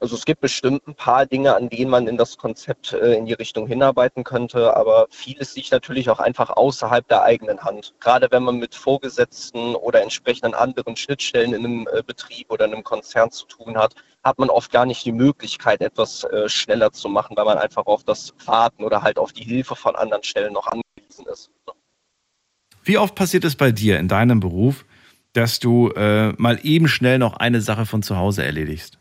Also es gibt bestimmt ein paar Dinge, an denen man in das Konzept äh, in die Richtung hinarbeiten könnte, aber vieles liegt natürlich auch einfach außerhalb der eigenen Hand. Gerade wenn man mit Vorgesetzten oder entsprechenden anderen Schnittstellen in einem äh, Betrieb oder in einem Konzern zu tun hat, hat man oft gar nicht die Möglichkeit, etwas äh, schneller zu machen, weil man einfach auf das Warten oder halt auf die Hilfe von anderen Stellen noch angewiesen ist. Wie oft passiert es bei dir in deinem Beruf, dass du äh, mal eben schnell noch eine Sache von zu Hause erledigst?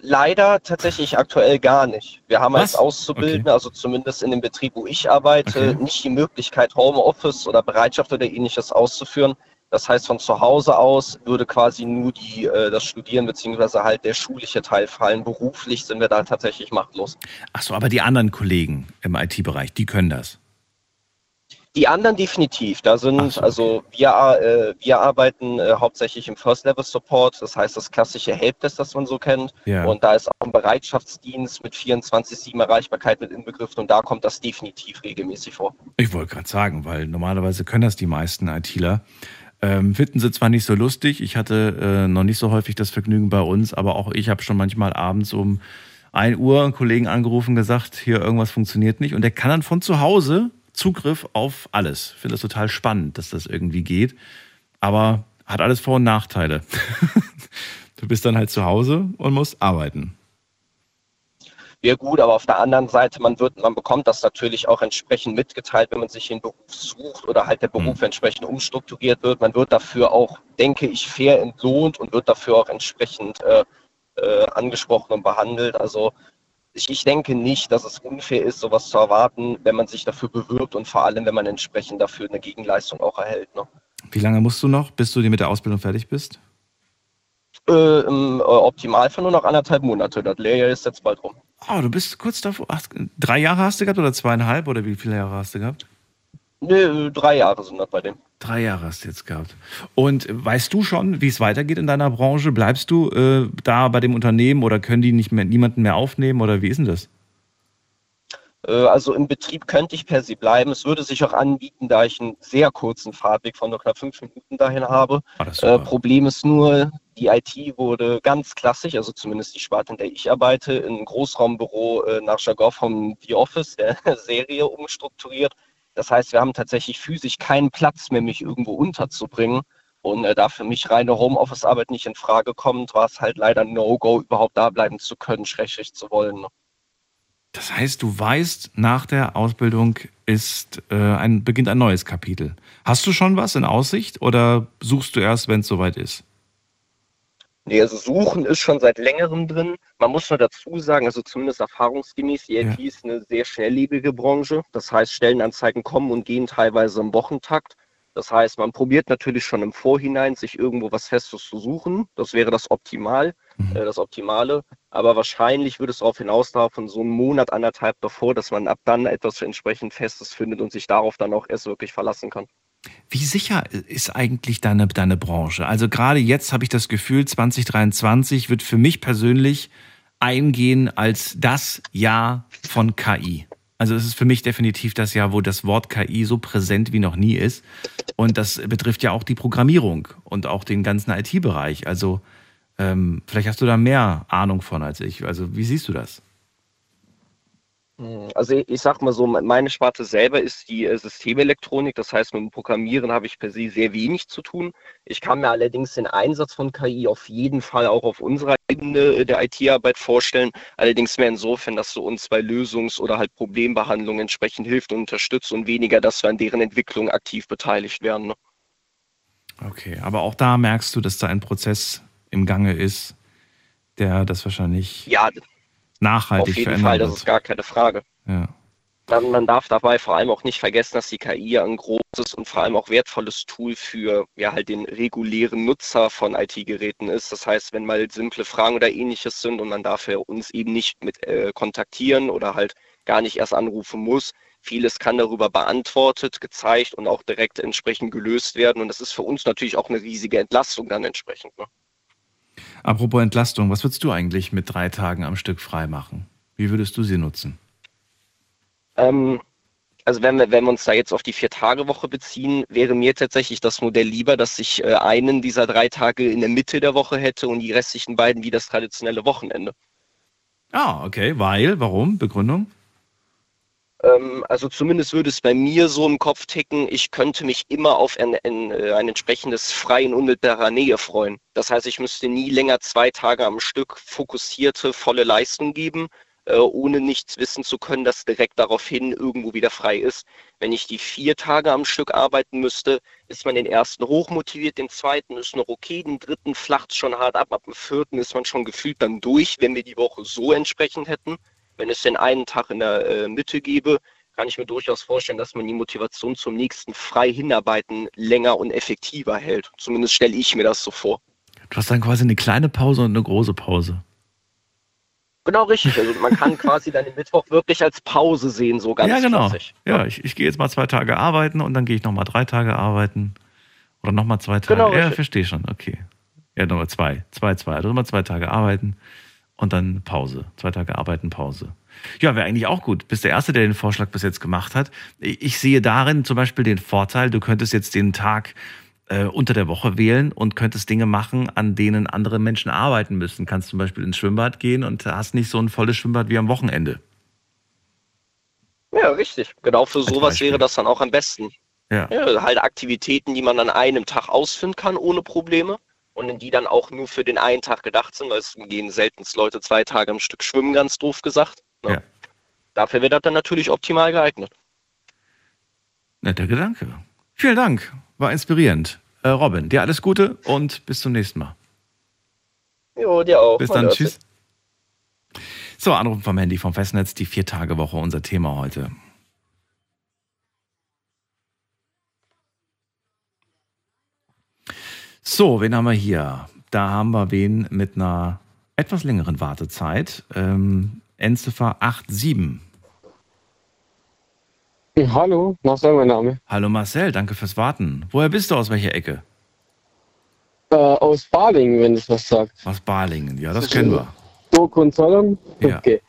Leider tatsächlich aktuell gar nicht. Wir haben Was? als Auszubildende, also zumindest in dem Betrieb, wo ich arbeite, nicht die Möglichkeit, Homeoffice oder Bereitschaft oder ähnliches auszuführen. Das heißt, von zu Hause aus würde quasi nur die, äh, das Studieren beziehungsweise halt der schulische Teil fallen. Beruflich sind wir da tatsächlich machtlos. Ach so, aber die anderen Kollegen im IT-Bereich, die können das. Die anderen definitiv. Da sind, also wir, äh, wir arbeiten äh, hauptsächlich im First-Level-Support, das heißt das klassische Helpdesk, das man so kennt. Ja. Und da ist auch ein Bereitschaftsdienst mit 24-7 Erreichbarkeit mit inbegriffen und da kommt das definitiv regelmäßig vor. Ich wollte gerade sagen, weil normalerweise können das die meisten ITler. Ähm, finden sie zwar nicht so lustig, ich hatte äh, noch nicht so häufig das Vergnügen bei uns, aber auch ich habe schon manchmal abends um 1 Uhr einen Kollegen angerufen, gesagt, hier irgendwas funktioniert nicht. Und der kann dann von zu Hause Zugriff auf alles. Ich finde das total spannend, dass das irgendwie geht. Aber hat alles Vor- und Nachteile. du bist dann halt zu Hause und musst arbeiten. Ja gut, aber auf der anderen Seite, man wird, man bekommt das natürlich auch entsprechend mitgeteilt, wenn man sich den Beruf sucht oder halt der Beruf entsprechend umstrukturiert wird. Man wird dafür auch, denke ich, fair entlohnt und wird dafür auch entsprechend äh, äh, angesprochen und behandelt. Also ich, ich denke nicht, dass es unfair ist, sowas zu erwarten, wenn man sich dafür bewirbt und vor allem, wenn man entsprechend dafür eine Gegenleistung auch erhält. Ne? Wie lange musst du noch, bis du dir mit der Ausbildung fertig bist? Äh, Im äh, Optimalfall nur noch anderthalb Monate. Das Lehrjahr ist jetzt bald rum. Oh, du bist kurz davor. Ach, drei Jahre hast du gehabt oder zweieinhalb oder wie viele Jahre hast du gehabt? Nee, drei Jahre sind das bei dem. Drei Jahre hast du jetzt gehabt. Und weißt du schon, wie es weitergeht in deiner Branche? Bleibst du äh, da bei dem Unternehmen oder können die nicht mehr, niemanden mehr aufnehmen oder wie ist denn das? Äh, Also im Betrieb könnte ich per se bleiben. Es würde sich auch anbieten, da ich einen sehr kurzen Fahrtweg von nur knapp fünf Minuten dahin habe. Äh, Problem ist nur, die IT wurde ganz klassisch, also zumindest die Sparte, in der ich arbeite, in ein Großraumbüro äh, nach Jargon vom The Office der Serie umstrukturiert. Das heißt, wir haben tatsächlich physisch keinen Platz mehr, mich irgendwo unterzubringen. Und äh, da für mich reine Homeoffice-Arbeit nicht in Frage kommt, war es halt leider No-Go, überhaupt da bleiben zu können, schrägstrich zu wollen. ne? Das heißt, du weißt, nach der Ausbildung ist äh, ein, beginnt ein neues Kapitel. Hast du schon was in Aussicht oder suchst du erst, wenn es soweit ist? Nee, also Suchen ist schon seit längerem drin. Man muss nur dazu sagen, also zumindest erfahrungsgemäß, die IT ist eine sehr schnelllebige Branche. Das heißt, Stellenanzeigen kommen und gehen teilweise im Wochentakt. Das heißt, man probiert natürlich schon im Vorhinein, sich irgendwo was Festes zu suchen. Das wäre das Optimal, äh, das Optimale. Aber wahrscheinlich würde es darauf hinauslaufen, so einen Monat, anderthalb davor, dass man ab dann etwas entsprechend Festes findet und sich darauf dann auch erst wirklich verlassen kann. Wie sicher ist eigentlich deine, deine Branche? Also gerade jetzt habe ich das Gefühl, 2023 wird für mich persönlich eingehen als das Jahr von KI. Also es ist für mich definitiv das Jahr, wo das Wort KI so präsent wie noch nie ist. Und das betrifft ja auch die Programmierung und auch den ganzen IT-Bereich. Also ähm, vielleicht hast du da mehr Ahnung von als ich. Also wie siehst du das? Also ich, ich sag mal so, meine Sparte selber ist die äh, Systemelektronik. Das heißt, mit dem Programmieren habe ich per se sehr wenig zu tun. Ich kann mir allerdings den Einsatz von KI auf jeden Fall auch auf unserer Ebene äh, der IT-Arbeit vorstellen. Allerdings mehr insofern, dass du uns bei Lösungs- oder halt Problembehandlung entsprechend hilft und unterstützt und weniger, dass wir an deren Entwicklung aktiv beteiligt werden. Ne? Okay, aber auch da merkst du, dass da ein Prozess im Gange ist, der das wahrscheinlich Ja, nachhaltig auf jeden verändern Fall, das wird. ist gar keine Frage. Ja. Man, man darf dabei vor allem auch nicht vergessen, dass die KI ein großes und vor allem auch wertvolles Tool für ja halt den regulären Nutzer von IT-Geräten ist. Das heißt, wenn mal simple Fragen oder ähnliches sind und man dafür uns eben nicht mit äh, kontaktieren oder halt gar nicht erst anrufen muss, vieles kann darüber beantwortet, gezeigt und auch direkt entsprechend gelöst werden. Und das ist für uns natürlich auch eine riesige Entlastung dann entsprechend. Ne? Apropos Entlastung, was würdest du eigentlich mit drei Tagen am Stück frei machen? Wie würdest du sie nutzen? Ähm, also wenn wir, wenn wir uns da jetzt auf die Vier-Tage-Woche beziehen, wäre mir tatsächlich das Modell lieber, dass ich äh, einen dieser drei Tage in der Mitte der Woche hätte und die restlichen beiden wie das traditionelle Wochenende. Ah, okay. Weil? Warum? Begründung? Ähm, also zumindest würde es bei mir so im Kopf ticken, ich könnte mich immer auf ein, ein, äh, ein entsprechendes Frei in unmittelbarer Nähe freuen. Das heißt, ich müsste nie länger zwei Tage am Stück fokussierte, volle Leistung geben, äh, ohne nichts wissen zu können, dass direkt daraufhin irgendwo wieder frei ist. Wenn ich die vier Tage am Stück arbeiten müsste, ist man den ersten hochmotiviert, den zweiten ist noch okay, den dritten flacht schon hart ab, ab dem vierten ist man schon gefühlt dann durch, wenn wir die Woche so entsprechend hätten. Wenn es den einen Tag in der äh, Mitte gäbe, kann ich mir durchaus vorstellen, dass man die Motivation zum nächsten frei hinarbeiten länger und effektiver hält. Zumindest stelle ich mir das so vor. Du hast dann quasi eine kleine Pause und eine große Pause. Genau richtig. Also man kann quasi dann den Mittwoch wirklich als Pause sehen, so ganz ja, genau. klassisch. Ja, ich, ich gehe jetzt mal zwei Tage arbeiten und dann gehe ich nochmal drei Tage arbeiten. Oder nochmal zwei Tage. Genau, ja, richtig. verstehe schon, okay. Ja, nochmal zwei. Zwei, zwei. Also nochmal zwei Tage arbeiten und dann Pause. Zwei Tage arbeiten, Pause. Ja, wäre eigentlich auch gut. Bist der Erste, der den Vorschlag bis jetzt gemacht hat. Ich sehe darin zum Beispiel den Vorteil, du könntest jetzt den Tag äh, unter der Woche wählen und könntest Dinge machen, an denen andere Menschen arbeiten müssen. Kannst zum Beispiel ins Schwimmbad gehen und hast nicht so ein volles Schwimmbad wie am Wochenende. Ja, richtig. Genau für sowas wäre das dann auch am besten. Ja. Ja, halt Aktivitäten, die man an einem Tag ausführen kann ohne Probleme und die dann auch nur für den einen Tag gedacht sind, weil es gehen selten Leute zwei Tage am Stück schwimmen, ganz doof gesagt. Ne? Ja. Dafür wird das dann natürlich optimal geeignet. Netter Gedanke. Vielen Dank. War inspirierend. Äh, Robin, dir alles Gute und bis zum nächsten Mal. Jo, dir auch. Bis dann. Tschüss. So, Anrufen vom Handy vom Festnetz, die Vier-Tage-Woche, unser Thema heute. So, wen haben wir hier? Da haben wir wen mit einer etwas längeren Wartezeit. Ähm, Endziffer 87. Hallo, Marcel, mein Name. Hallo Marcel, danke fürs Warten. Woher bist du? Aus welcher Ecke? Äh, aus Balingen, wenn es was sagt. Aus Balingen, ja, das kennen wir. Burg und Zollern? Ja. Okay.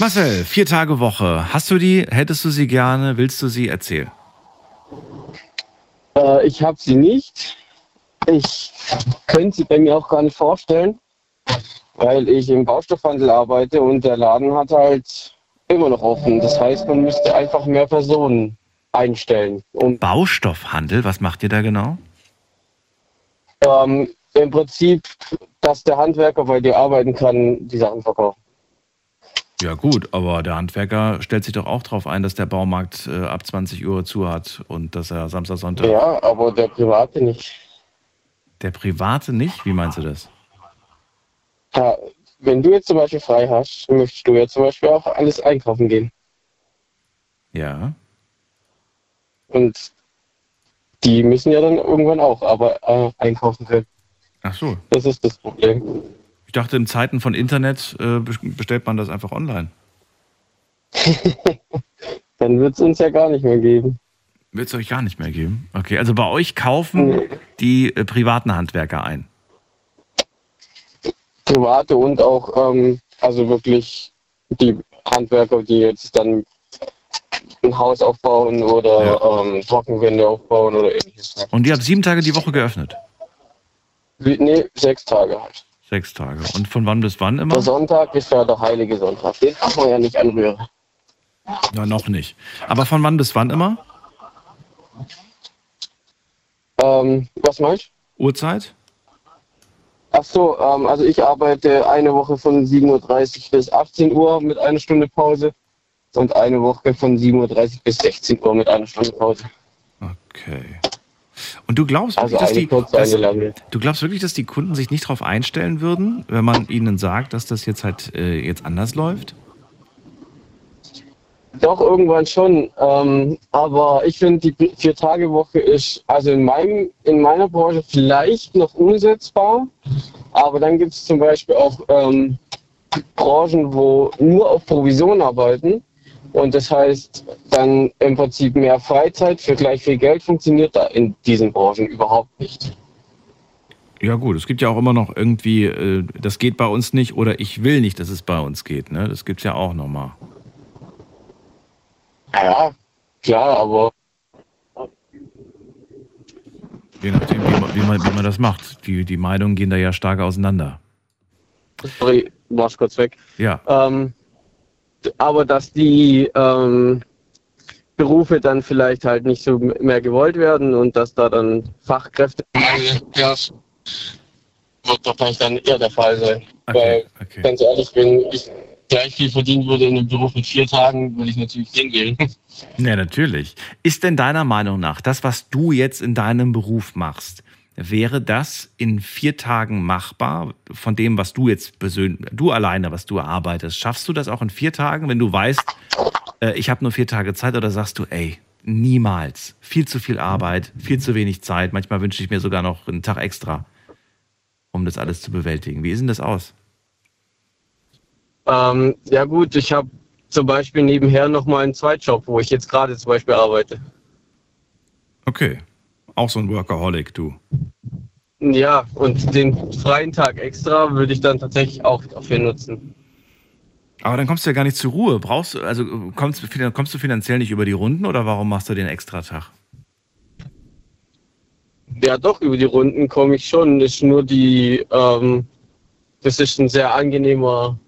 Marcel, vier Tage Woche. Hast du die? Hättest du sie gerne? Willst du sie? Erzähl. Äh, ich habe sie nicht. Ich könnte sie bei mir auch gar nicht vorstellen, weil ich im Baustoffhandel arbeite und der Laden hat halt immer noch offen. Das heißt, man müsste einfach mehr Personen einstellen. Um, Baustoffhandel, was macht ihr da genau? ähm, Im Prinzip, dass der Handwerker bei dir arbeiten kann, die Sachen verkaufen. Ja gut, aber der Handwerker stellt sich doch auch darauf ein, dass der Baumarkt äh, ab 20 Uhr zu hat und dass er Samstag, Sonntag... Ja, aber der Private nicht. Der Private nicht? Wie meinst du das? Ja, wenn du jetzt zum Beispiel frei hast, möchtest du ja zum Beispiel auch alles einkaufen gehen. Ja. Und die müssen ja dann irgendwann auch aber äh, einkaufen können. Ach so. Das ist das Problem. Ich dachte, in Zeiten von Internet äh, bes- bestellt man das einfach online. Dann wird es uns ja gar nicht mehr geben. Wird es euch gar nicht mehr geben? Okay, also bei euch kaufen die äh, privaten Handwerker ein. Private und auch, ähm, also wirklich die Handwerker, die jetzt dann ein Haus aufbauen oder ähm, Trockenwände aufbauen oder ähnliches. Und ihr habt sieben Tage die Woche geöffnet? Wie, nee, sechs Tage halt. Sechs Tage. Und von wann bis wann immer? Der Sonntag ist ja der heilige Sonntag. Den darf man ja nicht anrühren. Ja, noch nicht. Aber von wann bis wann immer? Ähm, was meinst Uhrzeit? Ach so, ähm, also ich arbeite eine Woche von 7.30 Uhr bis 18 Uhr mit einer Stunde Pause und eine Woche von 7.30 Uhr bis 16 Uhr mit einer Stunde Pause. Okay. Und du glaubst Also wirklich, dass die, dass, du glaubst wirklich, dass die Kunden sich nicht darauf einstellen würden, wenn man ihnen sagt, dass das jetzt halt äh, jetzt anders läuft? Doch, irgendwann schon. Ähm, aber ich finde, die Vier-Tage-Woche ist also in, meinem, in meiner Branche vielleicht noch umsetzbar. Aber dann gibt es zum Beispiel auch ähm, Branchen, wo nur auf Provision arbeiten. Und das heißt, dann im Prinzip mehr Freizeit für gleich viel Geld funktioniert da in diesen Branchen überhaupt nicht. Ja gut, es gibt ja auch immer noch irgendwie, äh, das geht bei uns nicht oder ich will nicht, dass es bei uns geht. Ne? Das gibt's ja auch nochmal. Ja, klar, aber Je nachdem, wie man, wie man, wie man das macht. Die, die Meinungen gehen da ja stark auseinander. sorry, war's kurz weg. Ja. Ähm, aber dass die ähm, Berufe dann vielleicht halt nicht so mehr gewollt werden und dass da dann Fachkräfte ja, wird wahrscheinlich dann eher der Fall sein. Weil, ganz ehrlich, wenn ich gleich viel verdienen würde in einem Beruf mit vier Tagen, würde ich natürlich wählen. Ja, natürlich. Ist denn deiner Meinung nach, das, was du jetzt in deinem Beruf machst, wäre das in vier Tagen machbar von dem, was du jetzt persönlich, du alleine, was du arbeitest? Schaffst du das auch in vier Tagen, wenn du weißt, äh, ich habe nur vier Tage Zeit oder sagst du, ey, niemals. Viel zu viel Arbeit, viel zu wenig Zeit. Manchmal wünsche ich mir sogar noch einen Tag extra, um das alles zu bewältigen. Wie sieht denn das aus? Ähm, ja gut, ich habe zum Beispiel nebenher noch mal einen Zweitjob, wo ich jetzt gerade zum Beispiel arbeite. Okay. Auch so ein Workaholic, du. Ja, und den freien Tag extra würde ich dann tatsächlich auch dafür nutzen. Aber dann kommst du ja gar nicht zur Ruhe. Brauchst du, also kommst, du- kommst du finanziell nicht über die Runden oder warum machst du den Extratag? Ja, doch, über die Runden komme ich schon. Ist nur die, ähm, das ist ein sehr angenehmer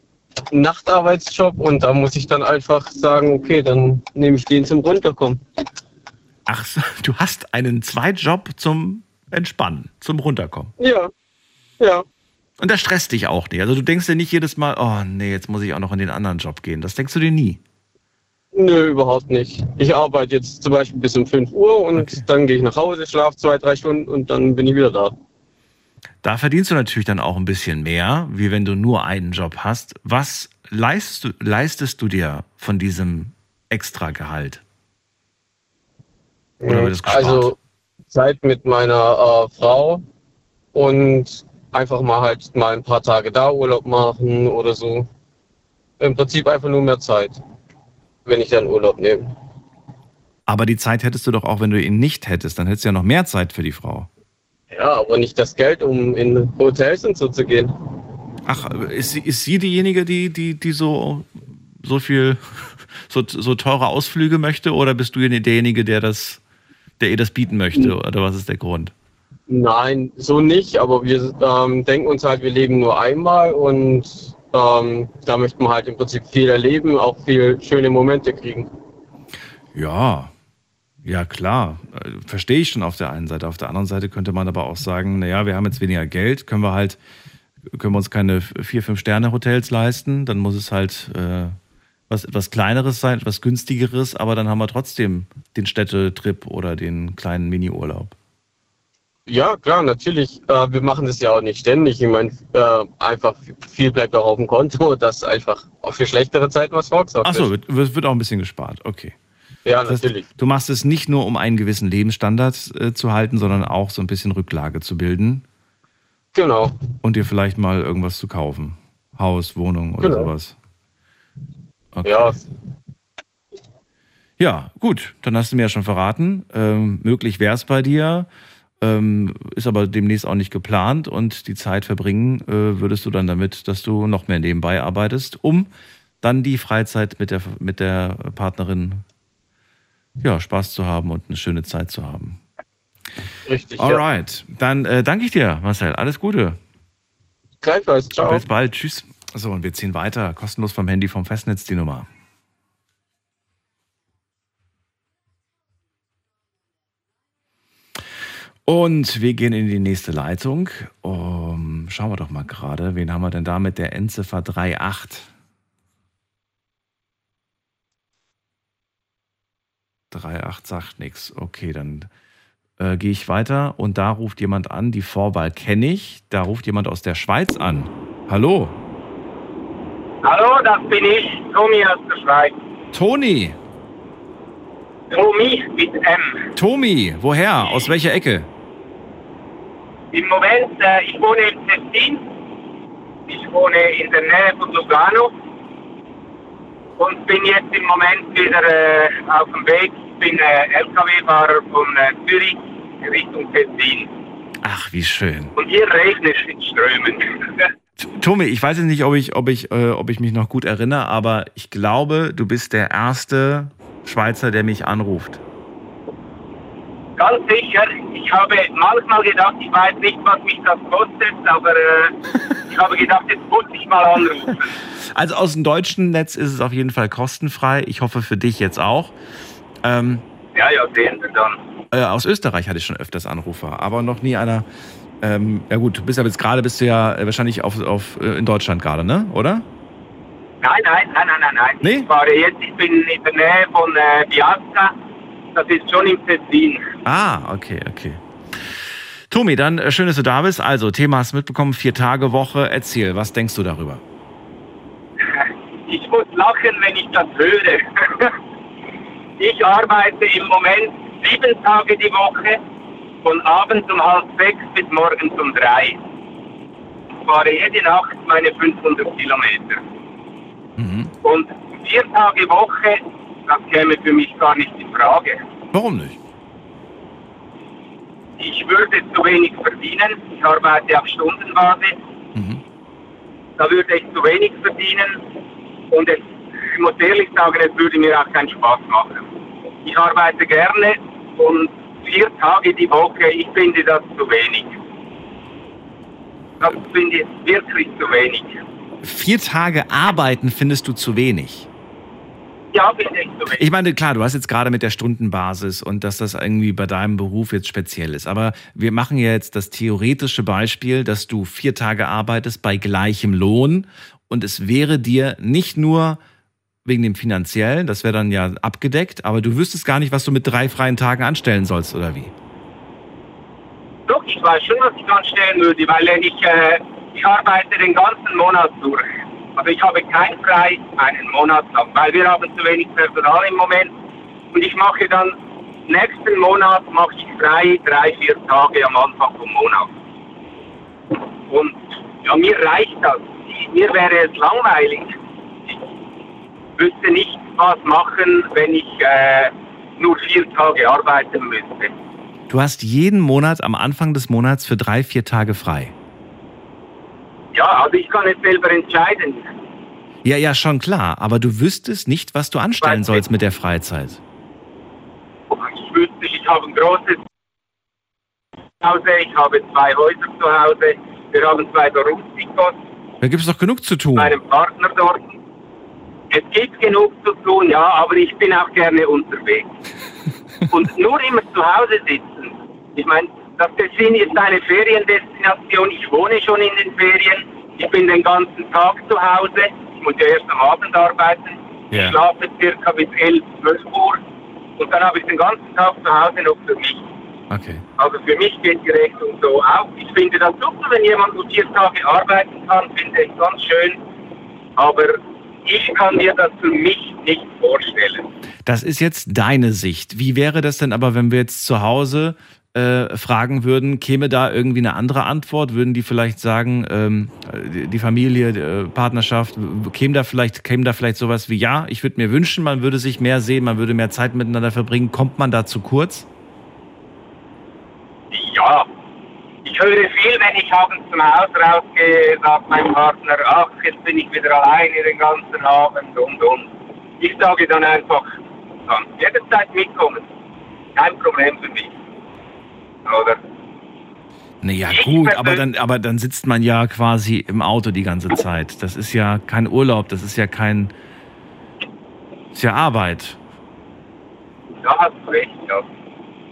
Nachtarbeitsjob und da muss ich dann einfach sagen, okay, dann nehme ich den zum Runterkommen. Ach, so, du hast einen Zweitjob zum Entspannen, zum Runterkommen. Ja, ja. Und das stresst dich auch nicht. Also du denkst dir nicht jedes Mal, oh nee, jetzt muss ich auch noch in den anderen Job gehen. Das denkst du dir nie. Nö, überhaupt nicht. Ich arbeite jetzt zum Beispiel bis um 5 Uhr und dann gehe ich nach Hause, schlafe zwei, drei Stunden und dann bin ich wieder da. Da verdienst du natürlich dann auch ein bisschen mehr, wie wenn du nur einen Job hast. Was leistest du, leistest du dir von diesem Extragehalt? Oder wird es gespart? Also Zeit mit meiner äh, Frau und einfach mal halt mal ein paar Tage da Urlaub machen oder so. Im Prinzip einfach nur mehr Zeit, wenn ich dann Urlaub nehme. Aber die Zeit hättest du doch auch, wenn du ihn nicht hättest. Dann hättest du ja noch mehr Zeit für die Frau. Ja, aber nicht das Geld, um in Hotels und so zu gehen. Ach, ist sie, ist sie diejenige, die, die, die so, so viel, so, so teure Ausflüge möchte? Oder bist du derjenige, der das, der ihr das bieten möchte? Oder was ist der Grund? Nein, so nicht, aber wir ähm, denken uns halt, wir leben nur einmal und ähm, da möchten wir halt im Prinzip viel erleben, auch viel schöne Momente kriegen. Ja, ja klar, Äh, verstehe ich schon auf der einen Seite. Auf der anderen Seite könnte man aber auch sagen, naja, wir haben jetzt weniger Geld, können wir halt, können wir uns keine vier, fünf Sterne Hotels leisten, dann muss es halt äh, was etwas kleineres sein, etwas günstigeres, aber dann haben wir trotzdem den Städtetrip oder den kleinen Mini-Urlaub. Ja, klar, natürlich. Äh, wir machen das ja auch nicht ständig. Ich meine, äh, einfach viel bleibt auch auf dem Konto, dass einfach auch für schlechtere Zeiten was vorgesorgt Achso, wird. wird, wird auch ein bisschen gespart, okay. Ja, Das heißt, natürlich. Du machst es nicht nur, um einen gewissen Lebensstandard äh, zu halten, sondern auch so ein bisschen Rücklage zu bilden. Genau. Und dir vielleicht mal irgendwas zu kaufen. Haus, Wohnung oder Genau. sowas. Okay. Ja, Ja, gut, dann hast du mir ja schon verraten. Ähm, möglich wäre es bei dir, ähm, ist aber demnächst auch nicht geplant und die Zeit verbringen äh, würdest du dann damit, dass du noch mehr nebenbei arbeitest, um dann die Freizeit mit der, mit der Partnerin ja, Spaß zu haben und eine schöne Zeit zu haben. richtig. Ja. Alright, dann äh, danke ich dir, Marcel. Alles Gute. Gleichfalls. Ciao. Bis bald. Tschüss. So, und wir ziehen weiter. Kostenlos vom Handy vom Festnetz die Nummer. Und wir gehen in die nächste Leitung. Um, schauen wir doch mal gerade. Wen haben wir denn da mit der Endziffer 38? 38 sagt nichts. Okay, dann äh, gehe ich weiter und da ruft jemand an. Die Vorwahl kenne ich. Da ruft jemand aus der Schweiz an. Hallo, Hallo, das bin ich, Tommy aus der Schweiz. Toni. Tommy mit M. Tomi, woher? Aus welcher Ecke? Im Moment, äh, ich wohne in Tessin. Ich wohne in der Nähe von Lugano. Und bin jetzt im Moment wieder äh, auf dem Weg. Ich bin äh, LKW-Fahrer von äh, Zürich Richtung Tessin. Ach, wie schön. Und hier regnet es in Strömen. Tomi, ich weiß jetzt nicht, ob ich, ob, ich, äh, ob ich mich noch gut erinnere, aber ich glaube, du bist der erste Schweizer, der mich anruft. Ganz sicher. Ich habe manchmal gedacht, ich weiß nicht, was mich das kostet, aber äh, ich habe gedacht, jetzt muss ich mal anrufen. Also aus dem deutschen Netz ist es auf jeden Fall kostenfrei. Ich hoffe für dich jetzt auch. Ähm, Ja, ja, sehen Sie dann. äh, aus Österreich hatte ich schon öfters Anrufer, aber noch nie einer. Ähm, ja gut, du bist aber jetzt gerade bist du ja äh, wahrscheinlich auf, auf, äh, in Deutschland gerade, ne? Oder? Nein, nein, nein, nein, nein, nein. Nee? Ich fahre jetzt, ich bin in der Nähe von äh, Piazza. Das ist schon im Tessin. Ah, okay, okay. Tomi, dann äh, schön, dass du da bist. Also, Thema hast du mitbekommen, vier Tage Woche. Erzähl, was denkst du darüber? Ich muss lachen, wenn ich das höre. Ich arbeite im Moment sieben Tage die Woche, von abends um halb sechs bis morgens um drei. Ich fahre jede Nacht meine 500 Kilometer. Und vier Tage Woche, das käme für mich gar nicht in Frage. Warum nicht? Ich würde zu wenig verdienen. Ich arbeite auf Stundenbasis. Da würde ich zu wenig verdienen. Und es, ich muss ehrlich sagen, es würde mir auch keinen Spaß machen. Ich arbeite gerne und vier Tage die Woche, ich finde das zu wenig. Das finde ich wirklich zu wenig. Vier Tage arbeiten findest du zu wenig. Ja, finde ich so. Ich meine, klar, du hast jetzt gerade mit der Stundenbasis und dass das irgendwie bei deinem Beruf jetzt speziell ist. Aber wir machen ja jetzt das theoretische Beispiel, dass du vier Tage arbeitest bei gleichem Lohn und es wäre dir nicht nur wegen dem finanziellen, das wäre dann ja abgedeckt, aber du wüsstest gar nicht, was du mit drei freien Tagen anstellen sollst, oder wie? Doch, ich weiß schon, was ich anstellen würde, weil ich, äh, ich arbeite den ganzen Monat durch. Also ich habe kein Frei einen Monat lang, weil wir haben zu wenig Personal im Moment. Und ich mache dann, nächsten Monat mache ich frei drei, vier Tage am Anfang vom Monat. Und ja, mir reicht das. Mir wäre es langweilig. Ich wüsste nicht, was machen, wenn ich äh, nur vier Tage arbeiten müsste. Du hast jeden Monat am Anfang des Monats für drei, vier Tage frei. Ja, also ich kann nicht selber entscheiden. Ja, ja, schon klar. Aber du wüsstest nicht, was du anstellen sollst mit der Freizeit. Ich wüsste, ich habe ein großes Hause, ich habe zwei Häuser zu Hause, wir haben zwei Berufstikos, Da gibt es doch genug zu tun. meinem Partner dort. Es gibt genug zu tun, ja, aber ich bin auch gerne unterwegs. Und nur immer zu Hause sitzen. Ich meine, das Tessin ist eine Feriendestination. Ich wohne schon in den Ferien. Ich bin den ganzen Tag zu Hause. Ich muss ja erst am Abend arbeiten. Ich Ja. schlafe circa bis 11, 12 Uhr. Und dann habe ich den ganzen Tag zu Hause noch für mich. Okay. Also für mich geht die Rechnung so auf. Ich finde das super, wenn jemand nur vier Tage arbeiten kann, finde ich ganz schön. Aber ich kann mir das für mich nicht vorstellen. Das ist jetzt deine Sicht. Wie wäre das denn aber, wenn wir jetzt zu Hause äh, fragen würden, käme da irgendwie eine andere Antwort? Würden die vielleicht sagen, ähm, die Familie, die, äh, Partnerschaft, käme da vielleicht, käme da vielleicht sowas wie, ja, ich würde mir wünschen, man würde sich mehr sehen, man würde mehr Zeit miteinander verbringen. Kommt man da zu kurz? Ja, ich höre viel, wenn ich abends zum Haus rausgehe, sagt mein Partner, ach, jetzt bin ich wieder alleine den ganzen Abend und und. Ich sage dann einfach, du kannst jederzeit mitkommen. Kein Problem für mich. Oder? Naja, gut, aber dann, aber dann sitzt man ja quasi im Auto die ganze Zeit. Das ist ja kein Urlaub, das ist ja kein, ist ja Arbeit. Da hast du recht, ja.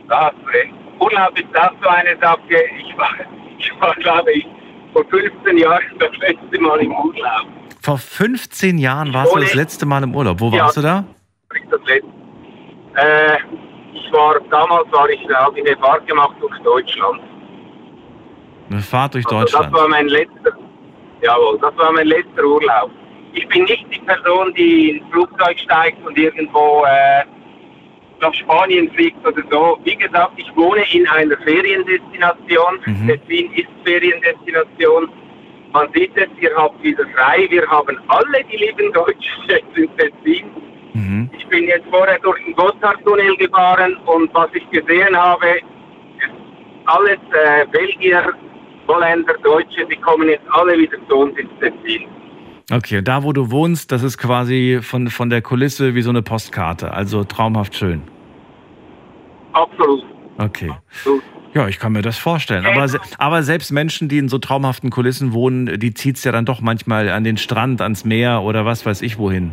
Da hast du recht. Urlaub ist auch so eine Sache. Ich war, ich war glaube ich, vor 15 Jahren das letzte Mal im Urlaub. Vor 15 Jahren warst du das letzte Mal im Urlaub. Wo Ja. warst du da? Äh, ich war, damals war ich, habe ich eine Fahrt gemacht durch Deutschland. Eine Fahrt durch Also Deutschland. Das war mein letzter, jawohl, das war mein letzter Urlaub. Ich bin nicht die Person, die ins Flugzeug steigt und irgendwo äh, nach Spanien fliegt oder so. Wie gesagt, ich wohne in einer Feriendestination. Tessin ist Feriendestination. Man sieht es, ihr habt wieder frei. Wir haben alle die lieben Deutschen jetzt in Tessin. Ich bin jetzt vorher durch den Gotthardtunnel gefahren und was ich gesehen habe, alles äh, Belgier, Holländer, Deutsche, die kommen jetzt alle wieder zu uns ins Tessin. Okay, da wo du wohnst, das ist quasi von, von der Kulisse wie so eine Postkarte. Also traumhaft schön. Absolut. Okay. Ja, ich kann mir das vorstellen. Aber, aber selbst Menschen, die in so traumhaften Kulissen wohnen, die zieht's ja dann doch manchmal an den Strand, ans Meer oder was weiß ich wohin.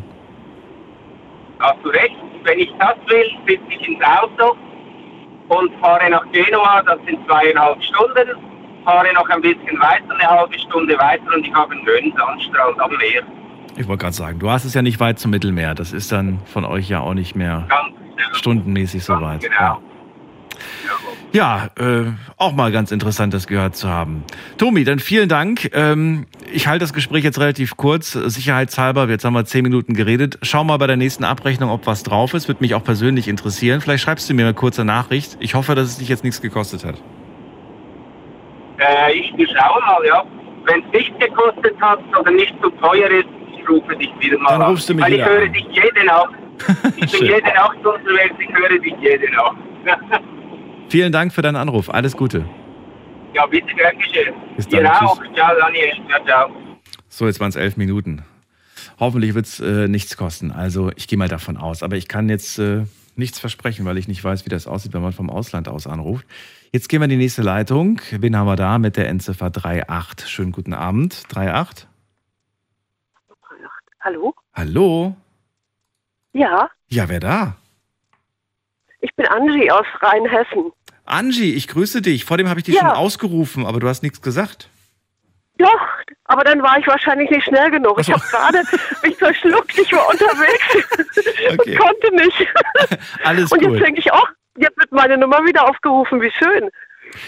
Hast du recht, wenn ich das will, sitze ich ins Auto und fahre nach Genua, das sind zweieinhalb Stunden, fahre noch ein bisschen weiter, eine halbe Stunde weiter und ich habe einen schönen Sandstrand am Meer. Ich wollte gerade sagen, du hast es ja nicht weit zum Mittelmeer. Das ist dann von euch ja auch nicht mehr stundenmäßig so weit. Ja. Ja, äh, auch mal ganz interessant, das gehört zu haben. Tomi, dann vielen Dank. Ähm, ich halte das Gespräch jetzt relativ kurz, sicherheitshalber. Jetzt haben wir zehn Minuten geredet. Schau mal bei der nächsten Abrechnung, ob was drauf ist. Würde mich auch persönlich interessieren. Vielleicht schreibst du mir eine kurze Nachricht. Ich hoffe, dass es dich jetzt nichts gekostet hat. Äh, ich schaue mal, ja. Wenn es nicht gekostet hat oder nicht zu teuer ist, ich rufe dich wieder mal Dann an. rufst du mich Weil ich höre an. dich jede Nacht. Ich bin Schön. jede Nacht unterwegs, ich höre dich jede Nacht. Vielen Dank für deinen Anruf. Alles Gute. ja, bitte, gern geschehen. Bis dann, Ihr tschüss. auch. Ciao, Daniel. Ciao, ciao. So, jetzt waren es elf Minuten. Hoffentlich wird es äh, nichts kosten. Also ich gehe mal davon aus. Aber ich kann jetzt äh, nichts versprechen, weil ich nicht weiß, wie das aussieht, wenn man vom Ausland aus anruft. Jetzt gehen wir in die nächste Leitung. Wen haben wir da mit der Endziffer 38? Schönen guten Abend. 38? Hallo? Hallo? Ja, Ja, wer da? ich bin Angie aus Rheinhessen. Angie, ich grüße dich. Vor dem habe ich dich Ja. schon ausgerufen, aber du hast nichts gesagt. Doch, aber dann war ich wahrscheinlich nicht schnell genug. Ich habe gerade mich verschluckt, ich war unterwegs Okay. und konnte nicht. Alles und jetzt denke ich auch, jetzt wird meine Nummer wieder aufgerufen, wie schön.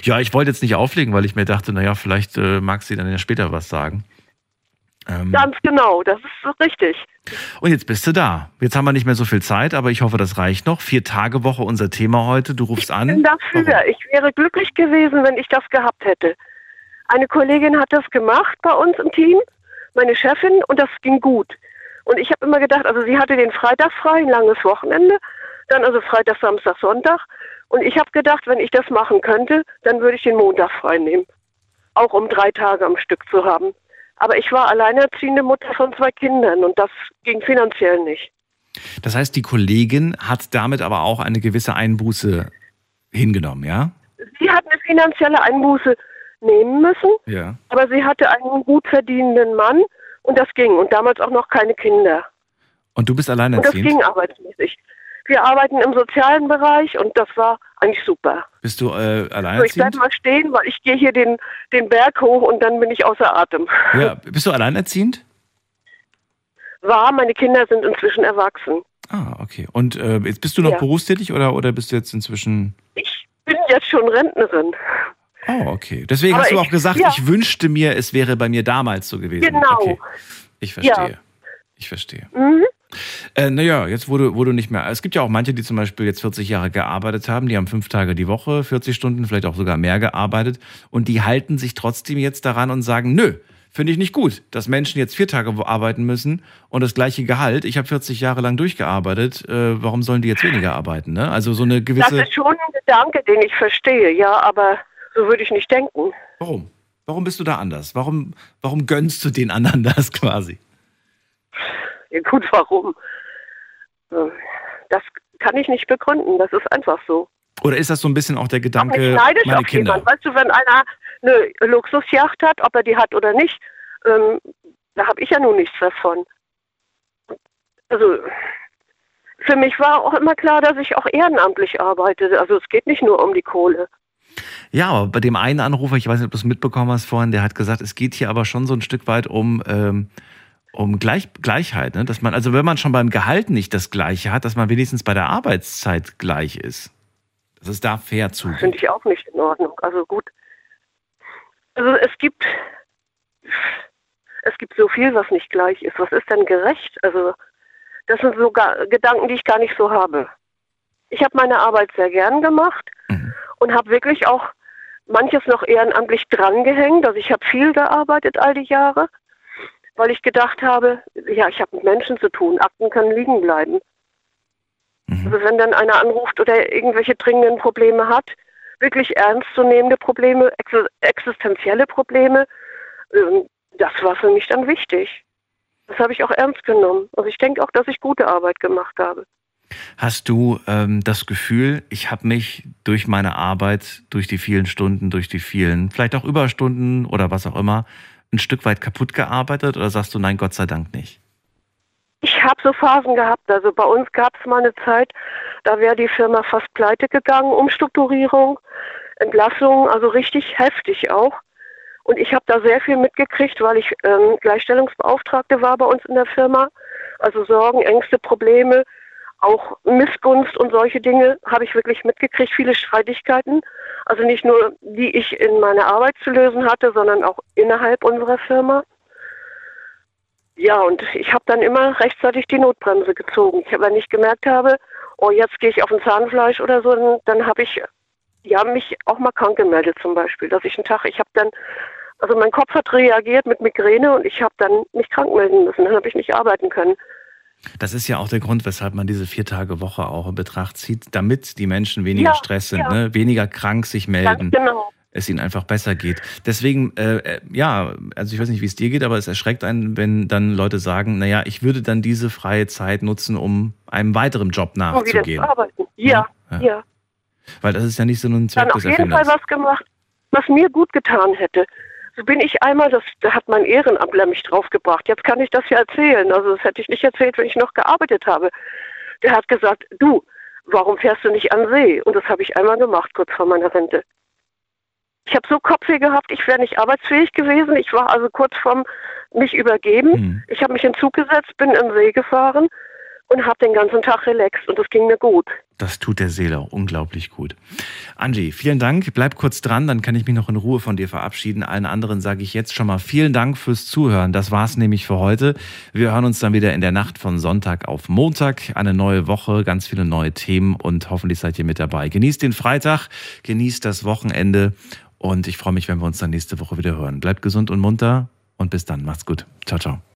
Ja, ich wollte jetzt nicht auflegen, weil ich mir dachte, naja, vielleicht äh, mag sie dann ja später was sagen. Ähm, Ganz genau, das ist so richtig. und jetzt bist du da. Jetzt haben wir nicht mehr so viel Zeit, aber ich hoffe, das reicht noch. Vier Tage Woche unser Thema heute. Du rufst Ich an. bin dafür. Ich wäre glücklich gewesen, wenn ich das gehabt hätte. Eine Kollegin hat das gemacht bei uns im Team, meine Chefin, und das ging gut. Und ich habe immer gedacht, also sie hatte den Freitag frei, ein langes Wochenende, dann also Freitag, Samstag, Sonntag. Und ich habe gedacht, wenn ich das machen könnte, dann würde ich den Montag frei nehmen. Auch um drei Tage am Stück zu haben. Aber ich war alleinerziehende Mutter von zwei Kindern und das ging finanziell nicht. Das heißt, die Kollegin hat damit aber auch eine gewisse Einbuße hingenommen, ja? Sie hat eine finanzielle Einbuße nehmen müssen, Ja. aber sie hatte einen gut verdienenden Mann und das ging. Und damals auch noch keine Kinder. Und du bist Und das alleinerziehend? ging arbeitsmäßig. Wir arbeiten im sozialen Bereich und das war eigentlich super. Bist du äh, So, ich bleib alleinerziehend? mal stehen, weil ich gehe hier den, den Berg hoch und dann bin ich außer Atem. Ja, bist du alleinerziehend? War, meine Kinder sind inzwischen erwachsen. Ah, okay. Und äh, jetzt bist du noch Ja. berufstätig oder, oder bist du jetzt inzwischen. Bin jetzt schon Rentnerin. Oh, okay. Deswegen Aber hast du ich- auch gesagt, ja. ich wünschte mir, es wäre bei mir damals so gewesen. Genau. Okay. Ich verstehe. Ja. Ich verstehe. Mhm. Äh, naja, jetzt wurde, wurde nicht mehr. Es gibt ja auch manche, die zum Beispiel jetzt 40 Jahre gearbeitet haben, die haben fünf Tage die Woche, 40 Stunden, vielleicht auch sogar mehr gearbeitet und die halten sich trotzdem jetzt daran und sagen, nö, finde ich nicht gut, dass Menschen jetzt vier Tage arbeiten müssen und das gleiche Gehalt. Ich habe 40 Jahre lang durchgearbeitet, äh, warum sollen die jetzt weniger arbeiten? Ne? Also so eine Das gewisse. ist schon ein Gedanke, den ich verstehe, ja, aber so würde ich nicht denken. Warum? Warum bist du da anders? Warum, warum gönnst du den anderen das quasi? Ja, gut, warum? Äh, Das kann ich nicht begründen, das ist einfach so. Oder ist das so ein bisschen auch der Gedanke, ich neidisch meine auf Kinder? jemanden. Weißt du, wenn einer eine Luxusjacht hat, ob er die hat oder nicht, ähm, da habe ich ja nun nichts davon. Also für mich war auch immer klar, dass ich auch ehrenamtlich arbeite. Also es geht nicht nur um die Kohle. Ja, aber bei dem einen Anrufer, ich weiß nicht, ob du es mitbekommen hast vorhin, der hat gesagt, es geht hier aber schon so ein Stück weit um, ähm, um Gleich Gleichheit. Ne? Dass man, also wenn man schon beim Gehalt nicht das Gleiche hat, dass man wenigstens bei der Arbeitszeit gleich ist. Dass es da fair zugeht. Finde ich auch nicht in Ordnung. Also gut. Also es gibt es gibt so viel, was nicht gleich ist. Was ist denn gerecht? Also das sind so Gedanken, die ich gar nicht so habe. Ich habe meine Arbeit sehr gern gemacht und habe wirklich auch manches noch ehrenamtlich drangehängt. Also ich habe viel gearbeitet all die Jahre, weil ich gedacht habe, ja, ich habe mit Menschen zu tun. Akten können liegen bleiben. Also wenn dann einer anruft oder irgendwelche dringenden Probleme hat, wirklich ernstzunehmende Probleme, ex existenzielle Probleme, ähm, das war für mich dann wichtig. Das habe ich auch ernst genommen. Also ich denke auch, dass ich gute Arbeit gemacht habe. Hast du ähm, das Gefühl, ich habe mich durch meine Arbeit, durch die vielen Stunden, durch die vielen, vielleicht auch Überstunden oder was auch immer, ein Stück weit kaputt gearbeitet oder sagst du, nein, Gott sei Dank nicht? Ich habe so Phasen gehabt. Also bei uns gab es mal eine Zeit, da wäre die Firma fast pleite gegangen, Umstrukturierung, Entlassung, also richtig heftig auch. Und ich habe da sehr viel mitgekriegt, weil ich ähm, Gleichstellungsbeauftragte war bei uns in der Firma. Also Sorgen, Ängste, Probleme, auch Missgunst und solche Dinge habe ich wirklich mitgekriegt, viele Streitigkeiten. Also nicht nur, die ich in meiner Arbeit zu lösen hatte, sondern auch innerhalb unserer Firma. Ja, und ich habe dann immer rechtzeitig die Notbremse gezogen. Ich, wenn ich gemerkt habe, oh, jetzt gehe ich auf ein Zahnfleisch oder so, dann, dann habe ich ja, mich auch mal krank gemeldet zum Beispiel, dass ich einen Tag, ich habe dann, also mein Kopf hat reagiert mit Migräne und ich habe dann mich krank melden müssen, dann habe ich nicht arbeiten können. Das ist ja auch der Grund, weshalb man diese vier Tage Woche auch in Betracht zieht, damit die Menschen weniger Ja, Stress sind, ja. ne? weniger krank sich melden, Ganz genau. es ihnen einfach besser geht. Deswegen, äh, äh, ja, also ich weiß nicht, wie es dir geht, aber es erschreckt einen, wenn dann Leute sagen, naja, ich würde dann diese freie Zeit nutzen, um einem weiteren Job nachzugehen. zu arbeiten. Ja, Ja. ja. Weil das ist ja nicht so ein Zweck Dann auf des jeden Fall Erfinders. was gemacht, was mir gut getan hätte. So bin ich einmal, das, da hat mein Ehrenamtler mich draufgebracht. Jetzt kann ich das ja erzählen. Also das hätte ich nicht erzählt, wenn ich noch gearbeitet habe. Der hat gesagt, du, warum fährst du nicht an See? Und das habe ich einmal gemacht, kurz vor meiner Rente. Ich habe so Kopfweh gehabt, ich wäre nicht arbeitsfähig gewesen. Ich war also kurz vorm mich übergeben. Mhm. Ich habe mich in den Zug gesetzt, bin den See gefahren und habe den ganzen Tag relaxt und das ging mir gut. Das tut der Seele auch unglaublich gut. Angie, vielen Dank. Bleib kurz dran, dann kann ich mich noch in Ruhe von dir verabschieden. Allen anderen sage ich jetzt schon mal vielen Dank fürs Zuhören. Das war's nämlich für heute. Wir hören uns dann wieder in der Nacht von Sonntag auf Montag. Eine neue Woche, ganz viele neue Themen und hoffentlich seid ihr mit dabei. Genießt den Freitag, genießt das Wochenende und ich freue mich, wenn wir uns dann nächste Woche wieder hören. Bleibt gesund und munter und bis dann. Macht's gut. Ciao, ciao.